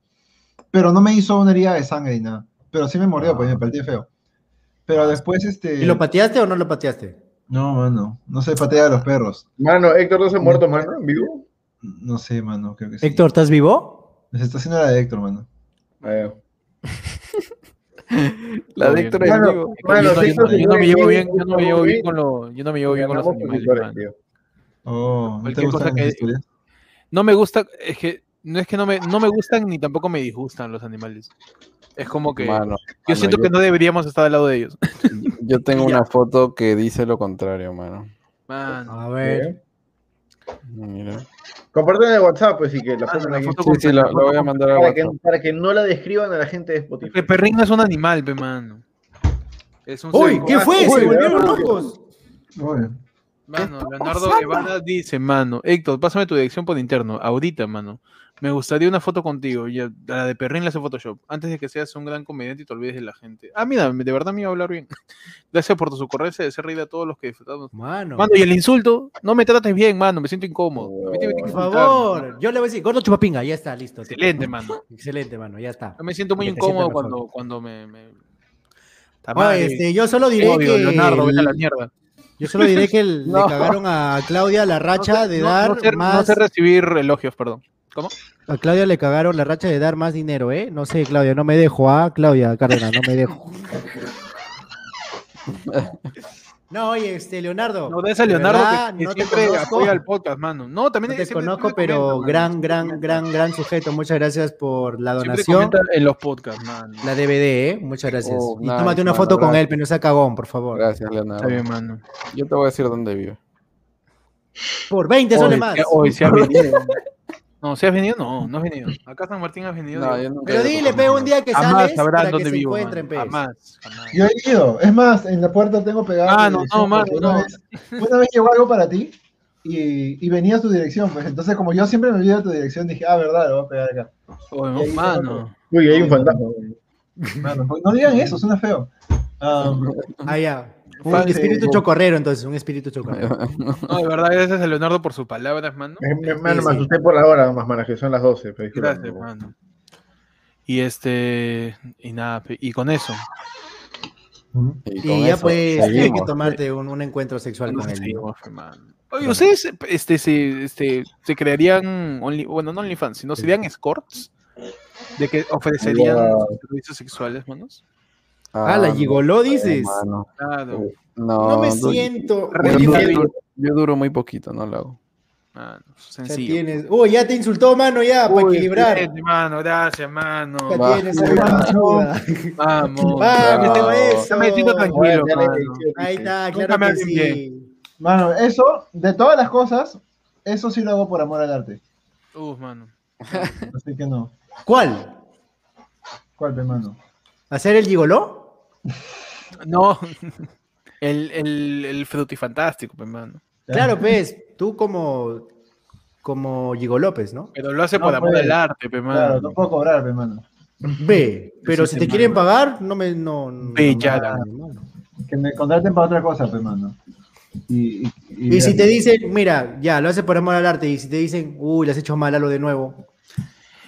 [SPEAKER 5] Pero no me hizo una herida de sangre ni nada. Pero sí me mordió, pues me pareció feo. Pero después, este.
[SPEAKER 3] ¿Y lo pateaste o no lo pateaste?
[SPEAKER 5] No, mano. No se patea a los perros.
[SPEAKER 1] Mano, Héctor no se ha muerto, mano, en vivo.
[SPEAKER 5] No sé, mano. Creo que sí.
[SPEAKER 3] Héctor, ¿estás vivo?
[SPEAKER 5] Se está haciendo la de Héctor, mano.
[SPEAKER 1] Ah,
[SPEAKER 6] la de. Héctor
[SPEAKER 1] Mano,
[SPEAKER 6] vivo.
[SPEAKER 2] yo, no, me llevo bien, yo no me llevo bien con lo, yo no me llevo bien con los animales.
[SPEAKER 5] Oh, ¿no te gustan
[SPEAKER 2] que-? No me gusta, es que no es que no me, no me gustan ni tampoco me disgustan los animales. Es como que
[SPEAKER 6] Mano,
[SPEAKER 2] yo
[SPEAKER 6] mano,
[SPEAKER 2] siento que no deberíamos estar al lado de ellos.
[SPEAKER 6] yo tengo una foto que dice lo contrario, mano.
[SPEAKER 2] Mano.
[SPEAKER 3] A ver.
[SPEAKER 6] Mira.
[SPEAKER 1] Comparten en el WhatsApp, pues, y que la
[SPEAKER 2] Ah,
[SPEAKER 1] pongan
[SPEAKER 2] la
[SPEAKER 1] aquí.
[SPEAKER 2] foto
[SPEAKER 6] Sí, sí, lo, lo voy a mandar a
[SPEAKER 1] Para que, para que no la describan a la gente de Spotify.
[SPEAKER 2] El perrín no es un animal, pe mano. Es un
[SPEAKER 3] ¡Uy!
[SPEAKER 2] ser-
[SPEAKER 3] ¿Qué fue?
[SPEAKER 1] Uy,
[SPEAKER 3] ¡Se volvieron locos!
[SPEAKER 5] Bueno,
[SPEAKER 2] Mano, Leonardo Guevara dice, mano, Héctor, pásame tu dirección por interno, ahorita, mano. Me gustaría una foto contigo. Ya, la de Perrin la hace Photoshop. Antes de que seas un gran comediante y te olvides de la gente. Ah, mira, de verdad me iba a hablar bien. Gracias por tu socorrerse de ser reír a todos los que disfrutamos.
[SPEAKER 3] Mano.
[SPEAKER 2] Mano, y el insulto, no me trates bien, mano, me siento incómodo. A mí te tienen que
[SPEAKER 3] Por favor,
[SPEAKER 2] mano.
[SPEAKER 3] yo le voy a decir, gordo chupapinga, ya está, listo.
[SPEAKER 2] Excelente, mano.
[SPEAKER 3] Excelente, mano, ya está.
[SPEAKER 2] Yo me siento muy incómodo cuando, cuando me... me... Madre,
[SPEAKER 3] este, yo solo diré que
[SPEAKER 2] Leonardo, vete a la
[SPEAKER 3] el-
[SPEAKER 2] mierda.
[SPEAKER 3] Yo solo diré que le
[SPEAKER 6] No.
[SPEAKER 3] cagaron a Claudia la racha de
[SPEAKER 2] No-
[SPEAKER 3] dar más.
[SPEAKER 2] no sé recibir elogios, perdón. ¿Cómo?
[SPEAKER 3] A Claudia le cagaron la racha de dar más dinero, ¿eh? No sé, Claudia, no me dejo, ¿ah? Claudia Cárdenas, no me dejo. No, oye, este, Leonardo.
[SPEAKER 2] No, de ese Leonardo
[SPEAKER 3] verdad,
[SPEAKER 2] que, que
[SPEAKER 3] no te
[SPEAKER 2] siempre
[SPEAKER 3] conozco.
[SPEAKER 2] apoya al podcast, mano. No, también
[SPEAKER 3] No te conozco, pero
[SPEAKER 2] comenta,
[SPEAKER 3] gran,
[SPEAKER 2] mano.
[SPEAKER 3] gran, gran, gran sujeto. Muchas gracias por la donación.
[SPEAKER 2] en los podcasts, mano.
[SPEAKER 3] La DVD, ¿eh? Muchas gracias.
[SPEAKER 6] Oh,
[SPEAKER 3] y
[SPEAKER 6] nice,
[SPEAKER 3] tómate una
[SPEAKER 6] mano,
[SPEAKER 3] foto con él,
[SPEAKER 6] gracias.
[SPEAKER 3] pero no sea cagón, por favor.
[SPEAKER 6] Gracias, Leonardo.
[SPEAKER 2] Está bien, mano.
[SPEAKER 6] Yo te voy a decir dónde vive.
[SPEAKER 3] Por 20 soles más.
[SPEAKER 2] hoy sí has venido. No, si has venido, no, no has venido. Acá San Martín has venido.
[SPEAKER 6] No,
[SPEAKER 2] digo.
[SPEAKER 6] yo nunca
[SPEAKER 3] Pero dile,
[SPEAKER 6] con-
[SPEAKER 3] pe, un día que sales para que
[SPEAKER 2] dónde
[SPEAKER 3] se
[SPEAKER 2] vivo,
[SPEAKER 3] encuentren,
[SPEAKER 2] mano.
[SPEAKER 3] pues.
[SPEAKER 2] Jamás, jamás.
[SPEAKER 5] Yo he ido. Es más, en la puerta tengo pegado.
[SPEAKER 2] Ah, no, no, mano,
[SPEAKER 5] porque una
[SPEAKER 2] no.
[SPEAKER 5] Vez, una vez llegó algo para ti y, y venía tu dirección. Pues entonces, como yo siempre me olvido tu dirección, dije, ah, verdad, lo voy a pegar acá.
[SPEAKER 2] Oye,
[SPEAKER 5] ahí
[SPEAKER 2] mano.
[SPEAKER 1] Uy, hay un fantasma.
[SPEAKER 5] Mano, pues no digan eso, suena feo. Ah,
[SPEAKER 3] Ah, ya. Un
[SPEAKER 2] Fácil.
[SPEAKER 3] espíritu chocorrero, entonces, un espíritu chocorrero.
[SPEAKER 2] No, de verdad, gracias a Leonardo por sus palabras, mano.
[SPEAKER 1] Me, me, mano,
[SPEAKER 3] Sí,
[SPEAKER 1] me
[SPEAKER 3] sí.
[SPEAKER 1] asusté por la hora, más manas que son las 12. pero.
[SPEAKER 2] Gracias, mano. Y este. Y nada, y con eso.
[SPEAKER 6] Y, con
[SPEAKER 3] Y ya
[SPEAKER 6] eso
[SPEAKER 3] pues tienes que tomarte un, un encuentro sexual con él.
[SPEAKER 2] Mano. Oye, ¿ustedes este, se, este, se crearían, only- bueno, no OnlyFans, sino serían escorts? ¿De que ofrecerían
[SPEAKER 1] Wow.
[SPEAKER 2] servicios sexuales, manos?
[SPEAKER 3] Ah, la gigoló, dices.
[SPEAKER 6] mano.
[SPEAKER 2] Claro.
[SPEAKER 6] No,
[SPEAKER 3] No me siento.
[SPEAKER 6] Yo, duro- yo- duro muy poquito, no lo hago.
[SPEAKER 2] Mano,
[SPEAKER 3] ya
[SPEAKER 2] sencillo.
[SPEAKER 3] tienes. Uy, ya te insultó, mano, ya, para equilibrar.
[SPEAKER 2] mano, gracias, mano.
[SPEAKER 3] Ya
[SPEAKER 6] Va.
[SPEAKER 3] tienes, ayuda.
[SPEAKER 2] Vamos.
[SPEAKER 3] Vamos,
[SPEAKER 6] no.
[SPEAKER 3] eso.
[SPEAKER 2] Ya me siento tranquilo,
[SPEAKER 1] Ya le-
[SPEAKER 2] mano.
[SPEAKER 3] Ahí está, claro
[SPEAKER 2] me
[SPEAKER 3] que sí.
[SPEAKER 5] mano, eso, de todas las cosas, eso sí lo hago por amor al arte.
[SPEAKER 2] Uf, mano.
[SPEAKER 5] Así que no.
[SPEAKER 3] ¿Cuál?
[SPEAKER 5] ¿Cuál, pe, mano?
[SPEAKER 3] ¿Hacer el gigoló?
[SPEAKER 2] No. El, el, el frutifantástico, pues, mano.
[SPEAKER 3] Claro, pues, tú como, como Gigo López, ¿no?
[SPEAKER 2] Pero lo hace
[SPEAKER 5] No,
[SPEAKER 2] por amor
[SPEAKER 5] pues.
[SPEAKER 2] al arte, pues,
[SPEAKER 5] Claro, no puedo cobrar.
[SPEAKER 3] Ve, pero si te quieren pagar, no me. No, no-
[SPEAKER 2] Ve,
[SPEAKER 3] no-
[SPEAKER 2] ya,
[SPEAKER 5] Que me contraten para otra cosa, pe, mano. Y, y,
[SPEAKER 3] Y si te dicen, mira, ya, lo hace por amor al arte, y si te dicen, uy, le has hecho mal a lo de nuevo.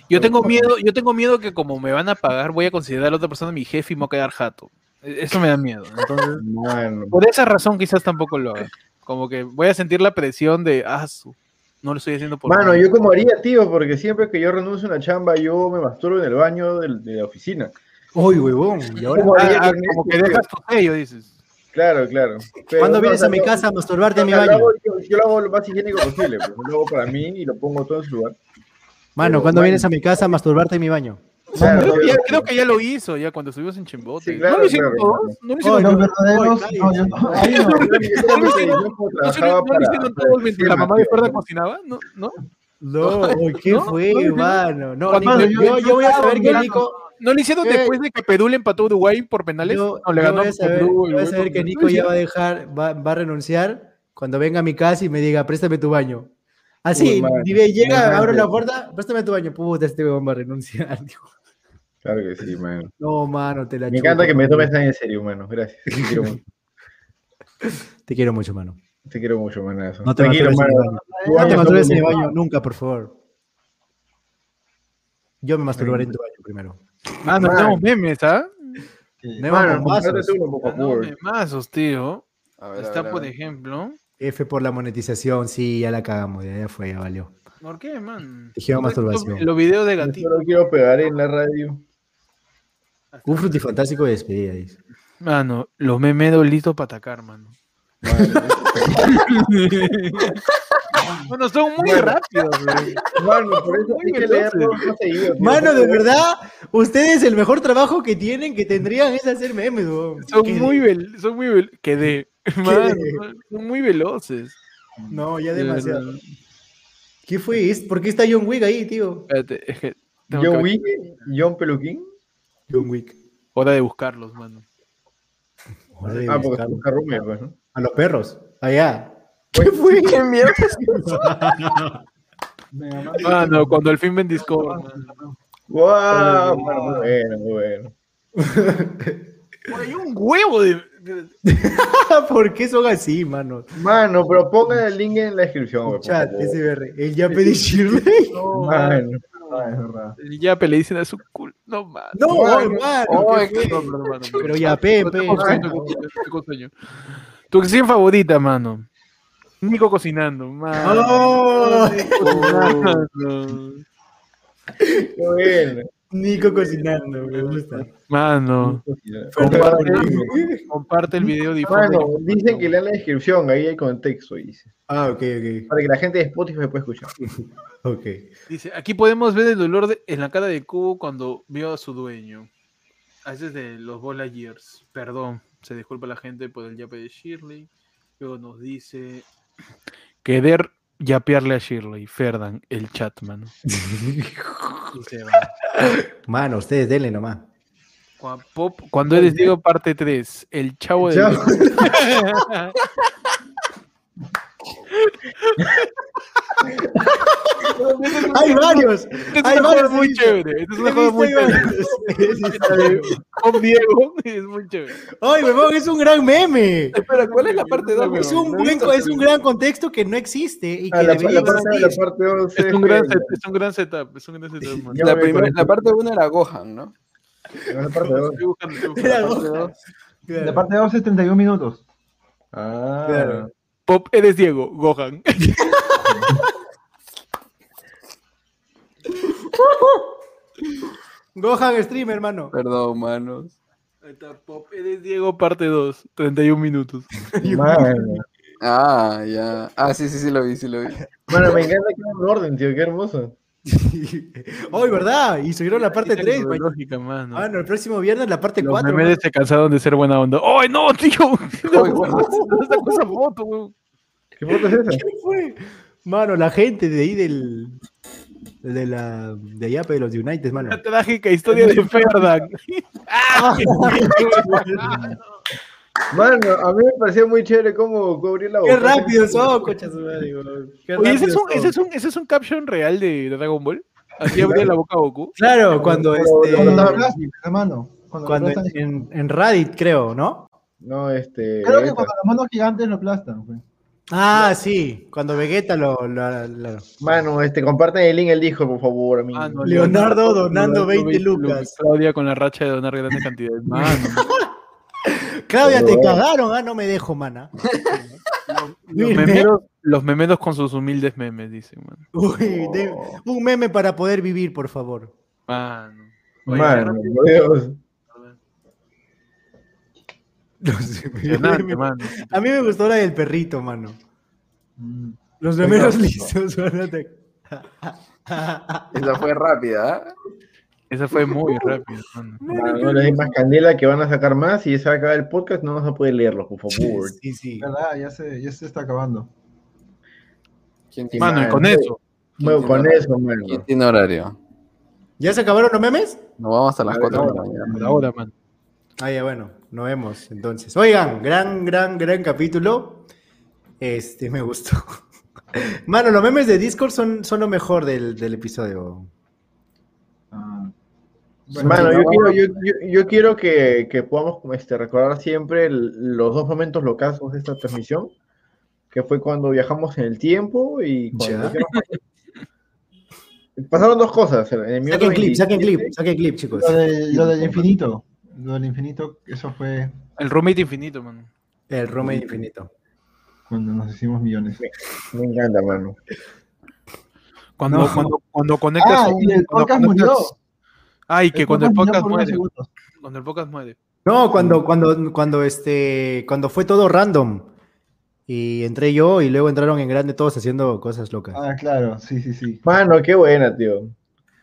[SPEAKER 2] Yo tengo miedo, yo tengo miedo que como me van a pagar, voy a considerar a la otra persona mi jefe y me voy a quedar jato. Eso me da miedo. Entonces,
[SPEAKER 1] Mano.
[SPEAKER 2] por esa razón quizás tampoco lo haga. Como que voy a sentir la presión de, ah, su, no lo estoy haciendo por
[SPEAKER 1] Mano,
[SPEAKER 2] mí".
[SPEAKER 1] yo como haría, tío, porque siempre que yo renuncio a una chamba, yo me masturbo en el baño de, la oficina.
[SPEAKER 3] Uy, huevón, y ahora.
[SPEAKER 1] ¿Cómo haría
[SPEAKER 2] Ah,
[SPEAKER 1] con
[SPEAKER 2] como que dejas tu sello, dices.
[SPEAKER 1] Claro, claro. Pero,
[SPEAKER 3] ¿Cuándo
[SPEAKER 1] no,
[SPEAKER 3] vienes a mi
[SPEAKER 1] no-
[SPEAKER 3] casa a masturbarte en mi baño?
[SPEAKER 1] hago- yo, yo lo hago lo más higiénico posible, pues. Lo hago para mí y lo pongo todo en su lugar.
[SPEAKER 3] Mano,
[SPEAKER 1] pero,
[SPEAKER 3] ¿cuándo
[SPEAKER 1] bueno.
[SPEAKER 3] vienes a mi casa a masturbarte en mi baño?
[SPEAKER 1] Claro,
[SPEAKER 2] Creo que, ya, creo que ya lo hizo, ya cuando estuvimos en Chimbote.
[SPEAKER 1] Sí, claro,
[SPEAKER 2] ¿No lo hicieron
[SPEAKER 1] claro,
[SPEAKER 2] todos? ¿No lo hicieron todos?
[SPEAKER 5] No, yo no. Ahí no.
[SPEAKER 1] Yo solamente- yo
[SPEAKER 2] ¿No lo hicieron-
[SPEAKER 1] trabajaba
[SPEAKER 2] ¿No lo
[SPEAKER 1] para-
[SPEAKER 2] hicieron
[SPEAKER 1] para
[SPEAKER 2] todos mientras la mamá de
[SPEAKER 1] tío,
[SPEAKER 2] Ferda cocinaba? ¿No? ¿No?
[SPEAKER 3] No, ¿qué
[SPEAKER 2] ¿No?
[SPEAKER 3] fue,
[SPEAKER 2] ¿No lo hicieron?
[SPEAKER 3] mano? No, yo, yo voy a saber que. Nico.
[SPEAKER 2] ¿No lo hicieron
[SPEAKER 3] ¿Qué?
[SPEAKER 2] después de que Perú le empató a Uruguay por penales?
[SPEAKER 3] Yo,
[SPEAKER 2] no, le
[SPEAKER 3] yo
[SPEAKER 2] ganó
[SPEAKER 3] voy a saber,
[SPEAKER 2] Perú,
[SPEAKER 3] voy a
[SPEAKER 2] Uruguay
[SPEAKER 3] saber
[SPEAKER 2] por-
[SPEAKER 3] que
[SPEAKER 2] ¿No
[SPEAKER 3] Nico ya va a dejar, va, va a renunciar cuando venga a mi casa y me diga, préstame tu baño. Así,
[SPEAKER 1] Uy,
[SPEAKER 3] llega,
[SPEAKER 1] Mano.
[SPEAKER 3] abro la puerta, préstame tu baño. Puta, este weón va a renunciar. digo.
[SPEAKER 1] Claro que sí, mano.
[SPEAKER 3] No, mano, te la
[SPEAKER 1] Me encanta que me
[SPEAKER 3] mano.
[SPEAKER 1] tomes tan en serio, mano. Gracias. Te quiero mucho,
[SPEAKER 3] Te quiero mucho, mano.
[SPEAKER 1] te quiero mucho manazo.
[SPEAKER 3] No te mi
[SPEAKER 1] mano.
[SPEAKER 3] No te masturbes en
[SPEAKER 1] somos-
[SPEAKER 3] baño nunca, por favor. Yo me masturbaré en tu baño primero.
[SPEAKER 2] Ah, no
[SPEAKER 1] Man.
[SPEAKER 2] tenemos memes, ¿ah?
[SPEAKER 1] Mano,
[SPEAKER 2] memazos, tío.
[SPEAKER 6] A ver, a
[SPEAKER 2] Está, por
[SPEAKER 6] ver.
[SPEAKER 2] ejemplo.
[SPEAKER 3] F por la monetización, sí, ya la cagamos, ya, ya fue, ya valió.
[SPEAKER 2] ¿Por qué, man?
[SPEAKER 3] Dijeron
[SPEAKER 2] Los-
[SPEAKER 3] masturbación.
[SPEAKER 2] Los, videos de
[SPEAKER 1] Yo
[SPEAKER 2] gatito.
[SPEAKER 1] solo quiero pegar en la radio.
[SPEAKER 3] Un frutifantástico de despedida, dice.
[SPEAKER 2] Mano, los memes dolitos para atacar, mano. bueno, son muy
[SPEAKER 1] Bueno.
[SPEAKER 2] rápidos, güey.
[SPEAKER 1] Mano, por eso
[SPEAKER 2] Muy
[SPEAKER 1] hay que
[SPEAKER 2] veloces.
[SPEAKER 1] leerlo más seguido. tío.
[SPEAKER 3] Mano, de verdad, ustedes el mejor trabajo que tienen, que tendrían, es hacer memes, weón.
[SPEAKER 2] Son
[SPEAKER 3] Que-
[SPEAKER 2] muy vel son muy vel quedé. Mano, son muy veloces.
[SPEAKER 3] No, ya
[SPEAKER 2] De
[SPEAKER 3] demasiado. ¿Qué fue? ¿Es- ¿Por qué está John Wick ahí, tío?
[SPEAKER 2] Espérate, es que tengo que
[SPEAKER 1] John
[SPEAKER 2] ver-
[SPEAKER 1] Wick, John Peluquín.
[SPEAKER 3] John Wick.
[SPEAKER 2] hora de buscarlos, mano.
[SPEAKER 3] Hora de
[SPEAKER 1] Ah, porque
[SPEAKER 3] buscarlo.
[SPEAKER 1] es Rubio, pues, ¿no?
[SPEAKER 3] A los perros. Allá. ¿Qué fue?
[SPEAKER 6] ¿Qué mierda?
[SPEAKER 2] Mano, cuando al fin mano.
[SPEAKER 1] ¡Wow! Bueno, bueno, bueno.
[SPEAKER 2] Hay un huevo de. de-
[SPEAKER 3] ¿Por qué son así, mano?
[SPEAKER 1] Mano, pero pongan el link en la descripción,
[SPEAKER 3] Chat. SBR. El ya pedí Shirley.
[SPEAKER 2] No, mano.
[SPEAKER 1] Mano.
[SPEAKER 5] Ah, es verdad.
[SPEAKER 2] Ya le dicen a su culo. No, mano.
[SPEAKER 3] No.
[SPEAKER 2] Oh, no, perdón, mano,
[SPEAKER 3] Pero ya, pe, pe.
[SPEAKER 2] Estoy con sueño, estoy con sueño. Tu acción favorita, mano. Nico cocinando, mano.
[SPEAKER 3] ¡Oh!
[SPEAKER 2] Nico cocinando.
[SPEAKER 3] Nico cocinando, me gusta.
[SPEAKER 2] Mano,
[SPEAKER 1] Comparte,
[SPEAKER 2] comparte el video.
[SPEAKER 1] Mano, dicen que lea la descripción, ahí hay contexto, dice.
[SPEAKER 3] Ah, ok, ok.
[SPEAKER 1] Para que la gente de Spotify pueda escuchar.
[SPEAKER 3] Ok.
[SPEAKER 2] Dice, aquí podemos ver el dolor de- en la cara de Cubo cuando vio a su dueño. Ah, ese es de los Bola Years. Perdón, se disculpa la gente por el yape de Shirley. Luego nos dice querer yapearle a Shirley. Ferdan, el chat, mano.
[SPEAKER 3] Mano, ustedes denle nomás.
[SPEAKER 2] Cua- Pop, cuando eres Diego, parte 3. El chavo de.
[SPEAKER 3] Chavo. Hay varios.
[SPEAKER 2] Este es
[SPEAKER 3] Hay varios,
[SPEAKER 2] muy chévere. Este es joda
[SPEAKER 3] visto,
[SPEAKER 2] muy
[SPEAKER 3] hay
[SPEAKER 2] chévere.
[SPEAKER 3] sí,
[SPEAKER 2] La de Pop Diego es muy chévere.
[SPEAKER 3] Ay, huevón, es un gran meme.
[SPEAKER 6] Espera, ¿cuál es la parte 2?
[SPEAKER 3] Es un, buen, es un gran contexto que no existe y que
[SPEAKER 1] Ah, la,
[SPEAKER 3] debería
[SPEAKER 1] la parte, la
[SPEAKER 2] Es
[SPEAKER 1] es
[SPEAKER 2] un gran,
[SPEAKER 1] que-
[SPEAKER 2] set- es un gran setup. Es un gran setup, man.
[SPEAKER 6] La,
[SPEAKER 1] me
[SPEAKER 6] primera, la parte 1 era Gohan, ¿no?
[SPEAKER 1] parte
[SPEAKER 2] parte.
[SPEAKER 3] Claro.
[SPEAKER 5] La parte 2 es 31 minutos.
[SPEAKER 1] Ah,
[SPEAKER 3] Claro.
[SPEAKER 2] Pop, eres Diego, Gohan.
[SPEAKER 3] Gohan stream, hermano.
[SPEAKER 6] Perdón, manos.
[SPEAKER 2] Ahí está, Pop, eres Diego, parte 2. 31 minutos.
[SPEAKER 6] Ah, ya. Ah, sí, sí, sí lo vi, sí lo vi.
[SPEAKER 1] Mano, me encanta que hay un orden, tío, qué hermoso.
[SPEAKER 3] Hoy, ¿verdad? Y subieron la parte 3.
[SPEAKER 2] Lógica.
[SPEAKER 3] Bueno, el próximo viernes la parte
[SPEAKER 2] Los
[SPEAKER 3] 4.
[SPEAKER 2] memes se cansaron de ser buena onda. ¡Ay, no, tío!
[SPEAKER 6] Ay, guau.
[SPEAKER 2] ¿Dónde sacó esa foto, weón?
[SPEAKER 1] ¿Qué foto es esa?
[SPEAKER 3] ¿Qué fue? Mano, la gente de ahí del. De la. De allá, pero de los United, mano.
[SPEAKER 2] La trágica historia de Ferdan.
[SPEAKER 1] Mano, a mí me pareció muy chévere cómo cubrir la boca.
[SPEAKER 3] Qué rápido son, cocha su madre, weón. Qué
[SPEAKER 2] Oye, ¿ese es, un, ese, es un, ¿ese es un caption real de Dragon Ball? Así abría la boca a Goku.
[SPEAKER 3] Claro, cuando este.
[SPEAKER 5] Cuando. Cuando,
[SPEAKER 3] en, en Reddit, creo, ¿no?
[SPEAKER 1] No, este.
[SPEAKER 5] Creo que
[SPEAKER 1] esta.
[SPEAKER 5] cuando los monos gigantes lo aplastan. pues.
[SPEAKER 3] Ah, sí, cuando Vegeta lo. lo- lo-
[SPEAKER 1] Mano, este, compartan el link, él dijo, por favor.
[SPEAKER 2] Ah, no,
[SPEAKER 3] Leonardo donando 20 lucas.
[SPEAKER 2] Claudia con la racha de donar grandes cantidades. Mano,
[SPEAKER 3] Claudia, te cagaron, ah, no me dejo, mana.
[SPEAKER 2] los, memeros, los memeros con sus humildes memes, dicen, mano.
[SPEAKER 3] Uy, de- un meme para poder vivir, por favor.
[SPEAKER 2] Mano. Oye,
[SPEAKER 1] Mano, Dios.
[SPEAKER 2] Mano.
[SPEAKER 3] A mí me gustó la del perrito, mano.
[SPEAKER 5] Mm.
[SPEAKER 3] Los memeros listos.
[SPEAKER 6] Esa fue rápida, ¿ah?
[SPEAKER 2] Esa fue muy rápida,
[SPEAKER 1] no les den más candela que van a sacar más y ya se va a acabar el podcast, no vas a poder leerlos, por favor.
[SPEAKER 3] Sí, sí.
[SPEAKER 5] ¿Verdad? Ya se, ya se está acabando.
[SPEAKER 6] ¿Quién tiene,
[SPEAKER 2] Mano, y con eso.
[SPEAKER 1] Bueno, con eso, mano.
[SPEAKER 6] quién tiene horario?
[SPEAKER 3] ¿Ya se acabaron los memes?
[SPEAKER 6] Nos vamos a las
[SPEAKER 1] A ver,
[SPEAKER 6] 4 de la mañana.
[SPEAKER 2] Ahora, mano.
[SPEAKER 3] Ah, ya, bueno, nos vemos entonces. Oigan, gran, gran, gran capítulo. Este, me gustó. Mano, los memes de Discord son, son lo mejor del, del episodio.
[SPEAKER 1] Mano, yo quiero, yo, yo- yo quiero que, que podamos este, recordar siempre el- los dos momentos locazos de esta transmisión, que fue cuando viajamos en el tiempo y cuando Pasaron dos cosas. En
[SPEAKER 3] Saquen clip, saquen
[SPEAKER 1] 27,
[SPEAKER 3] clip, saquen clip, chicos.
[SPEAKER 5] Lo, del- lo del infinito. Lo del infinito, eso fue
[SPEAKER 2] El roommate infinito, mano.
[SPEAKER 3] El Rome infinito.
[SPEAKER 5] cuando nos hicimos millones.
[SPEAKER 1] Me encanta, mano.
[SPEAKER 2] Cuando,
[SPEAKER 3] No.
[SPEAKER 2] cuando, cuando conectas.
[SPEAKER 5] Ah,
[SPEAKER 2] un-
[SPEAKER 5] y el
[SPEAKER 2] cuando
[SPEAKER 5] podcast
[SPEAKER 2] conectas-
[SPEAKER 5] murió.
[SPEAKER 2] Ay, que cuando el podcast muere. Cuando el podcast muere.
[SPEAKER 3] No, cuando, cuando, cuando este, cuando fue todo random. Y entré yo y luego entraron en grande todos haciendo cosas locas.
[SPEAKER 5] Ah, claro, sí, sí, sí.
[SPEAKER 1] Mano, qué buena, tío.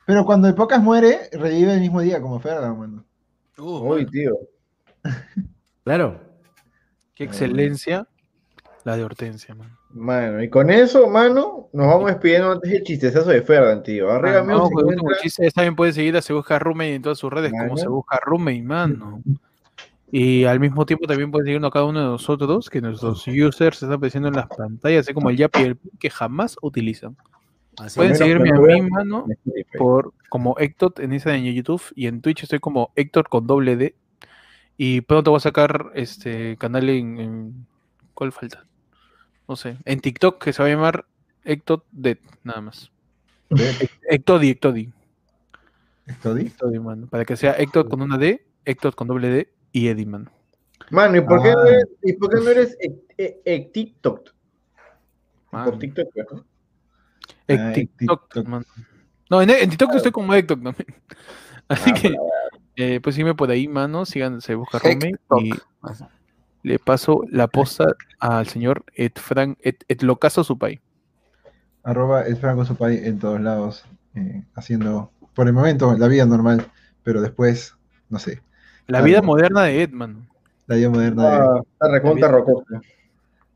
[SPEAKER 5] Pero cuando el podcast muere, revive el mismo día, como Ferdan, mano.
[SPEAKER 2] Uh,
[SPEAKER 1] Uy,
[SPEAKER 2] mano,
[SPEAKER 1] tío.
[SPEAKER 3] Claro.
[SPEAKER 2] qué excelencia la de Hortensia, man.
[SPEAKER 1] Mano, y con eso, mano, nos vamos despidiendo antes del chistezazo de Ferdan, tío. Arriba,
[SPEAKER 2] Ah,
[SPEAKER 1] amigos,
[SPEAKER 2] no,
[SPEAKER 1] se
[SPEAKER 2] pues, último
[SPEAKER 1] encuentra-
[SPEAKER 2] chiste, también pueden seguir a Se Busca Roommate en todas sus redes, como
[SPEAKER 1] Mano.
[SPEAKER 2] Se Busca Roommate, mano. Y al mismo tiempo también pueden seguirnos a cada uno de nosotros, que nuestros users están apareciendo en las pantallas, así como el Yapi y el que jamás utilizan.
[SPEAKER 3] Así
[SPEAKER 2] Pueden
[SPEAKER 1] menos
[SPEAKER 2] seguirme a mí, mano, por, como Héctor en Instagram y en YouTube, y en Twitch estoy como Héctor con doble D. Y pronto voy a sacar este canal en, en- ¿cuál falta? No sé, en TikTok que se va a llamar Héctor Dead, nada más. Héctodi, Héctodi.
[SPEAKER 5] ¿Esto di?
[SPEAKER 2] Héctodi, mano. Para que sea Héctor con una D, Héctor con doble D y Eddie, mano.
[SPEAKER 1] Mano, ¿y por qué no
[SPEAKER 3] Ah.
[SPEAKER 1] eres, y por qué no eres e- e- e- TikTok?
[SPEAKER 2] Mano.
[SPEAKER 1] Por TikTok, ¿no?
[SPEAKER 2] En
[SPEAKER 5] Ah,
[SPEAKER 2] mano. No, en, en TikTok estoy como TikTok también. Así
[SPEAKER 1] Ah,
[SPEAKER 2] que, eh, pues sígueme por ahí, mano. Síganse, busca Rome y le paso la posta al señor Ed Fran, Ed, Ed Locazo Supay.
[SPEAKER 5] Arroba es Franco Supay en todos lados, eh, haciendo, por el momento, la vida normal, pero después, no sé,
[SPEAKER 2] La
[SPEAKER 5] Algo.
[SPEAKER 2] vida moderna de Ed, mano.
[SPEAKER 5] la vida moderna de...
[SPEAKER 1] Ah, está recontra rocosa.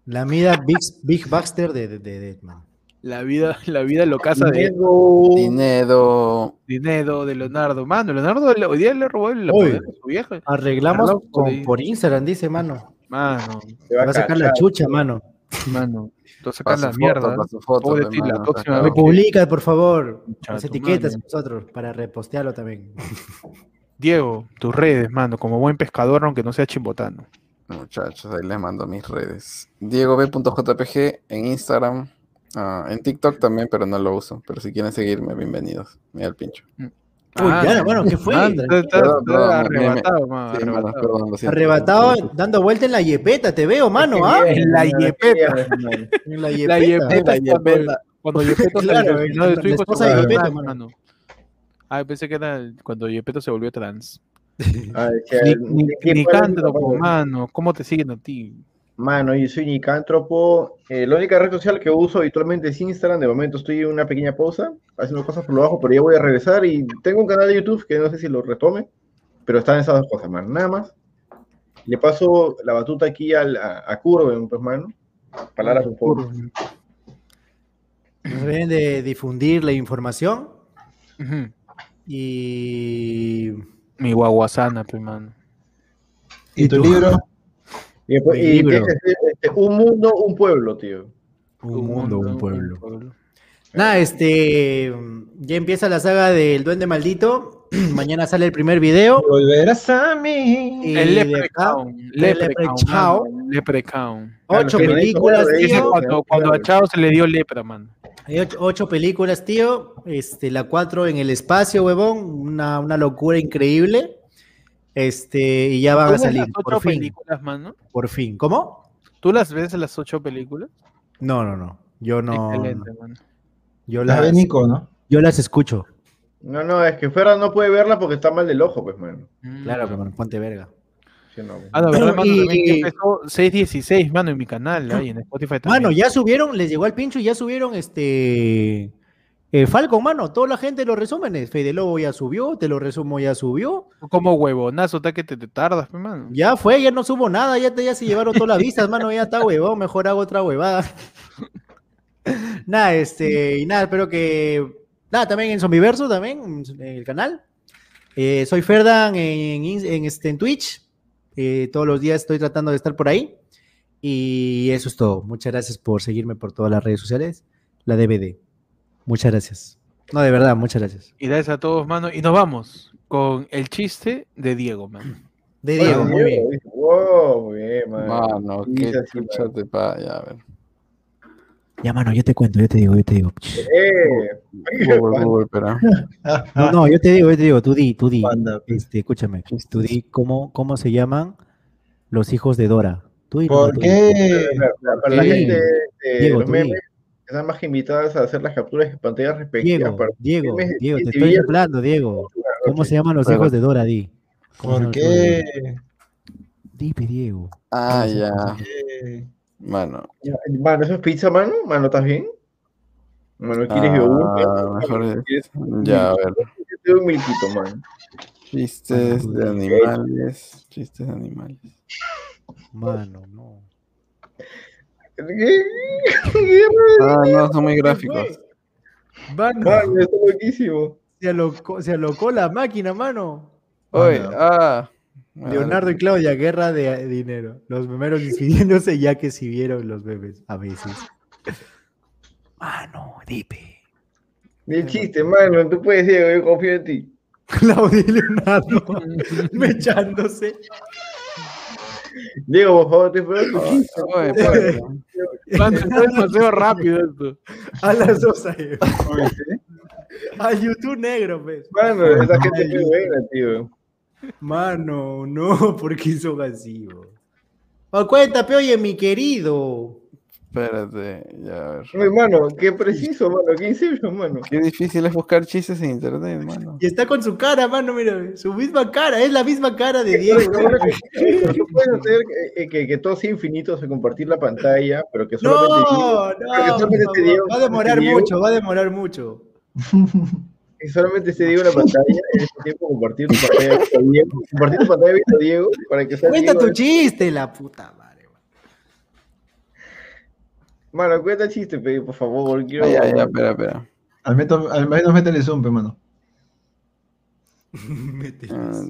[SPEAKER 3] La mida Big, Big Baxter de, de, de Deadman.
[SPEAKER 2] La vida, la vida locaza de Ed.
[SPEAKER 1] Diego.
[SPEAKER 6] Dinero.
[SPEAKER 2] Dinero de Leonardo. Mano, Leonardo le- hoy día le robó el poder a su vieja.
[SPEAKER 3] Arreglamos con- por Instagram, dice, mano.
[SPEAKER 2] Mano,
[SPEAKER 3] Va a sacar la chucha, mano.
[SPEAKER 2] mano. La
[SPEAKER 6] foto,
[SPEAKER 2] mierda.
[SPEAKER 6] pasa foto,
[SPEAKER 2] Pobre ti, la próxima vez
[SPEAKER 3] Me publica, por favor.
[SPEAKER 2] Chato,
[SPEAKER 3] Las etiquetas
[SPEAKER 2] mano.
[SPEAKER 3] nosotros para repostearlo también.
[SPEAKER 2] Diego, tus redes, mano, como buen pescador, aunque no sea chimbotano.
[SPEAKER 6] Muchachos, ahí les mando mis redes. DiegoB.jpg en Instagram, ah, en TikTok también, pero no lo uso. Pero si quieren seguirme, bienvenidos. Mira el pincho.
[SPEAKER 3] Uy, ¿qué fue?
[SPEAKER 2] Está- está-
[SPEAKER 6] Perdón,
[SPEAKER 2] está
[SPEAKER 6] perdón, me-
[SPEAKER 2] arrebatado,
[SPEAKER 3] dando vuelta en la yepeta, te veo, mano, ¿ah?
[SPEAKER 2] En la yepeta.
[SPEAKER 3] En la yepeta.
[SPEAKER 6] La
[SPEAKER 2] cuando,
[SPEAKER 6] yepeta.
[SPEAKER 2] cuando Yepeto se
[SPEAKER 3] Claro, la
[SPEAKER 2] su hijo,
[SPEAKER 3] esposa
[SPEAKER 2] se
[SPEAKER 3] de
[SPEAKER 2] volvió
[SPEAKER 3] Yepeto,
[SPEAKER 2] trans,
[SPEAKER 3] mano.
[SPEAKER 2] Ah, pensé que era cuando Yepeto se volvió trans.
[SPEAKER 1] Ah, es que,
[SPEAKER 2] Ni,
[SPEAKER 1] ¿de
[SPEAKER 2] ni,
[SPEAKER 1] qué
[SPEAKER 2] ni
[SPEAKER 1] somos?
[SPEAKER 2] mano. ¿Cómo te siguen a ti?
[SPEAKER 1] Mano, yo soy nicántropo. Eh, la única red social que uso habitualmente es Instagram. De momento estoy en una pequeña pausa, haciendo cosas por lo bajo, pero ya voy a regresar. Y tengo un canal de YouTube que no sé si lo retome, pero están esas dos cosas, mano. Nada más. Le paso la batuta aquí al, a, a Curven, pues, mano. Palabras por favor.
[SPEAKER 3] Nos vienen de difundir la información
[SPEAKER 2] Ujú.
[SPEAKER 3] y.
[SPEAKER 2] Mi guaguasana, pues, mano.
[SPEAKER 5] ¿Y tu
[SPEAKER 3] tú?
[SPEAKER 5] libro?
[SPEAKER 1] Y, después- y
[SPEAKER 3] libro.
[SPEAKER 1] tiene que ser, este, un mundo, un pueblo, tío.
[SPEAKER 3] Un mundo, un pueblo. Nada, este. Ya empieza la saga del Duende Maldito. Mañana sale el primer video.
[SPEAKER 5] Volverás a mí.
[SPEAKER 3] Y
[SPEAKER 2] El Leprechaun. Leprechaun.
[SPEAKER 3] Leprechaun. Ocho
[SPEAKER 1] Claro,
[SPEAKER 3] películas,
[SPEAKER 1] no
[SPEAKER 3] tío.
[SPEAKER 2] cuando, cuando a Chao se le dio lepra, mano.
[SPEAKER 3] Ocho, ocho películas, tío. Este, la cuatro en el espacio, huevón. Una, una locura increíble. Este, y ya van
[SPEAKER 2] ¿Tú
[SPEAKER 3] a salir.
[SPEAKER 2] las ocho
[SPEAKER 3] Por fin.
[SPEAKER 2] películas, mano?
[SPEAKER 3] Por fin. ¿Cómo?
[SPEAKER 2] ¿Tú las ves las ocho películas?
[SPEAKER 3] No, no, no. Yo no.
[SPEAKER 2] Excelente, mano.
[SPEAKER 3] Yo
[SPEAKER 5] Las Nico, ¿no?
[SPEAKER 3] yo las escucho.
[SPEAKER 1] No, no, es que Ferran no puede verla porque está mal del ojo, pues, mano.
[SPEAKER 3] Claro, pero ponte verga.
[SPEAKER 1] Sí, no,
[SPEAKER 2] Ah, la verdad, mano,
[SPEAKER 3] Y-
[SPEAKER 2] que empezó 616, mano, en mi canal, ahí en Spotify también.
[SPEAKER 3] Mano, ya subieron, les llegó al pincho y ya subieron este. Eh, Falcon, mano, toda la gente los resúmenes. Fede Lobo ya subió, te lo resumo ya subió.
[SPEAKER 2] Como huevonazo, está que te, te tardas, pues, mano.
[SPEAKER 3] Ya fue, ya no subo nada, ya, te, ya se llevaron todas las vistas, mano, ya está huevón, mejor hago otra huevada. nada, este, y nada, espero que. Nada, también en Zombiverso, también, en el canal. Eh, soy Ferdan en, en, este, en Twitch. Eh, todos los días estoy tratando de estar por ahí. Y eso es todo. Muchas gracias por seguirme por todas las redes sociales. La DVD. Muchas gracias. No, de verdad, muchas gracias.
[SPEAKER 2] Y gracias a todos, mano. Y nos vamos con el chiste de Diego, mano.
[SPEAKER 3] De Diego, muy bien.
[SPEAKER 1] Wow, muy bien, mano.
[SPEAKER 6] Mano, qué chucha te pa... Ya, a ver.
[SPEAKER 3] Ya, mano, yo te cuento, yo te digo, yo te digo.
[SPEAKER 1] Eh,
[SPEAKER 6] Google, Google, espera.
[SPEAKER 3] No, no, yo te digo, yo te digo, tú di, tú di. Este, escúchame, tú di cómo, cómo se llaman los hijos de Dora. Tú di,
[SPEAKER 5] ¿Por
[SPEAKER 3] tú
[SPEAKER 5] qué?
[SPEAKER 1] para, para la
[SPEAKER 3] Sí.
[SPEAKER 1] gente de
[SPEAKER 3] Diego,
[SPEAKER 1] los memes, están más que invitadas a hacer las capturas de pantalla respectivas.
[SPEAKER 3] Diego,
[SPEAKER 1] para
[SPEAKER 3] Diego, Diego, te estoy hablando, Diego. ¿Cómo se llaman los hijos de Dora, di? ¿Cómo se
[SPEAKER 5] ¿Por qué?
[SPEAKER 3] Dime, Diego.
[SPEAKER 6] Ah,
[SPEAKER 3] ¿Cómo se
[SPEAKER 6] ya. Mano.
[SPEAKER 1] Mano, ¿eso es pizza, mano? Mano, ¿estás bien? Mano, ¿quieres yogur?
[SPEAKER 6] Ah, mejor es- Ya, a ver.
[SPEAKER 1] Yo te doy un milquito, mano.
[SPEAKER 6] Chistes de animales. Chistes de animales.
[SPEAKER 3] Mano, no.
[SPEAKER 6] Ah, no, son muy gráficos.
[SPEAKER 3] Mano,
[SPEAKER 1] está loquísimo.
[SPEAKER 3] se alocó, se alocó la máquina, mano.
[SPEAKER 6] Oye,
[SPEAKER 5] Mano.
[SPEAKER 6] ah.
[SPEAKER 3] Leonardo y Claudia, guerra de dinero. Los memeros despidiéndose ya que si vieron los memes a veces. Mano, dipe.
[SPEAKER 1] Ni chiste, mano, tú puedes, Diego, yo confío en ti.
[SPEAKER 3] Claudia y Leonardo mechándose.
[SPEAKER 1] Diego, por favor,
[SPEAKER 6] pues,
[SPEAKER 2] Mano, es demasiado rápido esto.
[SPEAKER 3] A las dos ahí. A YouTube negro, pues.
[SPEAKER 1] Mano, esa gente es muy buena, tío.
[SPEAKER 3] Mano, no, porque son así, bro? Oh, cuéntame, oye, mi querido.
[SPEAKER 4] Espérate, ya a ver.
[SPEAKER 1] Ay, mano, qué preciso, mano, qué inception, mano.
[SPEAKER 4] Qué difícil es buscar chistes en internet, mano.
[SPEAKER 3] Y está con su cara, mano, mira, su misma cara, es la misma cara de Diego.
[SPEAKER 1] Tú puedes hacer que, que, que todo sea infinito, o sea, compartir la pantalla, pero que solamente.
[SPEAKER 3] No,
[SPEAKER 1] que
[SPEAKER 3] no,
[SPEAKER 1] Diego-
[SPEAKER 3] va a demorar
[SPEAKER 1] Diego-
[SPEAKER 3] mucho, va a demorar mucho.
[SPEAKER 1] Que solamente Diego en la pantalla, y al mismo tiempo compartir tu pantalla con Diego, compartir tu pantalla con Diego, para que sea
[SPEAKER 3] Cuenta
[SPEAKER 1] Diego-
[SPEAKER 3] tu chiste, la puta madre.
[SPEAKER 1] Mano, cuenta el chiste, pe, por favor, quiero.
[SPEAKER 4] Ah, ya, ya, espera, espera.
[SPEAKER 5] Al menos, al menos métele zoom, pe, mano.
[SPEAKER 4] Ah,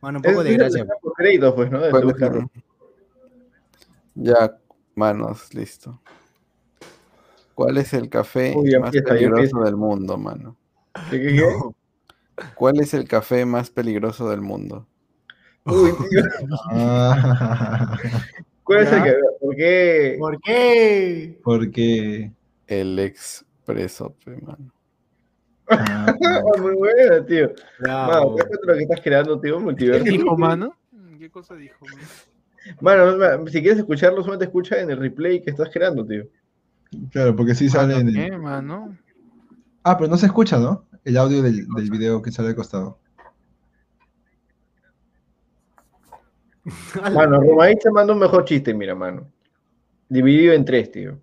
[SPEAKER 3] Mano, un poco de gracia.
[SPEAKER 1] por créditos, pues, ¿no? De
[SPEAKER 4] ¿cuál es
[SPEAKER 1] buscarlo.
[SPEAKER 4] el- Ya, manos, listo. ¿Cuál es el café
[SPEAKER 1] Uy,
[SPEAKER 4] más
[SPEAKER 1] empieza,
[SPEAKER 4] peligroso del mundo, mano?
[SPEAKER 1] ¿Qué, qué, qué?
[SPEAKER 4] ¿Cuál es el café más peligroso del mundo?
[SPEAKER 1] Uy, tío,
[SPEAKER 5] Ah,
[SPEAKER 1] ¿cuál es el que.? ¿Por qué?
[SPEAKER 3] ¿Por qué?
[SPEAKER 5] porque.
[SPEAKER 4] El expreso, pe, mano.
[SPEAKER 5] ah,
[SPEAKER 1] muy buena, tío. Mano,
[SPEAKER 3] Bravo.
[SPEAKER 1] cuéntate lo que estás creando, tío,
[SPEAKER 2] ¿Qué dijo, mano? ¿Qué cosa dijo, mano?
[SPEAKER 1] Mano, ma- si quieres escucharlo, solamente escucha en el replay que estás creando, tío.
[SPEAKER 5] claro, porque sí sale en el.
[SPEAKER 2] ¿Qué, mano?
[SPEAKER 5] Ah, pero no se escucha, ¿no? El audio del, del video que sale al costado.
[SPEAKER 1] Mano, Romain te manda un mejor chiste, mira, mano. Dividido en tres, tío.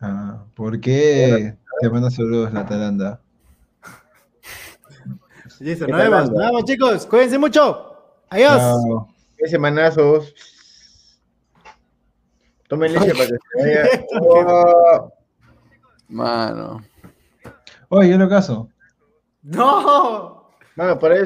[SPEAKER 5] Ah, ¿por qué te manda saludos la talanda?
[SPEAKER 3] Listo,
[SPEAKER 1] ¿Qué
[SPEAKER 3] nos vemos. Nos vemos, chicos. Cuídense mucho. Adiós.
[SPEAKER 5] Chao.
[SPEAKER 1] Ese manazos. Tomen leche para que se vaya. Oh,
[SPEAKER 4] Mano.
[SPEAKER 5] Oye, yo lo caso.
[SPEAKER 3] No.
[SPEAKER 1] Mano, para eso.